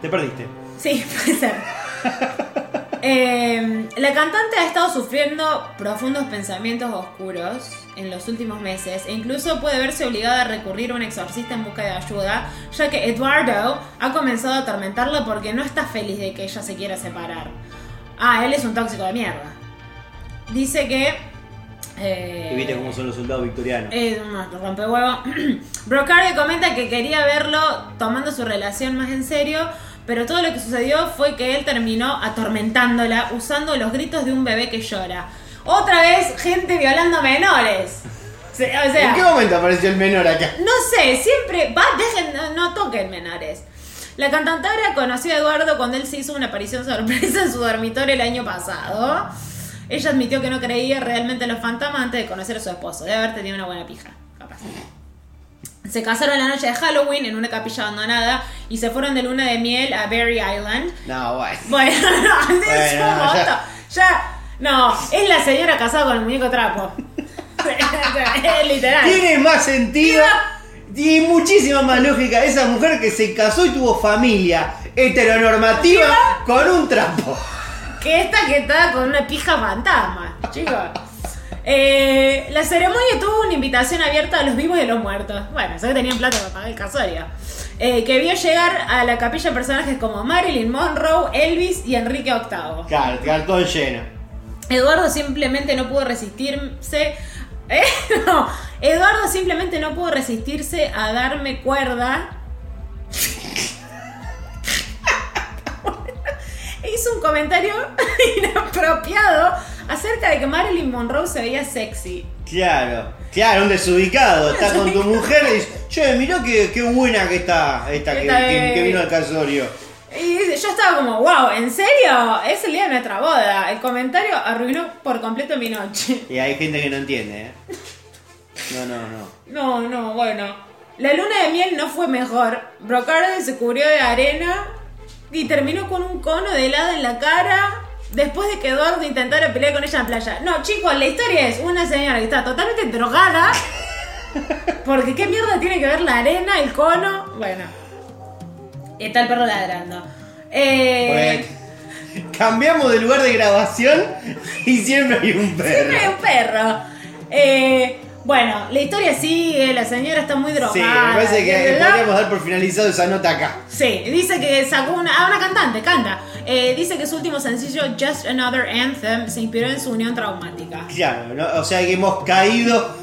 [SPEAKER 2] Te perdiste.
[SPEAKER 1] Sí, puede ser. Eh, la cantante ha estado sufriendo profundos pensamientos oscuros en los últimos meses e incluso puede verse obligada a recurrir a un exorcista en busca de ayuda, ya que Eduardo ha comenzado a atormentarla porque no está feliz de que ella se quiera separar. Ah, él es un tóxico de mierda. Dice que... eh,
[SPEAKER 2] Y viste cómo son los soldados victorianos.
[SPEAKER 1] es un rompehuevo. Brocardi comenta que quería verlo tomando su relación más en serio, pero todo lo que sucedió fue que él terminó atormentándola usando los gritos de un bebé que llora. Otra vez, gente violando menores. Se- O sea,
[SPEAKER 2] ¿En qué momento apareció el menor acá?
[SPEAKER 1] no sé, siempre. Va, dejen, no, no toquen menores. La cantautora conoció a Eduardo cuando él se hizo una aparición sorpresa en su dormitorio el año pasado. Ella admitió que no creía realmente en los fantasmas antes de conocer a su esposo. Debe haber tenido una buena pija, capaz. Se casaron la noche de Halloween en una capilla abandonada y se fueron de luna de miel a Berry Island.
[SPEAKER 2] No, bueno.
[SPEAKER 1] Bueno, no,
[SPEAKER 2] Bueno, ya.
[SPEAKER 1] Ya, no, es la señora casada con el muñeco trapo. literal.
[SPEAKER 2] Tiene más sentido y muchísima más lógica esa mujer que se casó y tuvo familia heteronormativa con un trapo.
[SPEAKER 1] que esta que está con una pija fantasma, chicos. Eh, la ceremonia tuvo una invitación abierta a los vivos y a los muertos. Bueno, sé que tenían plata para pagar el casorio. Eh, que vio llegar a la capilla personajes como Marilyn Monroe, Elvis y Enrique VIII.
[SPEAKER 2] Claro, cartón lleno.
[SPEAKER 1] Eduardo simplemente no pudo resistirse. ¿Eh? No. Eduardo simplemente no pudo resistirse a darme cuerda. Hizo un comentario inapropiado acerca de que Marilyn Monroe se veía sexy.
[SPEAKER 2] Claro, claro, un desubicado. Está con tu mujer y dice, che, mirá qué, qué buena que está esta que, que- vino al casorio.
[SPEAKER 1] Y yo estaba como, wow, ¿en serio? Es el día de nuestra boda. El comentario arruinó por completo mi noche.
[SPEAKER 2] Y hay gente que no entiende, ¿eh? No, no, no.
[SPEAKER 1] No, no, bueno. La luna de miel no fue mejor. Brocardi se cubrió de arena y terminó con un cono de helado en la cara después de que Eduardo intentara pelear con ella en la playa. No, chicos, la historia es una señora que está totalmente drogada. Porque qué mierda tiene que ver la arena, el cono. Bueno. Está el perro ladrando. Eh,
[SPEAKER 2] Bueno, cambiamos de lugar de grabación y siempre hay un perro.
[SPEAKER 1] Siempre hay un perro. Eh, bueno, la historia sigue, la señora está muy drogada.
[SPEAKER 2] Sí, me parece que
[SPEAKER 1] ¿verdad?
[SPEAKER 2] podríamos dar por finalizado esa nota acá.
[SPEAKER 1] Sí, dice que sacó una, ah, una cantante, canta. Eh, dice que su último sencillo, Just Another Anthem, se inspiró en su unión traumática.
[SPEAKER 2] Claro, ¿no? o sea que hemos caído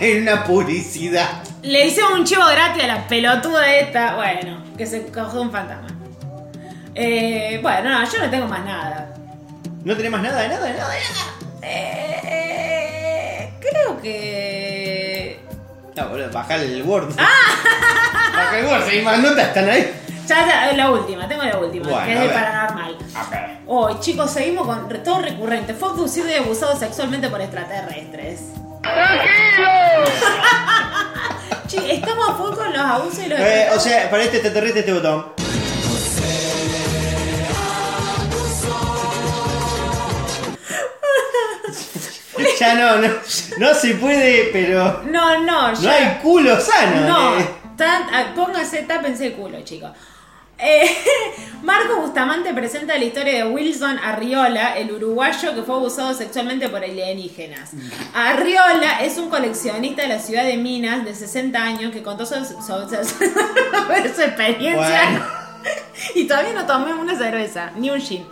[SPEAKER 2] en una publicidad.
[SPEAKER 1] Le hicieron un chivo gratis a la pelotuda esta, bueno, que se cogió un fantasma. Eh, bueno, no, yo no tengo más nada.
[SPEAKER 2] ¿No tenés más nada de nada de nada de nada?
[SPEAKER 1] Eh, creo que...
[SPEAKER 2] No, boludo, bajar el Word. Baja el Word, si hay más notas están ahí.
[SPEAKER 1] Ya, ya, la última, tengo la última,
[SPEAKER 2] Bueno,
[SPEAKER 1] que es de paranormal. Hoy, chicos, seguimos con todo recurrente. Fue abducido y abusado sexualmente por extraterrestres.
[SPEAKER 6] ¡Tranquilos!
[SPEAKER 1] Estamos a full con los abusos y los
[SPEAKER 2] Eh, o sea, para este extraterrestre este botón. Ya no, no, no se puede, pero
[SPEAKER 1] No, no,
[SPEAKER 2] no
[SPEAKER 1] ya.
[SPEAKER 2] hay culo sano.
[SPEAKER 1] No,
[SPEAKER 2] eh.
[SPEAKER 1] tan- ah, póngase, tápense el culo, chicos. Eh, Marco Bustamante presenta la historia de Wilson Arriola, el uruguayo que fue abusado sexualmente por alienígenas. Arriola es un coleccionista de la ciudad de Minas de 60 años que contó su, experiencia.
[SPEAKER 2] Bueno.
[SPEAKER 1] Y todavía no tomé una cerveza, ni un gin.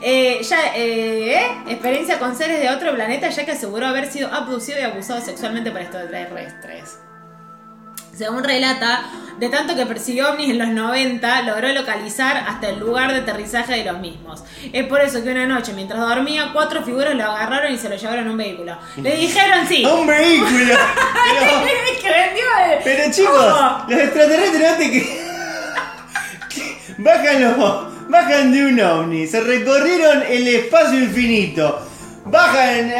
[SPEAKER 1] Eh, ya, eh, ¿eh? experiencia con seres de otro planeta, ya que aseguró haber sido abducido y abusado sexualmente por extraterrestres. Según relata, de tanto que persiguió ovnis en los 90, logró localizar hasta el lugar de aterrizaje de los mismos. Es por eso que una noche, mientras dormía, cuatro figuras lo agarraron y se lo llevaron a un vehículo. Le dijeron sí.
[SPEAKER 2] ¡A un vehículo!
[SPEAKER 1] que vendió el-
[SPEAKER 2] Pero chicos, los extraterrestres no te que... bajan de un ovni, se recorrieron el espacio infinito, bajan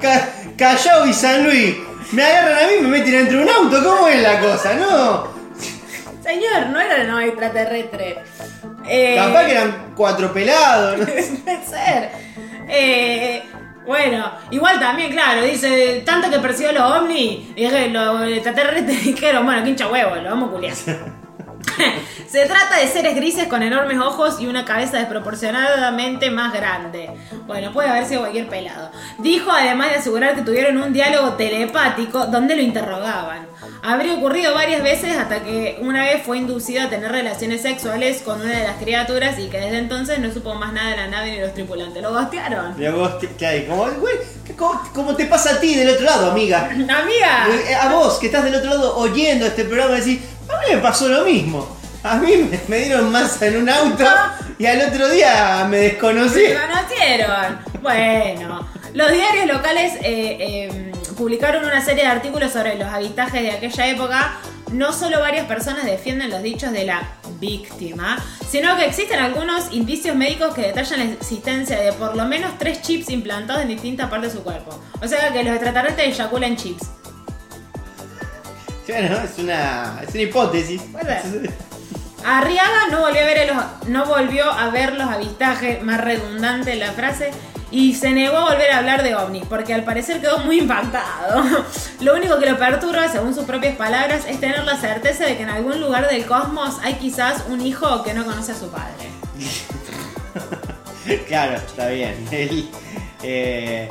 [SPEAKER 2] Ca- Callao y San Luis, me agarran a mí y me meten dentro de un auto, ¿cómo es la cosa? No,
[SPEAKER 1] Señor, no era no extraterrestre. Eh,
[SPEAKER 2] capaz que eran cuatro pelados. ¿no?
[SPEAKER 1] Puede ser. Eh, bueno, igual también, claro, dice, tanto que persiguió los ovnis, y los extraterrestres dijeron, bueno, qué hincha huevo, lo vamos a culiar. Se trata de seres grises con enormes ojos y una cabeza desproporcionadamente más grande. Bueno, puede haber sido cualquier pelado. Dijo además de asegurar que tuvieron un diálogo telepático donde lo interrogaban. Habría ocurrido varias veces hasta que una vez fue inducido a tener relaciones sexuales con una de las criaturas y que desde entonces no supo más nada de la nave ni los tripulantes. Lo gostearon.
[SPEAKER 2] Como, güey, ¿cómo, cómo te pasa a ti del otro lado, amiga?
[SPEAKER 1] Amiga.
[SPEAKER 2] Eh, A vos que estás del otro lado oyendo este programa, decís, me pasó lo mismo. A mí me, me dieron masa en un auto y al otro día me desconocí.
[SPEAKER 1] Se conocieron. Bueno, los diarios locales eh, eh, publicaron una serie de artículos sobre los avistajes de aquella época. No solo varias personas defienden los dichos de la víctima, sino que existen algunos indicios médicos que detallan la existencia de por lo menos tres chips implantados en distintas partes de su cuerpo. O sea que los extraterrestres eyaculan chips.
[SPEAKER 2] Bueno, es una, es una hipótesis.
[SPEAKER 1] Puede ser. Arriaga no volvió a ver los, no volvió a ver los avistajes, más redundante la frase, y se negó a volver a hablar de ovnis, porque al parecer quedó muy impactado. Lo único que lo perturba, según sus propias palabras, es tener la certeza de que en algún lugar del cosmos hay quizás un hijo que no conoce a su padre.
[SPEAKER 2] Claro, está bien. El, eh,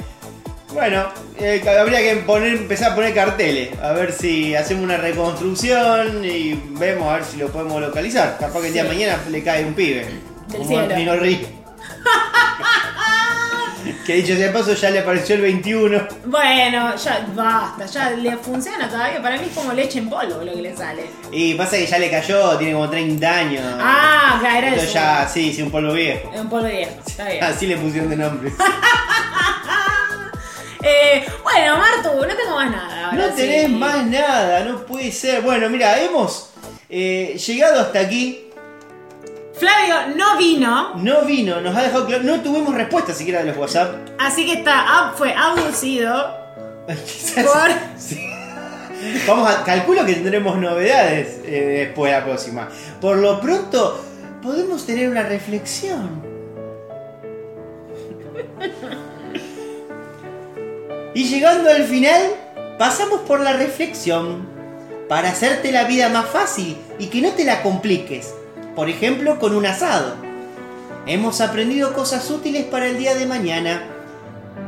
[SPEAKER 2] bueno, eh, habría que poner, empezar a poner carteles, a ver si hacemos una reconstrucción y vemos a ver si lo podemos localizar. Capaz que el día de mañana le cae un pibe.
[SPEAKER 1] Del cielo.
[SPEAKER 2] Río. que dicho sea de paso ya le apareció el 21.
[SPEAKER 1] Bueno, ya basta, ya le funciona todavía. Para mí es como leche en polvo lo que le sale.
[SPEAKER 2] Y pasa que ya le cayó, tiene como 30 años.
[SPEAKER 1] Ah, claro, era
[SPEAKER 2] Entonces ya, sí, sí, un polvo viejo.
[SPEAKER 1] Es un polvo viejo, está bien.
[SPEAKER 2] Así le pusieron de nombre.
[SPEAKER 1] Eh, bueno, Martu, no tengo más nada. ahora
[SPEAKER 2] No
[SPEAKER 1] sí.
[SPEAKER 2] tenés más nada, no puede ser. Bueno, mira, hemos eh, llegado hasta aquí.
[SPEAKER 1] Flavio no vino,
[SPEAKER 2] No vino, nos ha dejado claro. No tuvimos respuesta siquiera de los WhatsApp.
[SPEAKER 1] así que está, ab- fue abducido por...
[SPEAKER 2] Vamos a. Calculo que tendremos novedades eh, después de la próxima. Por lo pronto, podemos tener una reflexión. Y llegando al final, pasamos por la reflexión. Para hacerte la vida más fácil y que no te la compliques. Por ejemplo, con un asado. Hemos aprendido cosas útiles para el día de mañana.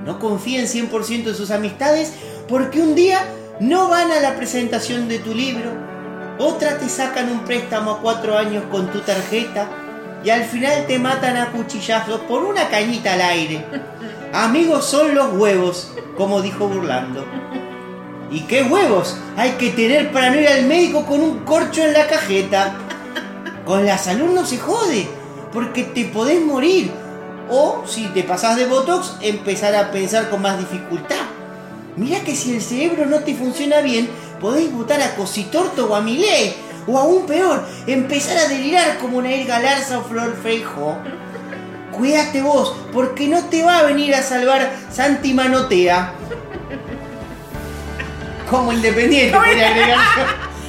[SPEAKER 2] No confíen 100% en sus amistades porque un día no van a la presentación de tu libro. Otra te sacan un préstamo a cuatro años con tu tarjeta y al final te matan a cuchillazos por una cañita al aire. Amigos son los huevos, como dijo burlando. ¿Y qué huevos hay que tener para no ir al médico con un corcho en la cajeta? Con la salud no se jode, porque te podés morir. O si te pasás de Botox, empezar a pensar con más dificultad. Mirá que si el cerebro no te funciona bien, podéis votar a Cositorto o a Milei. O aún peor, empezar a delirar como Nair Galarza o Flor Feijo. Cuídate vos, porque no te va a venir a salvar Santi Manotea. Como independiente, podría agregar.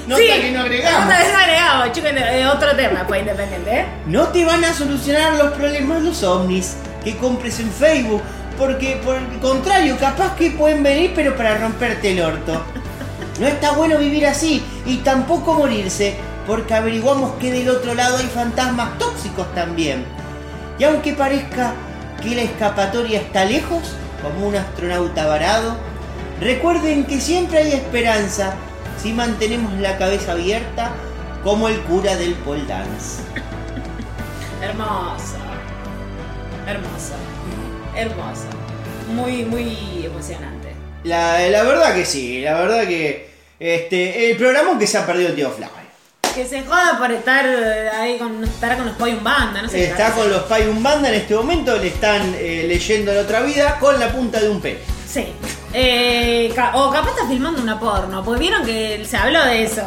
[SPEAKER 2] Nota
[SPEAKER 1] sí,
[SPEAKER 2] que no agregamos.
[SPEAKER 1] Nota que no agregamos, chicos, otro tema, pues independiente, ¿eh?
[SPEAKER 2] No te van a solucionar los problemas los ovnis que compres en Facebook. Porque por el contrario, capaz que pueden venir pero para romperte el orto. No está bueno vivir así y tampoco morirse, porque averiguamos que del otro lado hay fantasmas tóxicos también. Y aunque parezca que la escapatoria está lejos, como un astronauta varado, recuerden que siempre hay esperanza si mantenemos la cabeza abierta como el cura del pole dance.
[SPEAKER 1] Hermosa. Hermosa. Hermosa. Muy, muy emocionante.
[SPEAKER 2] La, la verdad que sí, la verdad que este el programa que se ha perdido el tío Flavio.
[SPEAKER 1] Que se joda por estar eh, ahí con, estar con los Poyum Banda, no sé.
[SPEAKER 2] Está con los Payum Banda en este momento, le están eh, leyendo la otra vida con la punta de un pelo.
[SPEAKER 1] Sí. Eh, o capaz está filmando una porno, porque vieron que se habló de eso.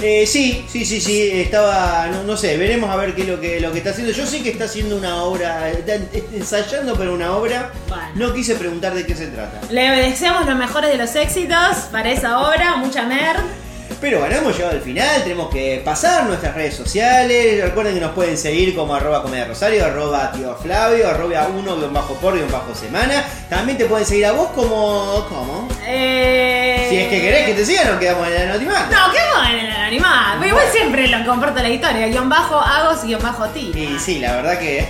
[SPEAKER 2] Eh, sí, sí, sí, sí, estaba, no, no sé, veremos a ver qué es lo que, lo que está haciendo. Yo sé que está haciendo una obra, está ensayando para una obra. No quise preguntar de qué se trata.
[SPEAKER 1] Le deseamos los mejores de los éxitos para esa obra, mucha nerd.
[SPEAKER 2] Pero bueno, hemos llegado al final, tenemos que pasar nuestras redes sociales. Recuerden que nos pueden seguir como arroba comedia rosario, arroba tío Flavio, arroba uno guion bajo por guion bajo semana. También te pueden seguir a vos como. ¿Cómo?
[SPEAKER 1] Eh...
[SPEAKER 2] Si es que querés que te sigan, nos quedamos en el anonimato.
[SPEAKER 1] No, bueno en el animal. Igual siempre lo comparto la historia. Guión bajo Agos, guion bajo ti.
[SPEAKER 2] Y sí, la verdad que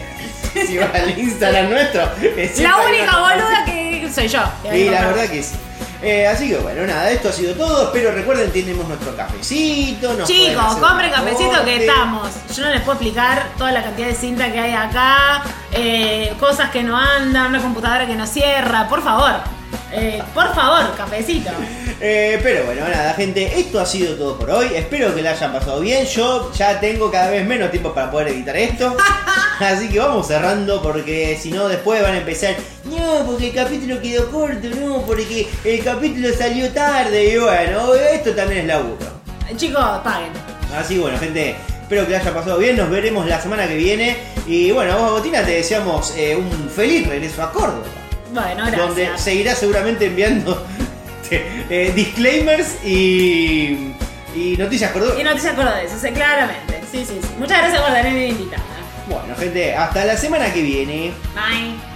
[SPEAKER 2] si vas al Instagram nuestro, es
[SPEAKER 1] La única boluda que soy yo.
[SPEAKER 2] Y la verdad que sí. Eh, así que bueno, nada, esto ha sido todo. Pero recuerden, tenemos nuestro cafecito. nos
[SPEAKER 1] Chicos, compren cafecito que estamos. Yo no les puedo explicar toda la cantidad de cinta que hay acá, eh, cosas que no andan, una computadora que no cierra. Por favor, eh, por favor, cafecito.
[SPEAKER 2] Eh, pero bueno, nada, gente, esto ha sido todo por hoy. Espero que la hayan pasado bien. Yo ya tengo cada vez menos tiempo para poder editar esto. Así que vamos cerrando porque si no después van a empezar. No, porque el capítulo quedó corto, no, porque el capítulo salió tarde. Y bueno, esto también es laburo.
[SPEAKER 1] Chicos, paguen.
[SPEAKER 2] Así que bueno, gente, espero que la haya pasado bien. Nos veremos la semana que viene. Y bueno, a vos, Botina, te deseamos eh, un feliz regreso a Córdoba.
[SPEAKER 1] Bueno, gracias.
[SPEAKER 2] Donde seguirá seguramente enviando eh, disclaimers y, y noticias cordobesas.
[SPEAKER 1] Y noticias cordobeses, sí, claramente. Sí, sí, sí. Muchas gracias por tenerme invitada.
[SPEAKER 2] Bueno, gente, hasta la semana que viene.
[SPEAKER 1] Bye.